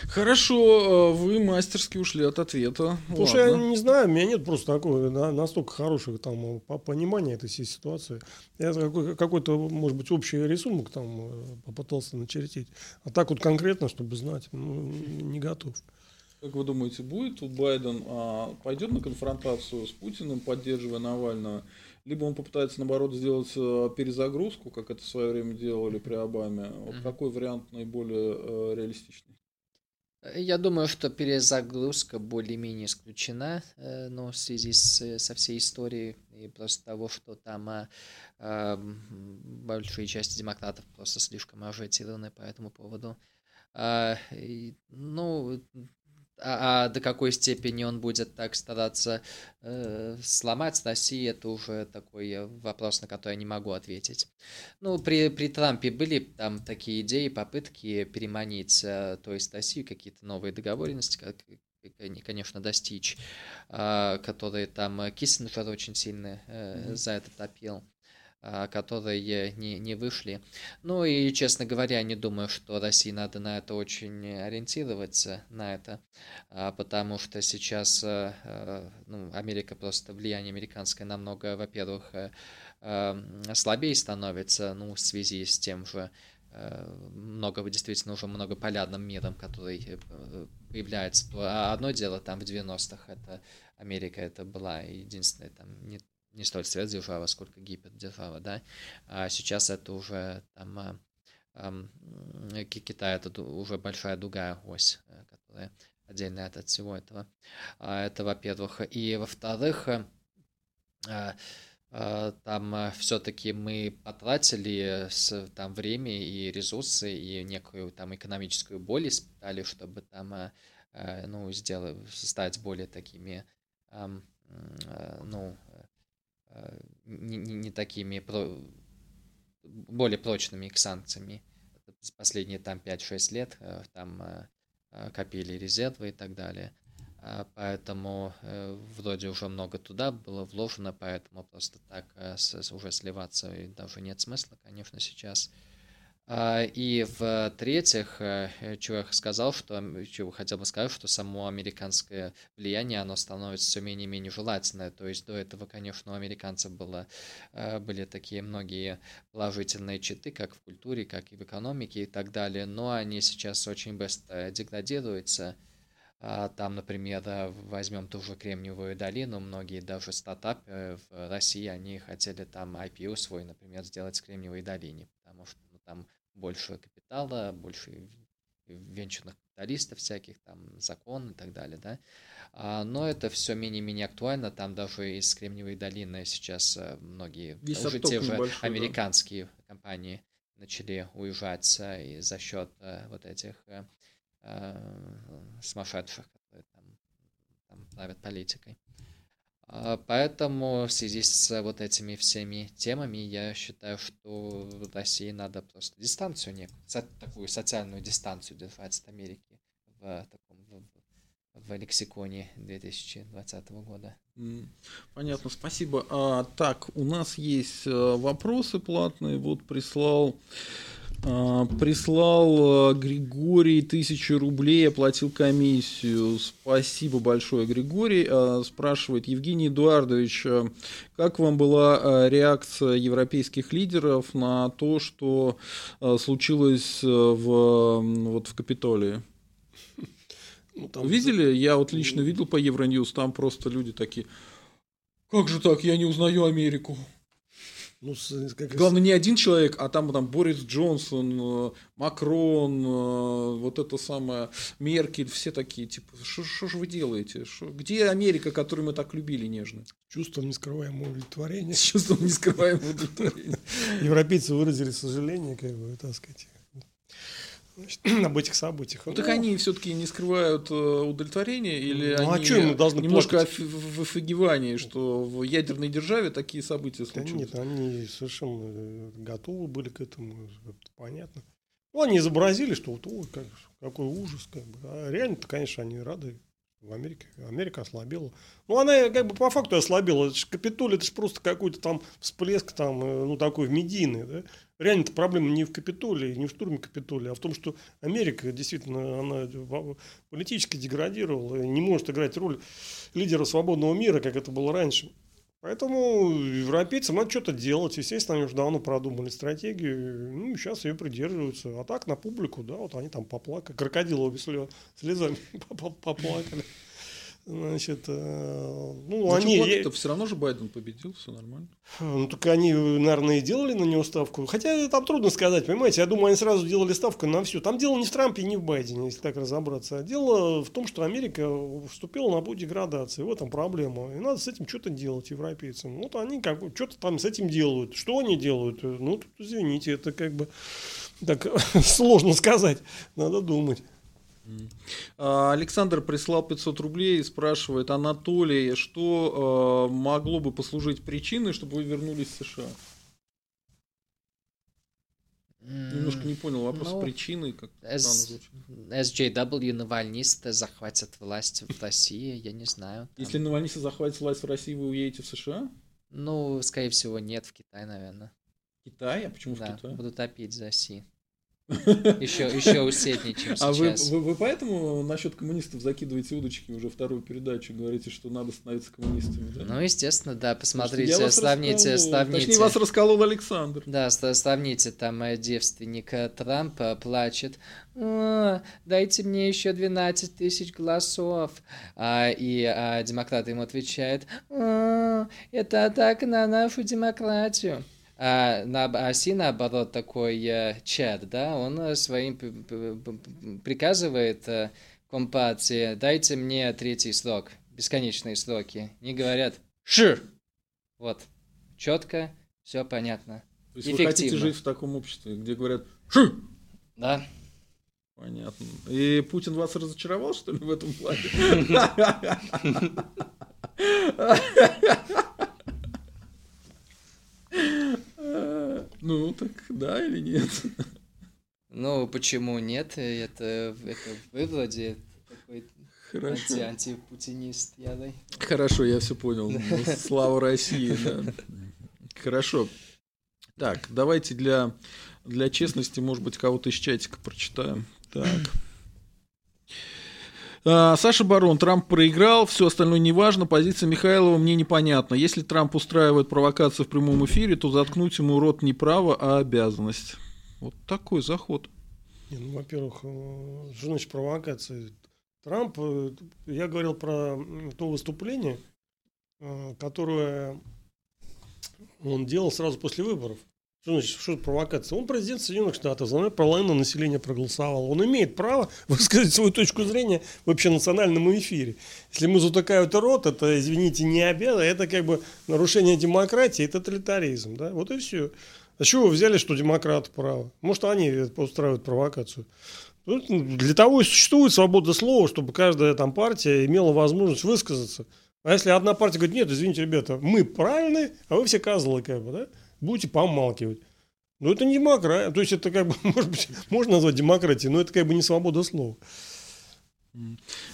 Хорошо, э, вы мастерски ушли от ответа. Потому что я не знаю, у меня нет просто такого настолько хорошего там понимания этой всей ситуации. Я какой-то, может быть, общий рисунок там э, попытался начертить. А так вот конкретно, чтобы знать, ну, не готов. Как вы думаете, будет тут Байден а, пойдет на конфронтацию с Путиным, поддерживая Навального, либо он попытается наоборот сделать э, перезагрузку, как это в свое время делали при Обаме? Вот mm-hmm. какой вариант наиболее э, реалистичный? Я думаю, что перезагрузка более-менее исключена, э, но в связи с, со всей историей и просто того, что там а, а, большие части демократов просто слишком ажиотированы по этому поводу. А, ну, а, а до какой степени он будет так стараться э, сломать Россию, это уже такой э, вопрос, на который я не могу ответить. Ну, при, при Трампе были там такие идеи, попытки переманить, э, то есть Россию, какие-то новые договоренности, как, конечно, достичь, э, которые там Киссинджер очень сильно э, mm-hmm. за это топил. А, которые не, не вышли. Ну и, честно говоря, не думаю, что России надо на это очень ориентироваться, на это, а, потому что сейчас э, э, ну, Америка просто, влияние американское намного, во-первых, э, слабее становится, ну, в связи с тем же, много, действительно, уже многополярным миром, который появляется. А одно дело там в 90-х, это Америка, это была единственная там не не столь сверхдержава, сколько гипердержава, да, а сейчас это уже там а, Китай это уже большая другая ось, э, которая отдельная от всего этого. А, это, во-первых. И, во-вторых, а, а, там все-таки мы потратили там время и ресурсы и некую там экономическую боль испытали, чтобы там ну сделать стать более такими ну Э, не, не, не такими про, более прочными к санкциями. Последние там 5-6 лет э, там э, копили резервы и так далее. А поэтому вроде уже много туда было вложено, поэтому просто так уже сливаться даже нет смысла, конечно, сейчас. А, и в-третьих, э, чего я сказал, что, чего хотел бы сказать, что само американское влияние, оно становится все менее и менее желательное. То есть до этого, конечно, у американцев было, э, были такие многие положительные читы, как в культуре, как и в экономике и так далее, но они сейчас очень быстро деградируются. А, там, например, возьмем ту же Кремниевую долину, многие даже стартапы в России, они хотели там IPO свой, например, сделать в Кремниевой долине, потому что там больше капитала, больше венчурных капиталистов всяких, там, закон и так далее, да. А, но это все менее-менее актуально, там даже из Кремниевой долины сейчас э, многие, Весь уже те же американские да. компании начали уезжать и за счет э, вот этих э, э, сумасшедших, которые там, там правят политикой. А, поэтому в связи с вот этими всеми темами я считаю, что России надо просто дистанцию некую, такую социальную дистанцию держать от Америки в таком в, в лексиконе 2020 года. Понятно, спасибо. А, так, у нас есть э, вопросы платные. Вот прислал прислал а, Григорий тысячу рублей, оплатил комиссию. Спасибо большое, Григорий. А, спрашивает Евгений Эдуардович, как вам была реакция европейских лидеров на то, что случилось в, вот в Капитолии? Ну, там... Видели? Я вот лично видел по Евроньюз, там просто люди такие, как же так, я не узнаю Америку. Ну, как Главное, не один человек, а там, там Борис Джонсон, э, Макрон, э, вот это самое, Меркель, все такие, типа, что же вы делаете? Шо, где Америка, которую мы так любили нежно? С чувством нескрываемого удовлетворения. С чувством нескрываемого удовлетворения. Европейцы выразили сожаление, как бы, так сказать значит, об этих событиях. Ну, так они все-таки не скрывают э, удовлетворения или ну, а они а что должны немножко плакать? в офигевании, что в ядерной державе такие события случаются? нет, они совершенно э, готовы были к этому, понятно. Ну, они изобразили, что вот, ой, как, какой ужас, как бы. А реально-то, конечно, они рады в Америке. Америка ослабела. Ну, она как бы по факту ослабела. Это же Капитолий, это же просто какой-то там всплеск там, э, ну, такой в медийный, да реально проблема не в Капитолии, не в штурме Капитолия, а в том, что Америка действительно она политически деградировала, не может играть роль лидера свободного мира, как это было раньше. Поэтому европейцам надо что-то делать. Естественно, они уже давно продумали стратегию. Ну, сейчас ее придерживаются. А так на публику, да, вот они там поплакали. Крокодиловыми слезами поплакали. Значит, э, ну, Зачем они... Это все равно же Байден победил, все нормально. Ну, так они, наверное, и делали на него ставку. Хотя там трудно сказать, понимаете. Я думаю, они сразу делали ставку на все. Там дело не в Трампе, не в Байдене, если так разобраться. А дело в том, что Америка вступила на путь деградации. В этом проблема. И надо с этим что-то делать европейцам. Вот они как что-то там с этим делают. Что они делают? Ну, тут, извините, это как бы так сложно сказать. Надо думать. А, Александр прислал 500 рублей и спрашивает, Анатолий, что э, могло бы послужить причиной, чтобы вы вернулись в США? Немножко не понял вопрос ну, причины, как S, SJW навальнисты захватят власть в России, я не знаю. Там... Если навальнисты захватят власть в России, вы уедете в США? Ну, скорее всего, нет, в Китай, наверное. Китай? А почему да, в Китай? будут топить за Си. Еще, еще усетнее, чем сейчас. А вы, вы, вы поэтому насчет коммунистов закидываете удочки уже вторую передачу, говорите, что надо становиться коммунистами, да? Ну, естественно, да, посмотрите, сравните, сравните. Точнее, вас расколол Александр. Да, сравните, там э, девственник э, Трампа плачет, «А, дайте мне еще 12 тысяч голосов. А, и а, демократы ему отвечают, «А, это атака на нашу демократию а, на оси, наоборот, такой э, чат, да, он э, своим приказывает э, компартии, дайте мне третий срок, бесконечные сроки. Не говорят «шир». Вот, четко, все понятно. То есть вы хотите жить в таком обществе, где говорят «шир»? Да. Понятно. И Путин вас разочаровал, что ли, в этом плане? Ну, так да или нет? Ну, почему нет? Это, это вы вроде такой Хорошо. Анти антипутинист ярый. Хорошо, я все понял. Ну, слава России, да. Хорошо. Так, давайте для, для честности, может быть, кого-то из чатика прочитаем. Так. А, Саша Барон, Трамп проиграл, все остальное неважно, позиция Михайлова мне непонятна. Если Трамп устраивает провокацию в прямом эфире, то заткнуть ему рот не право, а обязанность. Вот такой заход. Не, ну, во-первых, э, что значит провокация? Трамп, э, я говорил про то выступление, э, которое он делал сразу после выборов. Что значит, что это провокация? Он президент Соединенных Штатов, за половина населения проголосовало. Он имеет право высказать свою точку зрения в общенациональном эфире. Если ему затыкают рот, это, извините, не обязан, это как бы нарушение демократии и тоталитаризм. Да? Вот и все. А чего вы взяли, что демократы право? Может, они устраивают провокацию? Ну, для того и существует свобода слова, чтобы каждая там партия имела возможность высказаться. А если одна партия говорит, нет, извините, ребята, мы правильные, а вы все козлы, как бы, да? Будете помалкивать. Но это не демократия. То есть это как бы, может быть, можно назвать демократией, но это как бы не свобода слова.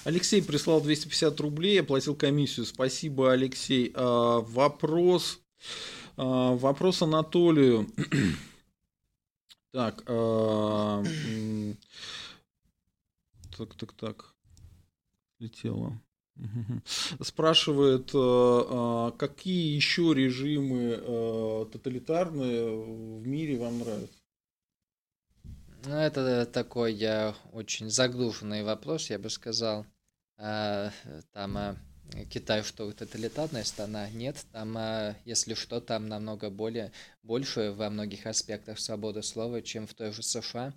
Алексей прислал 250 рублей, оплатил комиссию. Спасибо, Алексей. А, вопрос, а, вопрос Анатолию. так, а, так, так, так. Летело. Спрашивает, э, а, какие еще режимы э, тоталитарные в мире вам нравятся? Ну, это такой очень заглушенный вопрос, я бы сказал. Там Китай что тоталитарная страна, нет, там, если что, там намного более, больше во многих аспектах свободы слова, чем в той же США.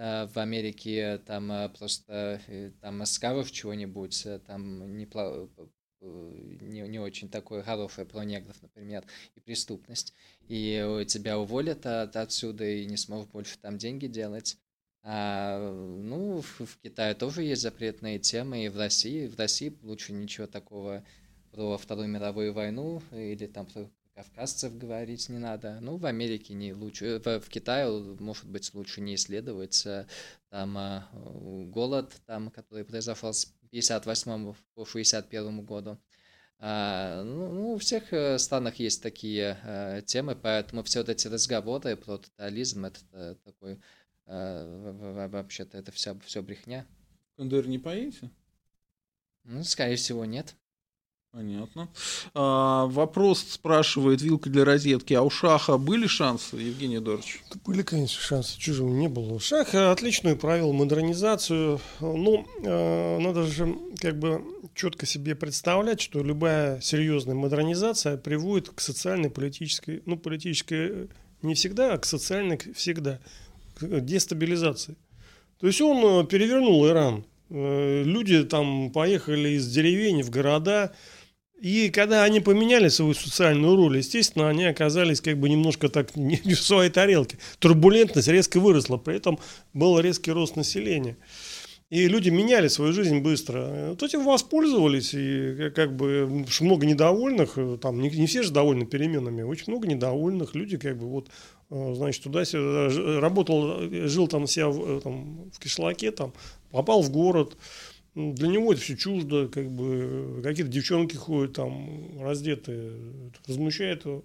А, в Америке там а, просто э, там скажешь чего-нибудь, э, там не, не, не очень такое хорошее про негров, например, и преступность. И тебя уволят от, отсюда и не сможешь больше там деньги делать. А, ну, в, в Китае тоже есть запретные темы, и в России. В России лучше ничего такого про Вторую мировую войну или там про кавказцев говорить не надо. Ну, в Америке не лучше, в, в Китае, может быть, лучше не исследовать. Э, там а, голод, там, который произошел с 58 по 61 году. А, ну, ну, у всех э, странах есть такие а, темы, поэтому все вот эти разговоры про тотализм, это такой а, вообще-то это вся, все брехня. КНДР не поедете? Ну, скорее всего, нет. Понятно. А, вопрос спрашивает Вилка для розетки. А у Шаха были шансы, Евгений Эдуардович? Были, конечно, шансы. Чужого не было. Шах отличную правил модернизацию. Ну, э, надо же как бы четко себе представлять, что любая серьезная модернизация приводит к социальной, политической, ну, политической не всегда, а к социальной всегда дестабилизации. То есть он э, перевернул Иран. Э, люди там поехали из деревень в города, и когда они поменяли свою социальную роль, естественно, они оказались как бы немножко так не в своей тарелке. Турбулентность резко выросла, при этом был резкий рост населения. И люди меняли свою жизнь быстро. Вот этим воспользовались, и как бы много недовольных, э, там не, не все же довольны переменами, очень много недовольных, люди как бы вот, э, значит, туда работал, жил там себя в, э, там, в кишлаке, там, попал в город, для него это все чуждо, как бы какие-то девчонки ходят там раздетые, возмущает его.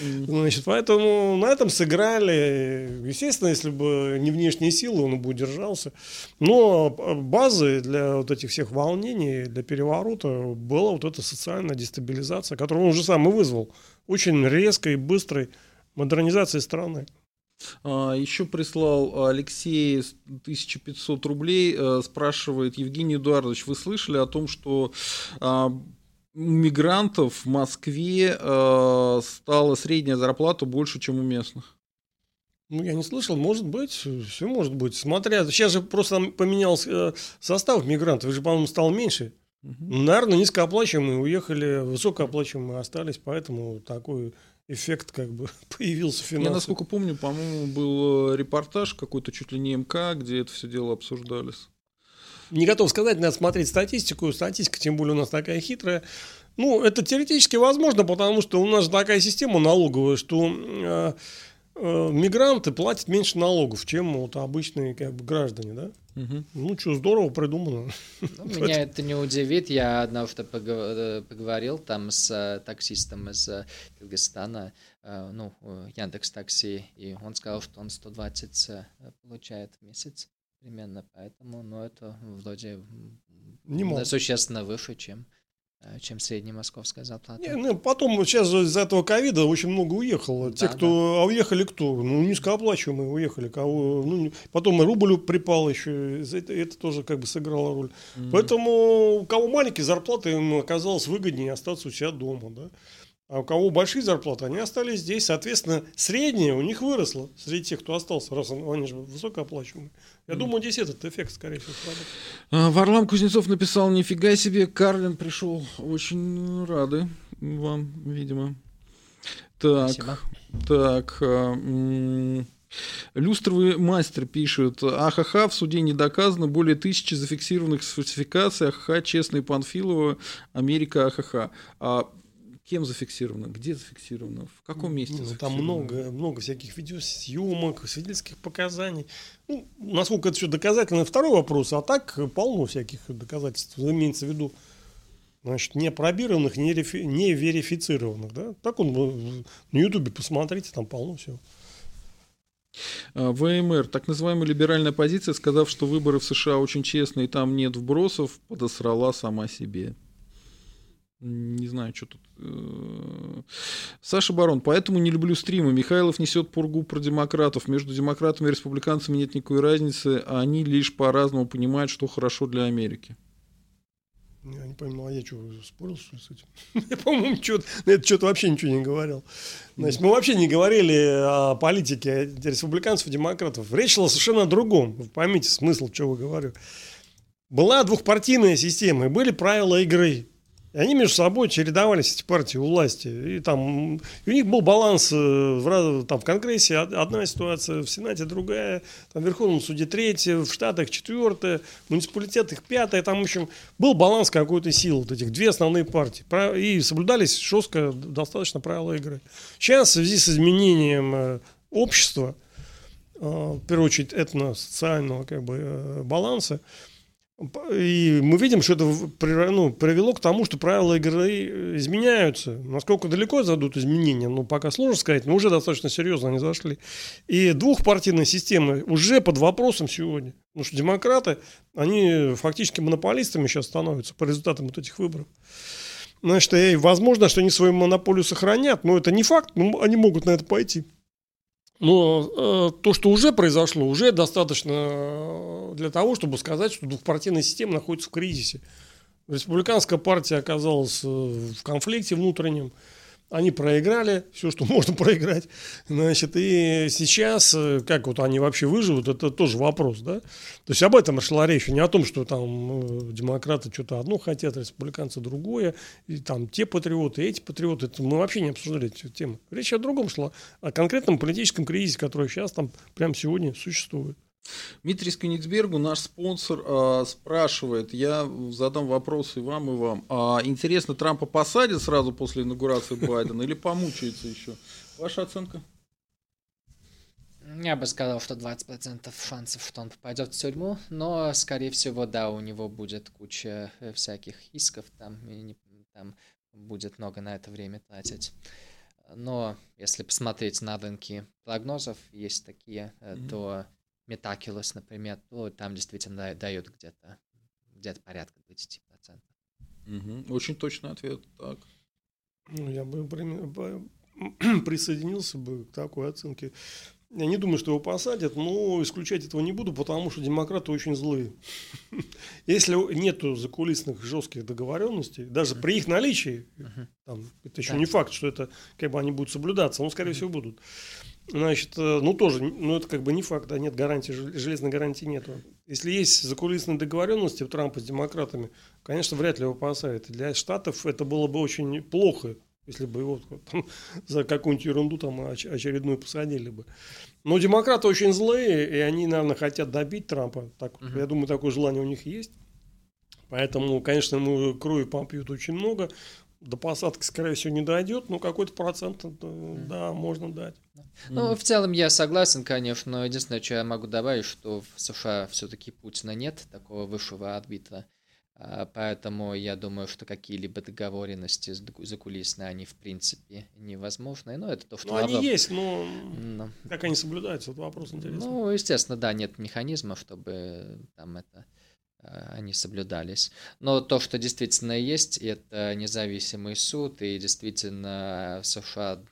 Значит, поэтому на этом сыграли. Естественно, если бы не внешние силы, он бы удержался. Но базой для вот этих всех волнений, для переворота была вот эта социальная дестабилизация, которую он уже сам и вызвал. Очень резкой и быстрой модернизации страны. А, Еще прислал Алексей 1500 рублей, э, спрашивает Евгений Эдуардович, вы слышали о том, что а, у мигрантов в Москве э, стала средняя зарплата больше, чем у местных? Ну, я не слышал, может быть, все может быть. Смотря, сейчас же просто поменялся э, состав мигрантов, же, по-моему, стал меньше. Угу. Наверное, низкооплачиваемые уехали, высокооплачиваемые остались, поэтому такой эффект как бы появился финансовый. Я, насколько помню, по-моему, был э, репортаж какой-то чуть ли не МК, где это все дело обсуждались. Не готов сказать, надо смотреть статистику. Статистика, тем более у нас такая хитрая. Ну, это теоретически возможно, потому что у нас же такая система налоговая, что э, э, мигранты платят меньше налогов, чем вот обычные как бы, граждане, да? Угу. Ну что, здорово придумано. Ну, меня это не удивит. Я однажды э, поговорил там с э, таксистом из э, Кыргызстана, ну, Яндекс Такси, и он сказал, что он 120 получает в месяц примерно, поэтому, ну, это вроде Немало. существенно выше, чем чем средняя московская зарплата. Не, ну, потом сейчас из-за этого ковида очень много уехало. Да, Те, кто... Да. А уехали кто? Ну, низкооплачиваемые уехали. Кого... Ну, потом и рубль припал еще. Это, это тоже как бы сыграло роль. Mm-hmm. Поэтому у кого маленькие зарплаты, им оказалось выгоднее остаться у себя дома. Да? А у кого большие зарплаты, они остались здесь. Соответственно, средняя у них выросла среди тех, кто остался, раз они же высокооплачиваемые. Я mm. думаю, здесь этот эффект, скорее всего, сработает. А, Варлам Кузнецов написал, нифига себе, Карлин пришел. Очень рады вам, видимо. Так, Спасибо. так. А, Люстровый мастер пишет, ахаха, в суде не доказано, более тысячи зафиксированных сфальсификаций, ахаха, честный Панфилова, Америка, ахаха. А Кем зафиксировано? Где зафиксировано? В каком месте? Ну, там много, много всяких видеосъемок, свидетельских показаний. Ну, насколько это все доказательно, второй вопрос. А так полно всяких доказательств. Имеется в виду значит, не пробированных, не, рефи, не верифицированных. Да? Так он на Ютубе посмотрите, там полно всего. А, ВМР, так называемая либеральная позиция, сказав, что выборы в США очень честные, и там нет вбросов, подосрала сама себе. Не знаю, что тут. Э, Саша Барон, поэтому не люблю стримы. Михайлов несет пургу про демократов. Между демократами и республиканцами нет никакой разницы, а они лишь по-разному понимают, что хорошо для Америки. Я не понимал, а я что, спорил что ли, с этим? Я, по-моему, что это что-то вообще ничего не говорил. Значит, мы вообще не говорили о политике республиканцев и демократов. Речь шла совершенно о другом. Вы поймите смысл, что вы говорю. Была двухпартийная система, и были правила игры. И они между собой чередовались, эти партии у власти. И там и у них был баланс э, в, там, в Конгрессе одна ситуация, в Сенате другая, там, в Верховном суде третья, в Штатах четвертая, в муниципалитетах пятая. Там, в общем, был баланс какой-то силы, вот этих две основные партии. И соблюдались жестко достаточно правила игры. Сейчас в связи с изменением э, общества, э, в первую очередь этно-социального как бы, баланса, и мы видим, что это ну, привело к тому, что правила игры изменяются. Насколько далеко зайдут изменения, ну, пока сложно сказать, но уже достаточно серьезно они зашли. И двухпартийная система уже под вопросом сегодня. Потому что демократы, они фактически монополистами сейчас становятся по результатам вот этих выборов. Значит, и возможно, что они свою монополию сохранят, но это не факт, но они могут на это пойти. Но э, то, что уже произошло, уже достаточно э, для того, чтобы сказать, что двухпартийная система находится в кризисе. Республиканская партия оказалась э, в конфликте внутреннем они проиграли все, что можно проиграть. Значит, и сейчас, э, как вот они вообще выживут, это тоже вопрос, да? То есть об этом шла речь, не о том, что там э, демократы что-то одно хотят, республиканцы другое, и там те патриоты, эти патриоты, это мы вообще не обсуждали эту тему. Речь о другом шла, о конкретном политическом кризисе, который сейчас там прямо сегодня существует. Дмитрий Скенигсбергу, наш спонсор, э, спрашивает, я задам вопросы вам, и вам. А, интересно, Трампа посадят сразу после инаугурации Байдена или помучается еще? Ваша оценка? Я бы сказал, что 20% шансов, что он попадет в тюрьму, но, скорее всего, да, у него будет куча э, всяких исков, там, и там будет много на это время тратить. Но если посмотреть на рынки прогнозов, есть такие, mm-hmm. то Metaculous, например, то там действительно дает где-то где-то порядка 20%. Угу. Очень точный ответ. Так. Ну, я бы присоединился бы к такой оценке. Я не думаю, что его посадят, но исключать этого не буду, потому что демократы очень злые. Если нету закулисных жестких договоренностей, даже при их наличии, там, это еще не факт, что это как бы они будут соблюдаться, но скорее всего будут. Значит, э, ну тоже, ну это как бы не факт, да, нет гарантии, железной гарантии нету. Если есть закулисные договоренности у Трампа с демократами, конечно, вряд ли его посадят. Для Штатов это было бы очень плохо, если бы его там, за какую-нибудь ерунду там очередную посадили бы. Но демократы очень злые, и они, наверное, хотят добить Трампа. Так, uh-huh. Я думаю, такое желание у них есть. Поэтому, конечно, ему крови попьют очень много до посадки, скорее всего, не дойдет, но какой-то процент, э, да, можно дать. Ну, в целом я согласен, конечно, но единственное, что я могу добавить, что в США все-таки Путина нет, такого высшего арбитра. А, поэтому я думаю, что какие-либо договоренности закулисные, они в принципе невозможны. Но это то, что... Ну, они есть, но... но как они соблюдаются, вот вопрос интересный. Ну, естественно, да, нет механизма, чтобы там это Э, они соблюдались. Но то, что действительно есть, это независимый суд, и действительно США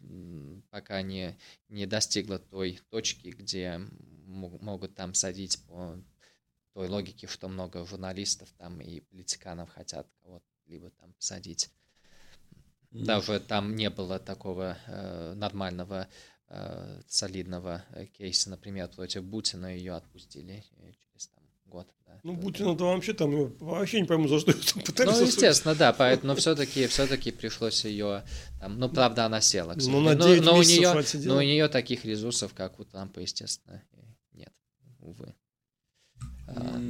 пока не, не достигла той точки, где могут там садить по той логике, что много журналистов там и политиканов хотят кого-то либо там посадить. Mm. Даже там не было такого э, нормального э, солидного э, кейса, например, против Бутина ее отпустили там, год. Ну, Путин это вообще там, вообще не пойму, за что пытались. Ну, естественно, да, поэтому все-таки все-таки пришлось ее, там, ну, правда, она села, к Ну, на но, но, у нее, но у нее таких ресурсов, как у Трампа, естественно, нет, увы. А.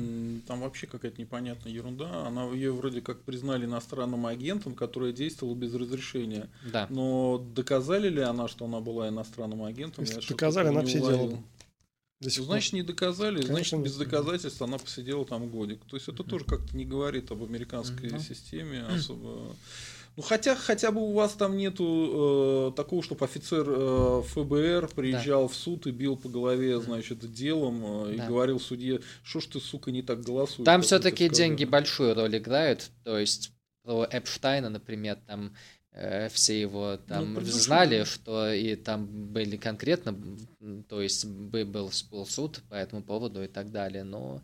Там вообще какая-то непонятная ерунда. Она ее вроде как признали иностранным агентом, который действовал без разрешения. Да. Но доказали ли она, что она была иностранным агентом? Если доказали, она все делала. До сих ну, значит, не доказали, Конечно, значит, без доказательств она посидела там годик. То есть это тоже как-то не говорит об американской системе особо. Ну, хотя хотя бы у вас там нету э, такого, чтобы офицер э, ФБР приезжал да. в суд и бил по голове, значит, делом э, да. и говорил судье, что ж ты, сука, не так голосуешь. Там все-таки деньги большую роль играют. То есть про Эпштайна, например, там все его там ну, знали, что и там были конкретно, то есть был, суд по этому поводу и так далее, но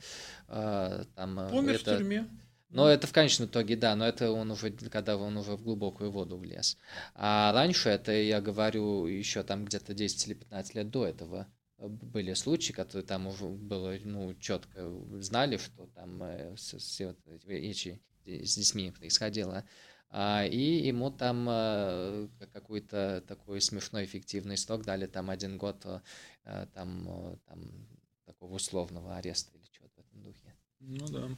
э, там Помер это... в тюрьме. Но это в конечном итоге, да, но это он уже, когда он уже в глубокую воду влез. А раньше это, я говорю, еще там где-то 10 или 15 лет до этого были случаи, которые там уже было, ну, четко знали, что там э, с, с, эти, с детьми происходило. А, и ему там э, какой-то такой смешной эффективный срок дали, там один год э, там, там такого условного ареста или что-то в этом духе. Ну да.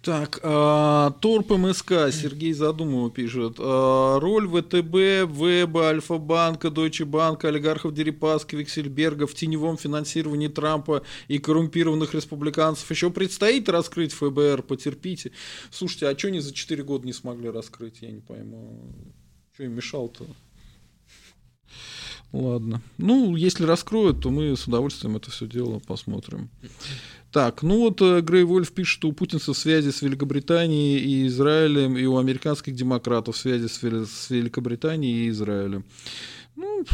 Так, а, Торп МСК, Сергей Задумова пишет. А, роль ВТБ, Веба, Альфа-банка, Дойче банка, олигархов Дерипаски, Виксельберга в теневом финансировании Трампа и коррумпированных республиканцев еще предстоит раскрыть ФБР, потерпите. Слушайте, а что они за 4 года не смогли раскрыть, я не пойму. Что им мешал-то? Ладно. Ну, если раскроют, то мы с удовольствием это все дело посмотрим. Так, ну вот э, Грей Вольф пишет, что у путинцев связи с Великобританией и Израилем, и у американских демократов связи с, Великобританией и Израилем. Ну,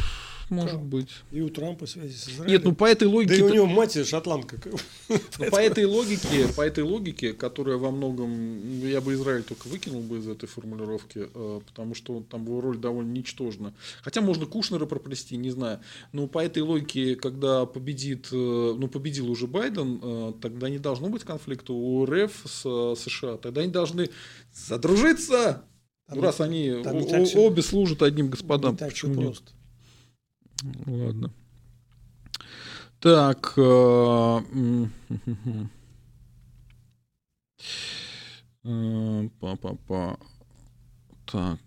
может да. быть. И у Трампа связи с Израилем. Нет, ну по этой логике... Да и у него мать шотландка. Ну, по этой логике, по этой логике, которая во многом... Я бы Израиль только выкинул бы из этой формулировки, э, потому что там его роль довольно ничтожна. Хотя можно Кушнера проплести, не знаю. Но по этой логике, когда победит... Э, ну, победил уже Байден, э, тогда не должно быть конфликта у РФ с США. Тогда они должны задружиться. Там, раз они о, обе служат одним господам. Не так Почему просто. Ладно. Так. Э, э, Па-па-па. Так.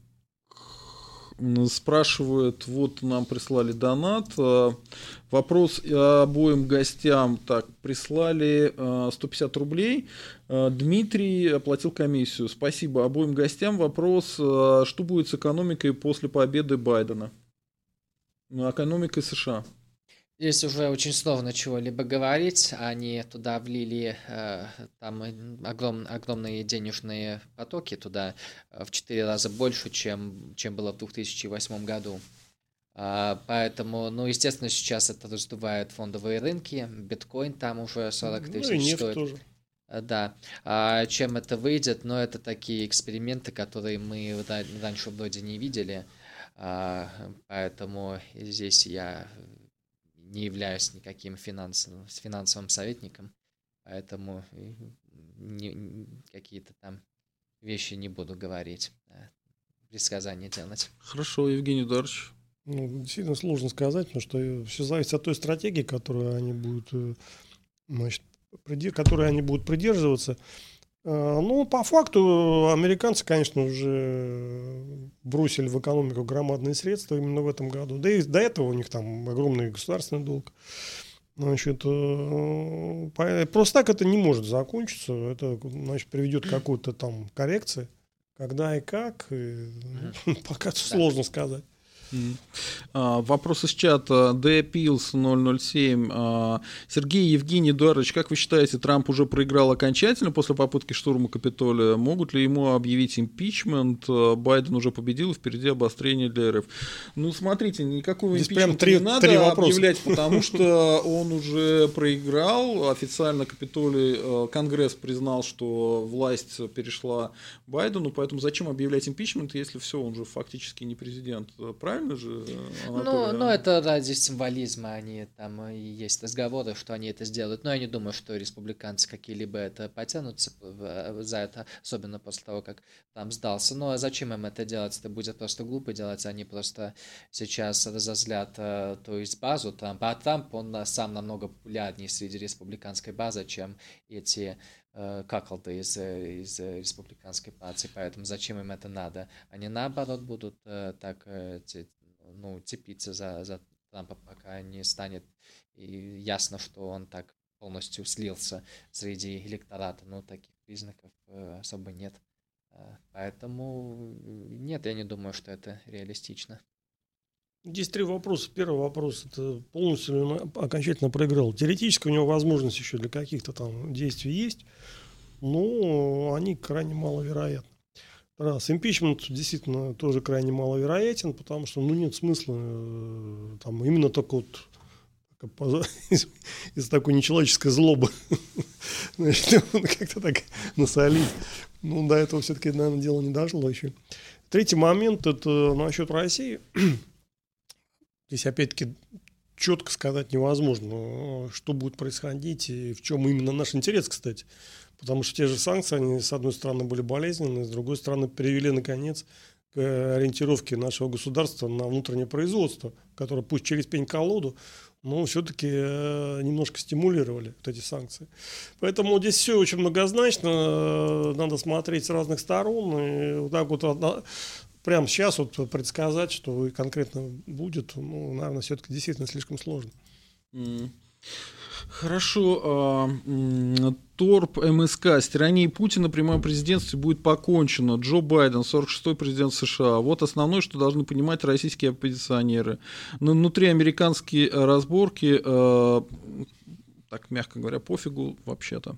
Спрашивают, вот нам прислали донат. Э, вопрос обоим гостям. Так, прислали 150 рублей. Дмитрий оплатил комиссию. Спасибо обоим гостям. Вопрос, что будет с экономикой после победы Байдена? Ну, экономика США. Здесь уже очень сложно чего-либо говорить. Они туда влили э, там огром, огромные денежные потоки туда э, в четыре раза больше, чем, чем было в 2008 году. Uh, поэтому, ну, естественно, сейчас это раздувает фондовые рынки. Биткоин там уже 40 ну, тысяч ну, стоит. Тоже. Uh, да. А чем это выйдет? Ну, это такие эксперименты, которые мы раньше вроде не видели. А, поэтому здесь я не являюсь никаким финансовым, финансовым советником, поэтому какие-то там вещи не буду говорить, предсказания делать. Хорошо, Евгений Эдуардович. Ну, действительно сложно сказать, потому что все зависит от той стратегии, которую они будут, э, значит, которой они будут придерживаться. Э, ну, по факту, американцы, конечно, уже бросили в экономику громадные средства именно в этом году. Да и до этого у них там огромный государственный долг. Значит, э, просто так это не может закончиться. Это, значит, приведет к какой-то там коррекции. Когда и как, и, пока сложно сказать. А, вопрос из чата. Дпилс 007. А, Сергей Евгений Эдуардович, как вы считаете, Трамп уже проиграл окончательно после попытки штурма Капитолия? Могут ли ему объявить импичмент? А, Байден уже победил, впереди обострение для РФ. Ну, смотрите, никакого Здесь импичмента три, не надо три объявлять, потому что он уже проиграл. Официально Капитолий, Конгресс признал, что власть перешла Байдену, поэтому зачем объявлять импичмент, если все, он же фактически не президент. Правильно? Правильно же? Ну, ну, это ради символизма, они там и есть разговоры, что они это сделают. Но я не думаю, что республиканцы какие-либо это потянутся за это, особенно после того, как там сдался. Но зачем им это делать? Это будет просто глупо делать. Они просто сейчас разозлят, э, то есть базу Трампа. А Трамп, он сам намного популярнее среди республиканской базы, чем эти Э, какал-то из, э, из республиканской партии, поэтому зачем им это надо? Они наоборот будут э, так ну, цепиться за, за Трампа, пока не станет и ясно, что он так полностью слился среди электората, но таких признаков особо нет. Поэтому нет, я не думаю, что это реалистично. Здесь три вопроса. Первый вопрос – это полностью он окончательно проиграл. Теоретически у него возможность еще для каких-то там действий есть, но они крайне маловероятны. Раз. Импичмент действительно тоже крайне маловероятен, потому что ну, нет смысла э, там именно только вот из, такой нечеловеческой злобы как-то так насолить Ну, до этого все-таки, наверное, дело не дошло еще. Третий момент – это насчет России. Здесь, опять-таки, четко сказать невозможно, что будет происходить и в чем именно наш интерес, кстати. Потому что те же санкции, они, с одной стороны, были болезненные, с другой стороны, привели, наконец, к ориентировке нашего государства на внутреннее производство, которое пусть через пень-колоду, но все-таки э, немножко стимулировали вот эти санкции. Поэтому здесь все очень многозначно, э, надо смотреть с разных сторон. И вот так вот прямо сейчас вот предсказать, что конкретно будет, ну, наверное, все-таки действительно слишком сложно. Хорошо. А, Торп МСК. С тиранией Путина при моем президентстве будет покончено. Джо Байден, 46-й президент США. Вот основное, что должны понимать российские оппозиционеры. Но внутри американские разборки, а, так мягко говоря, пофигу вообще-то.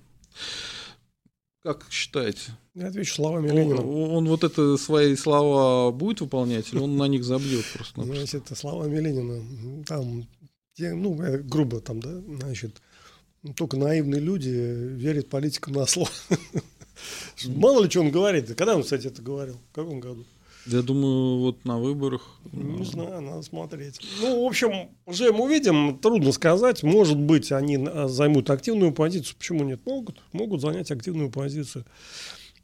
Как считаете? Я отвечу словами Ленина. Он, он вот это свои слова будет выполнять, или он на них забьет просто? Значит, это словами Ленина. Там, ну, грубо там, да, значит, только наивные люди верят политикам на слово. Мало ли, что он говорит. Когда он, кстати, это говорил? В каком году? Я думаю, вот на выборах. Не знаю, надо смотреть. Ну, в общем, уже мы увидим, трудно сказать. Может быть, они займут активную позицию. Почему нет? Могут, могут занять активную позицию.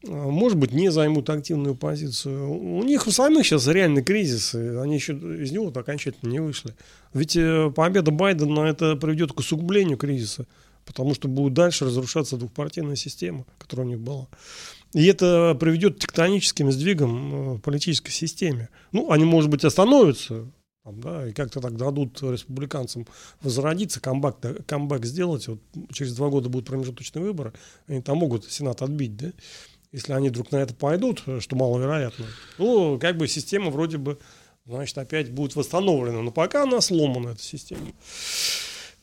А, может быть, не займут активную позицию. У них у самих сейчас реальный кризис, они еще из него окончательно не вышли. Ведь э, победа Байдена это приведет к усугублению кризиса, потому что будет дальше разрушаться двухпартийная система, которая у них была. И это приведет к тектоническим сдвигам э, в политической системе. Ну, они, может быть, остановятся, да, и как-то так дадут республиканцам возродиться, камбэк, камбэк сделать. Вот через два года будут промежуточные выборы, они там могут Сенат отбить, да, если они вдруг на это пойдут, что маловероятно. Ну, как бы система вроде бы, значит, опять будет восстановлена. Но пока она сломана, эта система.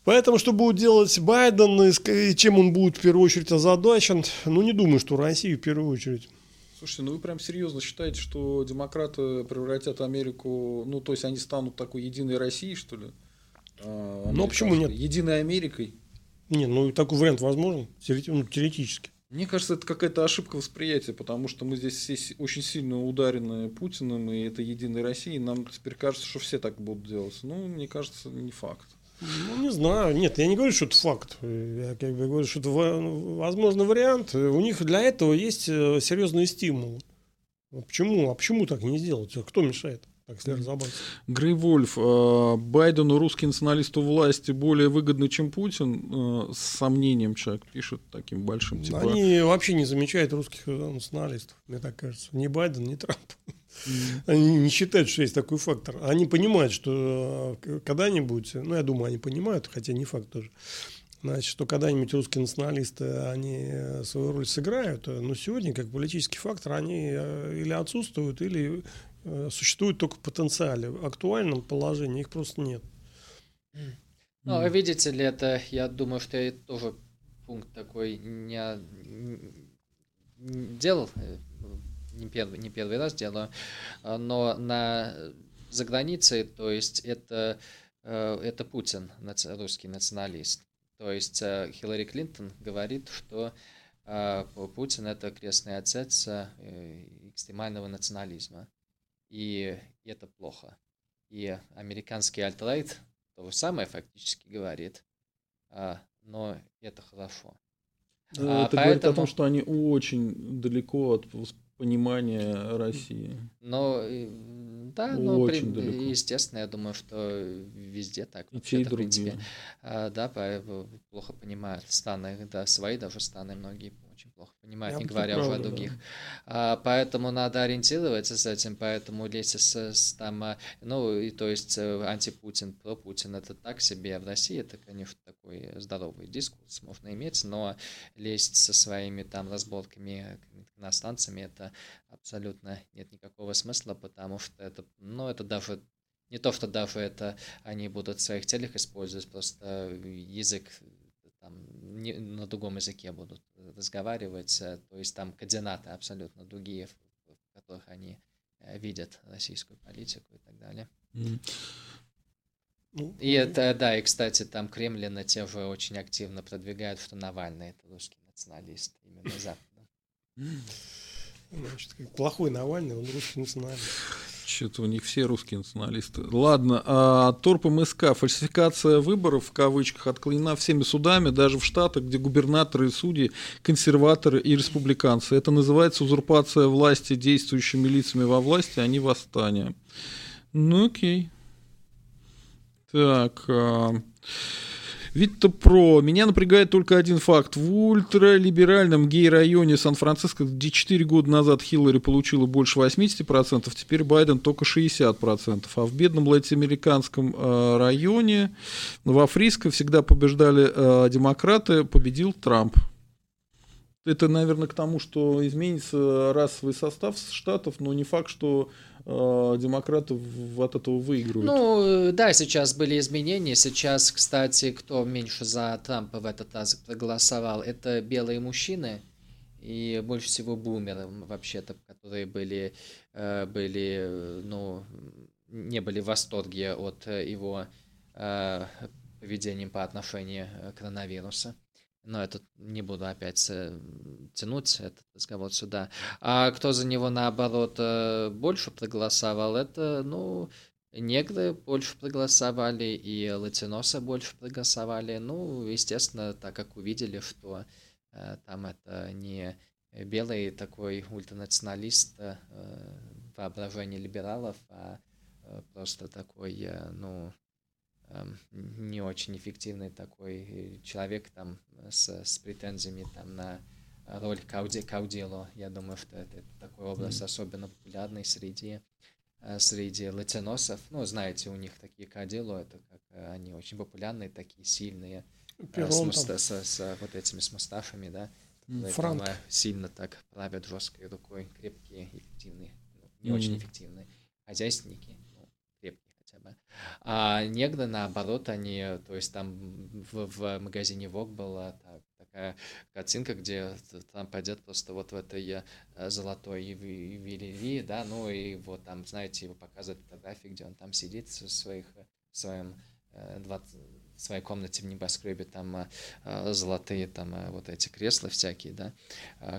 Поэтому что будет делать Байден и чем он будет в первую очередь озадачен, ну не думаю, что Россию в первую очередь. Слушайте, ну вы прям серьезно считаете, что демократы превратят Америку, ну то есть они станут такой единой Россией, что ли? А, ну почему нет? Единой Америкой? Не, ну такой вариант возможен, ну, теоретически. Мне кажется, это какая-то ошибка восприятия, потому что мы здесь все очень сильно ударены Путиным и это единой Россией. Нам теперь кажется, что все так будут делать. Ну, мне кажется, не факт. Ну, не знаю. Нет, я не говорю, что это факт. Я как бы говорю, что это возможно вариант. У них для этого есть э, серьезные стимулы. Почему? А почему так не сделать? Кто мешает? Так, если разобраться. Грей Вольф, э, Байдену, русский националист у власти, более выгодный, чем Путин, э, с сомнением человек пишет таким большим. Типа... Они вообще не замечают русских националистов, мне так кажется. Ни Байден, ни Трамп. Они не считают, что есть такой фактор. Они понимают, что э, когда-нибудь, ну, я думаю, они понимают, хотя не факт тоже, значит, что когда-нибудь русские националисты, они э, свою роль сыграют, но сегодня, как политический фактор, они э, или отсутствуют, или существуют только в потенциале. В актуальном положении их просто нет. Ну, mm. видите ли, это, я думаю, что я тоже пункт такой не, не делал не первый, не первый раз делаю, а, но на за границей, то есть это, э, это Путин, русский националист. То есть э, Хиллари Клинтон говорит, что э, Путин это крестный отец экстремального национализма. И это плохо. И американский альтрайт то же самое фактически говорит, а, но это хорошо. Это а, говорит поэтому... о том, что они очень далеко от понимание России. Но да, ну, Очень при, далеко. естественно, я думаю, что везде так. И те, и в принципе, а, да, плохо понимают страны, да, свои даже страны многие плохо понимают, я не говоря правда, уже о других. Да. А, поэтому надо ориентироваться с этим, поэтому лезть с, с там, а, ну, и то есть э, антипутин, про Путин это так себе, в России это, конечно, такой здоровый дискурс можно иметь, но лезть со своими там разборками иностранцами это абсолютно нет никакого смысла, потому что это, ну, это даже не то, что даже это они будут в своих целях использовать, просто язык там, не, на другом языке будут разговаривать, э, то есть там координаты абсолютно другие, в, в которых они э, видят российскую политику и так далее. Mm. И это, да, и, кстати, там Кремлина те же очень активно продвигают, что Навальный это русский националист, именно Запада. Значит, плохой Навальный, он русский националист. Что-то у них все русские националисты. Ладно, а Торп МСК, фальсификация выборов, в кавычках, отклонена всеми судами, даже в Штатах, где губернаторы и судьи, консерваторы и республиканцы. Это называется узурпация власти действующими лицами во власти, а не восстание. Ну окей. Так. А... Витта Про. Меня напрягает только один факт. В ультралиберальном гей-районе Сан-Франциско, где 4 года назад Хиллари получила больше 80%, теперь Байден только 60%. А в бедном латиноамериканском э, районе во Фриско всегда побеждали э, демократы, победил Трамп. Это, наверное, к тому, что изменится расовый состав штатов, но не факт, что демократы от этого выигрывают. Ну, да, сейчас были изменения. Сейчас, кстати, кто меньше за Трампа в этот раз проголосовал, это белые мужчины. И больше всего бумеры, вообще-то, которые были, э, были, ну, не были в восторге от его э, поведения по отношению к коронавируса но это не буду опять э, тянуть этот разговор сюда. А кто за него, наоборот, э, больше проголосовал, это, ну, негры больше проголосовали, и латиносы больше проголосовали. Ну, естественно, так как увидели, что э, там это не белый такой ультранационалист воображение либералов, а просто такой, ну, не очень эффективный такой человек там с, с претензиями там на роль Кауди, Каудило. Я думаю, что это, это такой образ mm-hmm. особенно популярный среди э, среди латиносов. Ну, знаете, у них такие Каудило, это как э, они очень популярные, такие сильные, э, с, муста, с, с вот этими с мусташами, да. Франк. Сильно так правят жесткой рукой, крепкие, эффективные, ну, не mm-hmm. очень эффективные хозяйственники. А негры, наоборот, они, то есть там в, в магазине Vogue была так, такая картинка, где там пойдет просто вот в этой э, золотой ювелирии, да, ну и вот там, знаете, его показывают фотографии, где он там сидит в своих, в своем 20, э, в своей комнате в небоскребе там а, а, золотые там а, вот эти кресла всякие, да,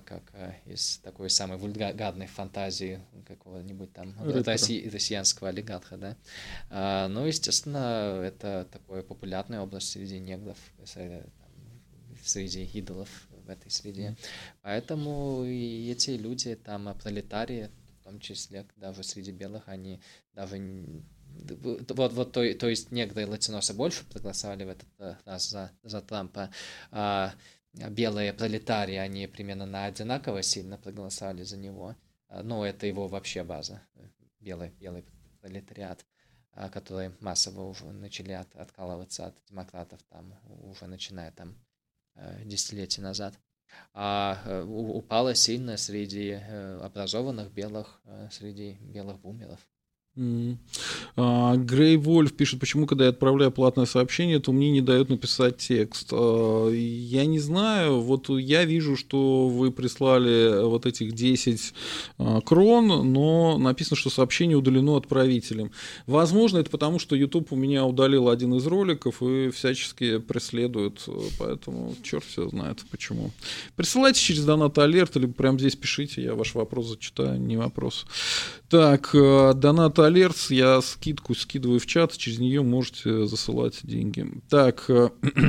как из такой самой вульгарной фантазии какого-нибудь там росси- россиянского олигарха, да. Ну, естественно, это такое популярная область среди негров, среди идолов в этой среде. Поэтому и эти люди там пролетарии, в том числе даже среди белых, они даже вот, вот то, то есть некоторые латиносы больше проголосовали в этот э, раз за, за Трампа, а белые пролетарии, они примерно на одинаково сильно проголосовали за него. А, Но ну, это его вообще база, белый, белый пролетариат, а, которые массово уже начали от, откалываться от демократов, там, уже начиная там э, десятилетия назад. А э, упала сильно среди образованных белых, среди белых бумеров. А, Грей Вольф пишет, почему, когда я отправляю платное сообщение, то мне не дают написать текст. А, я не знаю, вот я вижу, что вы прислали вот этих 10 а, крон, но написано, что сообщение удалено отправителем. Возможно, это потому, что YouTube у меня удалил один из роликов и всячески преследует, поэтому черт все знает почему. Присылайте через донат алерт, либо прямо здесь пишите, я ваш вопрос зачитаю, не вопрос. Так, донат Алерс, я скидку скидываю в чат, через нее можете засылать деньги. Так, э,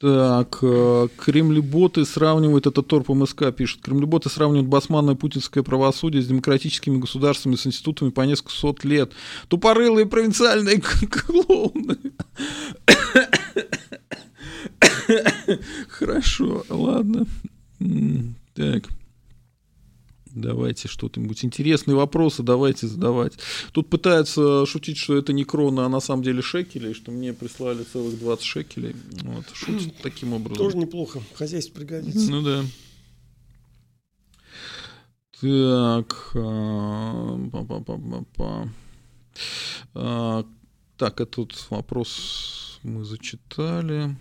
так, э, кремлеботы сравнивают, это Торп МСК пишет, кремлеботы сравнивают басманное путинское правосудие с демократическими государствами, с институтами по несколько сот лет. Тупорылые провинциальные клоуны. Хорошо, ладно. Так. Давайте что-нибудь. Интересные вопросы давайте задавать. Тут пытаются шутить, что это не крона, а на самом деле шекели, что мне прислали целых 20 шекелей. Вот, шутят таким образом. Тоже неплохо. Хозяйство пригодится. Ну да. Так. А, па -па -па -па. А, так, этот вопрос мы зачитали.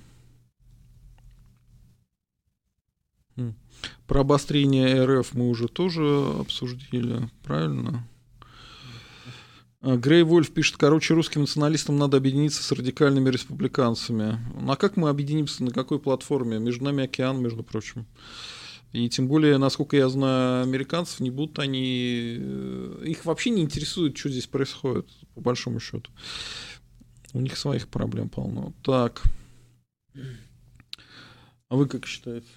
Про обострение РФ мы уже тоже обсудили, правильно? А, Грей Вольф пишет, короче, русским националистам надо объединиться с радикальными республиканцами. А как мы объединимся, на какой платформе? Между нами океан, между прочим. И тем более, насколько я знаю, американцев не будут они... Э, их вообще не интересует, что здесь происходит, по большому счету. У них своих проблем полно. Так. А вы как считаете?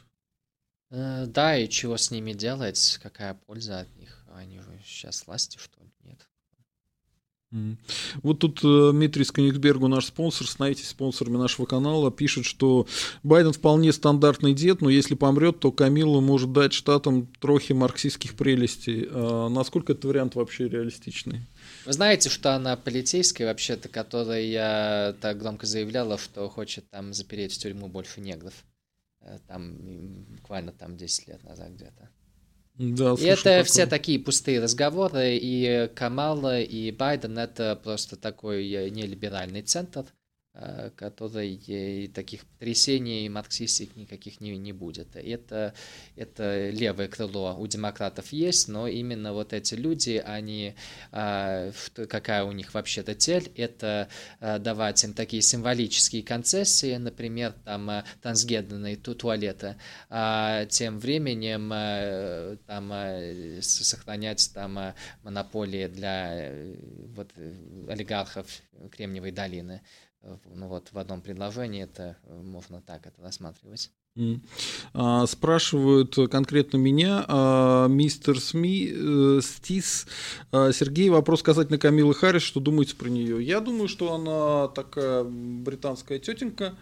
Э, да, и чего с ними делать? Какая польза от них? Они же сейчас власти, что ли? Нет. Вот тут э, Дмитрий Сконигсбергу, наш спонсор, становитесь спонсорами нашего канала, пишет, что Байден вполне стандартный дед, но если помрет, то Камилла может дать штатам трохи марксистских прелестей. А насколько этот вариант вообще реалистичный? Вы знаете, что она полицейская, вообще-то, которая так громко заявляла, что хочет там запереть в тюрьму больше негров. Э, там буквально там 10 лет назад где-то. Да, и это такое. все такие пустые разговоры, и Камала, и Байден это просто такой э, нелиберальный центр, которой таких потрясений марксистик никаких не, не будет. Это, это левое крыло у демократов есть, но именно вот эти люди, они, а, какая у них вообще-то цель, это э, давать им такие символические концессии, например, там э, трансгендерные туалеты, а тем временем там сохранять там монополии для вот, олигархов Кремниевой долины ну вот в одном предложении это э, можно так это рассматривать. А, спрашивают конкретно меня, а, мистер СМИ, э, Стис, а, Сергей, вопрос касательно Камилы Харрис, что думаете про нее? Я думаю, что она такая британская тетенька,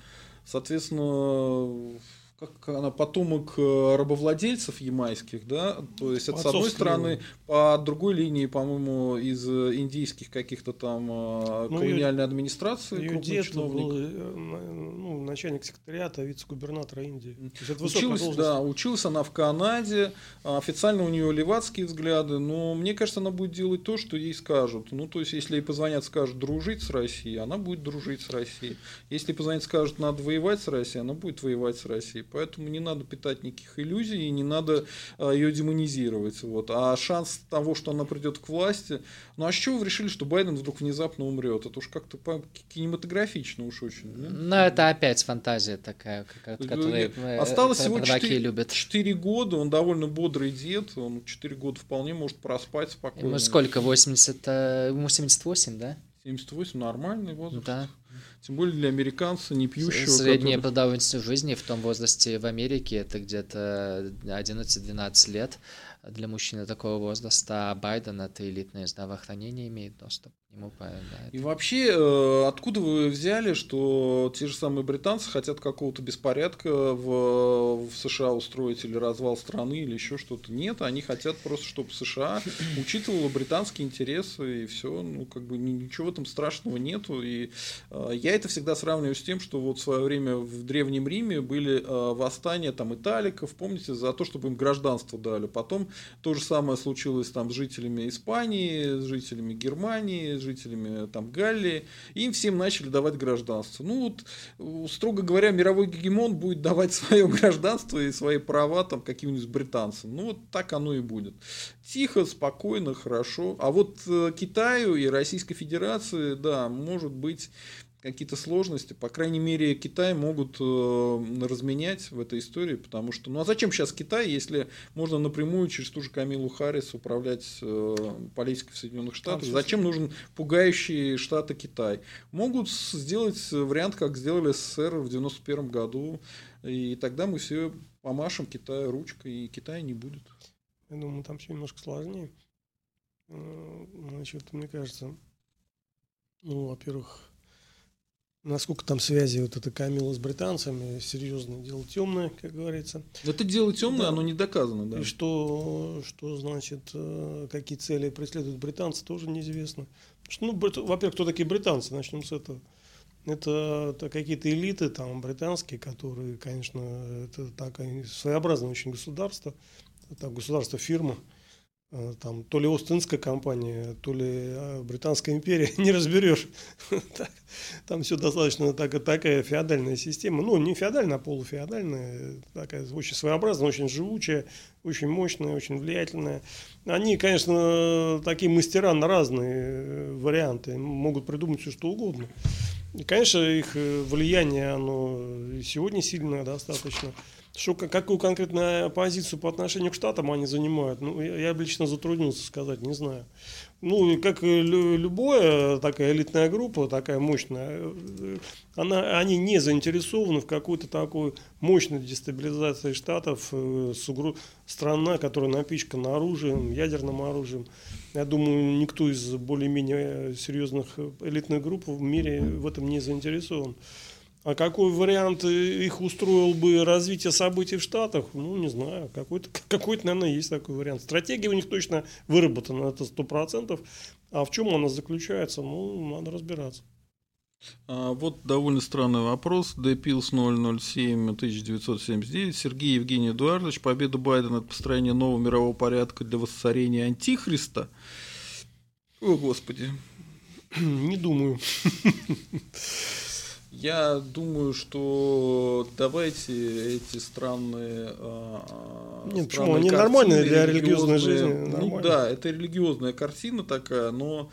соответственно, как она потомок э, рабовладельцев ямайских, да, то есть это с одной стороны, по другой линии, по-моему, из э, индийских каких-то там э, ну, колониальной администрации. Ее дед чиновник. был ну, начальник секретариата, вице-губернатора Индии. Училась, да, училась она в Канаде, официально у нее левацкие взгляды, но мне кажется, она будет делать то, что ей скажут. Ну, то есть, если ей позвонят, скажут дружить с Россией, она будет дружить с Россией. Если позвонят, скажут, надо воевать с Россией, она будет воевать с Россией. Поэтому не надо питать никаких иллюзий и не надо а, ее демонизировать. Вот. А шанс того, что она придет к власти... Ну а с чего вы решили, что Байден вдруг внезапно умрет? Это уж как-то кинематографично уж очень. Да? Ну это опять фантазия такая, которая э, Осталось всего 4, любят. 4 года, он довольно бодрый дед, он 4 года вполне может проспать спокойно. Ему сколько, 80, ему 78, да? 78 нормальный возраст. Да. Тем более для американца, не пьющего. Средняя который... продолжительность жизни в том возрасте в Америке это где-то 11-12 лет для мужчины такого возраста, а Байден это элитное здравоохранение имеет доступ к нему. Да, И вообще, э, откуда вы взяли, что те же самые британцы хотят какого-то беспорядка в, в США устроить или развал страны или еще что-то? Нет, они хотят просто, чтобы США учитывала британские интересы и все, ну как бы ничего этом страшного нету. И э, я это всегда сравниваю с тем, что вот в свое время в Древнем Риме были э, восстания там италиков, помните, за то, чтобы им гражданство дали. Потом то же самое случилось там с жителями Испании, с жителями Германии, с жителями там Галлии. Им всем начали давать гражданство. Ну вот, строго говоря, мировой гегемон будет давать свое гражданство и свои права там каким-нибудь британцам. Ну вот так оно и будет. Тихо, спокойно, хорошо. А вот э, Китаю и Российской Федерации, да, может быть какие-то сложности, по крайней мере, Китай могут э, разменять в этой истории, потому что, ну а зачем сейчас Китай, если можно напрямую через ту же Камилу Харрис управлять э, политикой в Соединенных Штатах? Зачем нужен пугающий Штаты Китай? Могут сделать вариант, как сделали СССР в 91 году, и тогда мы все помашем Китаю ручкой, и Китая не будет. Я думаю, там все немножко сложнее. Э, значит, мне кажется, ну, во-первых, Насколько там связи вот эта Камила с британцами, серьезное дело темное, как говорится. Это дело темное, да. оно не доказано, да. И что, что значит, э, какие цели преследуют британцы, тоже неизвестно. Что, ну, во-первых, кто такие британцы, начнем с этого. Это, это какие-то элиты там британские, которые, конечно, это так, своеобразное очень государство, это государство фирма, Э, там, то ли Остинская компания, то ли э, Британская империя, не разберешь. Там все достаточно так, такая феодальная система. Ну, не феодальная, а полуфеодальная. Такая очень своеобразная, очень живучая, очень мощная, очень влиятельная. Они, конечно, такие мастера на разные э, варианты. Могут придумать все, что угодно. И, конечно, их влияние, оно сегодня сильное достаточно. Что, какую конкретную позицию по отношению к Штатам они занимают, ну, я, я лично затруднился сказать, не знаю. Ну, как и любая такая элитная группа, такая мощная, она, они не заинтересованы в какой-то такой мощной дестабилизации Штатов, э, страна, которая напичкана оружием, ядерным оружием. Я думаю, никто из более-менее серьезных элитных групп в мире в этом не заинтересован. А какой вариант их устроил бы развитие событий в Штатах? Ну, не знаю. Какой-то, какой-то наверное, есть такой вариант. Стратегия у них точно выработана, это сто процентов. А в чем она заключается? Ну, надо разбираться. А, вот довольно странный вопрос. Депилс 007 1979. Сергей Евгений Эдуардович. Победа Байдена – это построение нового мирового порядка для воссорения антихриста. О, Господи. Не думаю. Я думаю, что давайте эти странные. А, Нет, почему? Они нормальные для религиозной жизни. Ну нормально. да, это религиозная картина такая, но.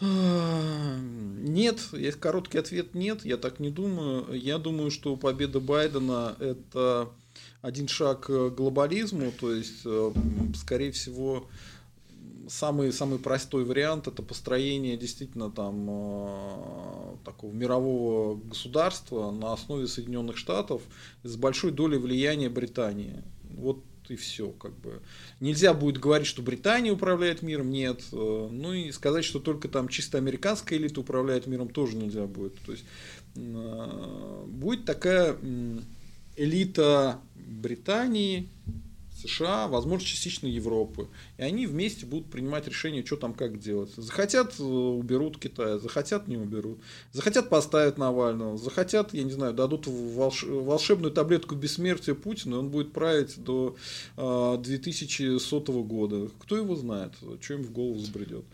А, нет, есть короткий ответ нет, я так не думаю. Я думаю, что победа Байдена это один шаг к глобализму, то есть, э, скорее всего, самый, самый простой вариант это построение действительно там э, такого мирового государства на основе Соединенных Штатов с большой долей влияния Британии. Вот и все, как бы. Нельзя будет говорить, что Британия управляет миром, нет. Э, ну и сказать, что только там чисто американская элита управляет миром, тоже нельзя будет. То есть э, будет такая элита Британии, США, возможно, частично Европы. И они вместе будут принимать решение, что там как делать. Захотят, э, уберут Китай, захотят, не уберут. Захотят, поставить Навального. Захотят, я не знаю, дадут волш... волшебную таблетку бессмертия Путину, и он будет править до э, 2100 года. Кто его знает, что им в голову забредет.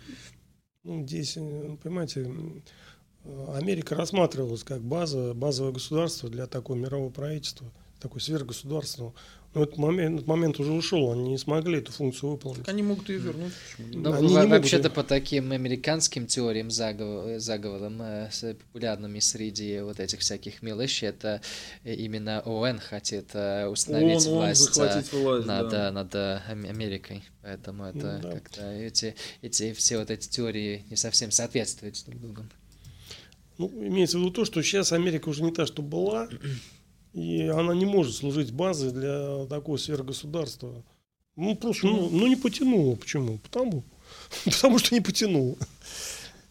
Ну, здесь, э, понимаете, Америка рассматривалась как база, базовое государство для такого мирового правительства, такой сверхгосударственного. Но этот момент, этот момент уже ушел, они не смогли эту функцию выполнить. Так они могут ее вернуть. Ну, они вообще-то по таким американским теориям заговор, заговорам, э, популярными среди вот этих всяких мелочей, это именно ООН хотит э, установить ООН, власть, ООН власть над, да. над Америкой. Поэтому это ну, да. как-то эти, эти все вот эти теории не совсем соответствуют друг другу. Ну, имеется в виду то, что сейчас Америка уже не та, что была. И она не может служить базой для такого сверхгосударства. Ну, просто, ну, ну не потянуло. Почему? Потому, потому что не потянуло.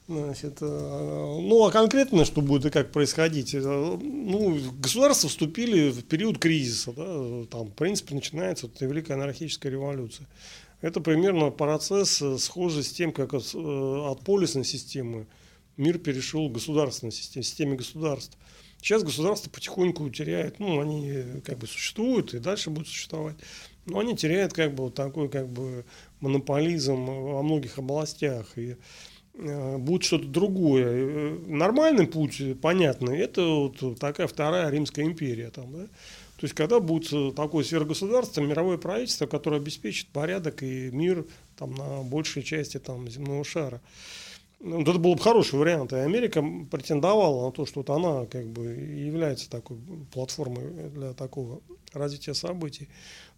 Значит, э, ну, а конкретно, что будет и как происходить? Э, ну, государства вступили в период кризиса. Да, там, в принципе, начинается вот великая анархическая революция. Это примерно процесс э, схожий с тем, как от, от полисной системы мир перешел к государственной системе, системе государств. Сейчас государство потихоньку теряет, ну, они как бы существуют и дальше будут существовать, но они теряют как бы вот такой как бы монополизм во многих областях. И э, будет что-то другое. Э, нормальный путь, понятный, это вот такая вторая Римская империя. Там, да? То есть, когда будет такое сверхгосударство, мировое правительство, которое обеспечит порядок и мир там, на большей части там, земного шара. Вот это был бы хороший вариант. И Америка претендовала на то, что вот она как бы является такой платформой для такого развития событий.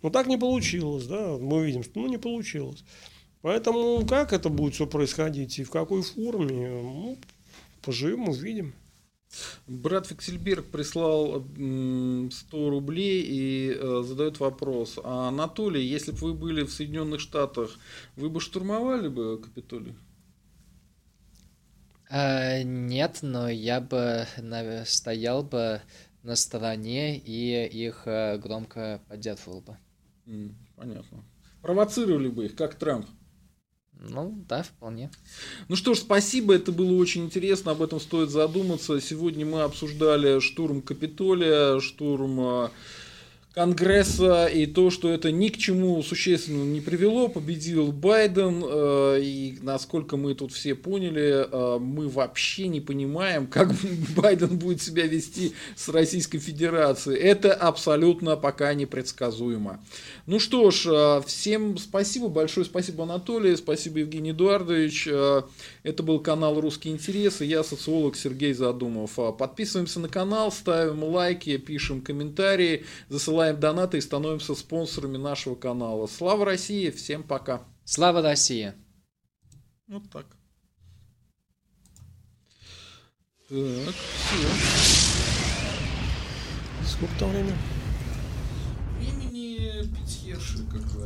Но так не получилось, да, мы видим, что ну, не получилось. Поэтому как это будет все происходить и в какой форме, ну, поживем, увидим. Брат Фиксельберг прислал 100 рублей и э, задает вопрос. А Анатолий, если бы вы были в Соединенных Штатах, вы бы штурмовали бы Капитолий? А, нет, но я бы стоял бы на стороне и их э, громко поддерживал бы. Mm, понятно. Провоцировали бы их, как Трамп. Ну, да, вполне. Ну что ж, спасибо, это было очень интересно, об этом стоит задуматься. Сегодня мы обсуждали штурм Капитолия, штурм э, Конгресса и то, что это ни к чему существенно не привело, победил Байден, э, и насколько мы тут все поняли, э, мы вообще не понимаем, как Байден будет себя вести с Российской Федерацией. Это абсолютно пока непредсказуемо. Ну что ж, э, всем спасибо, большое спасибо Анатолий, спасибо Евгений Эдуардович. Это был канал «Русские интересы», я социолог Сергей Задумов. Подписываемся на канал, ставим лайки, пишем комментарии, засылаем присылаем донаты и становимся спонсорами нашего канала. Слава России, всем пока. Слава России. Вот так. Так, все. Сколько там времени? Времени пятьерши, как говорится.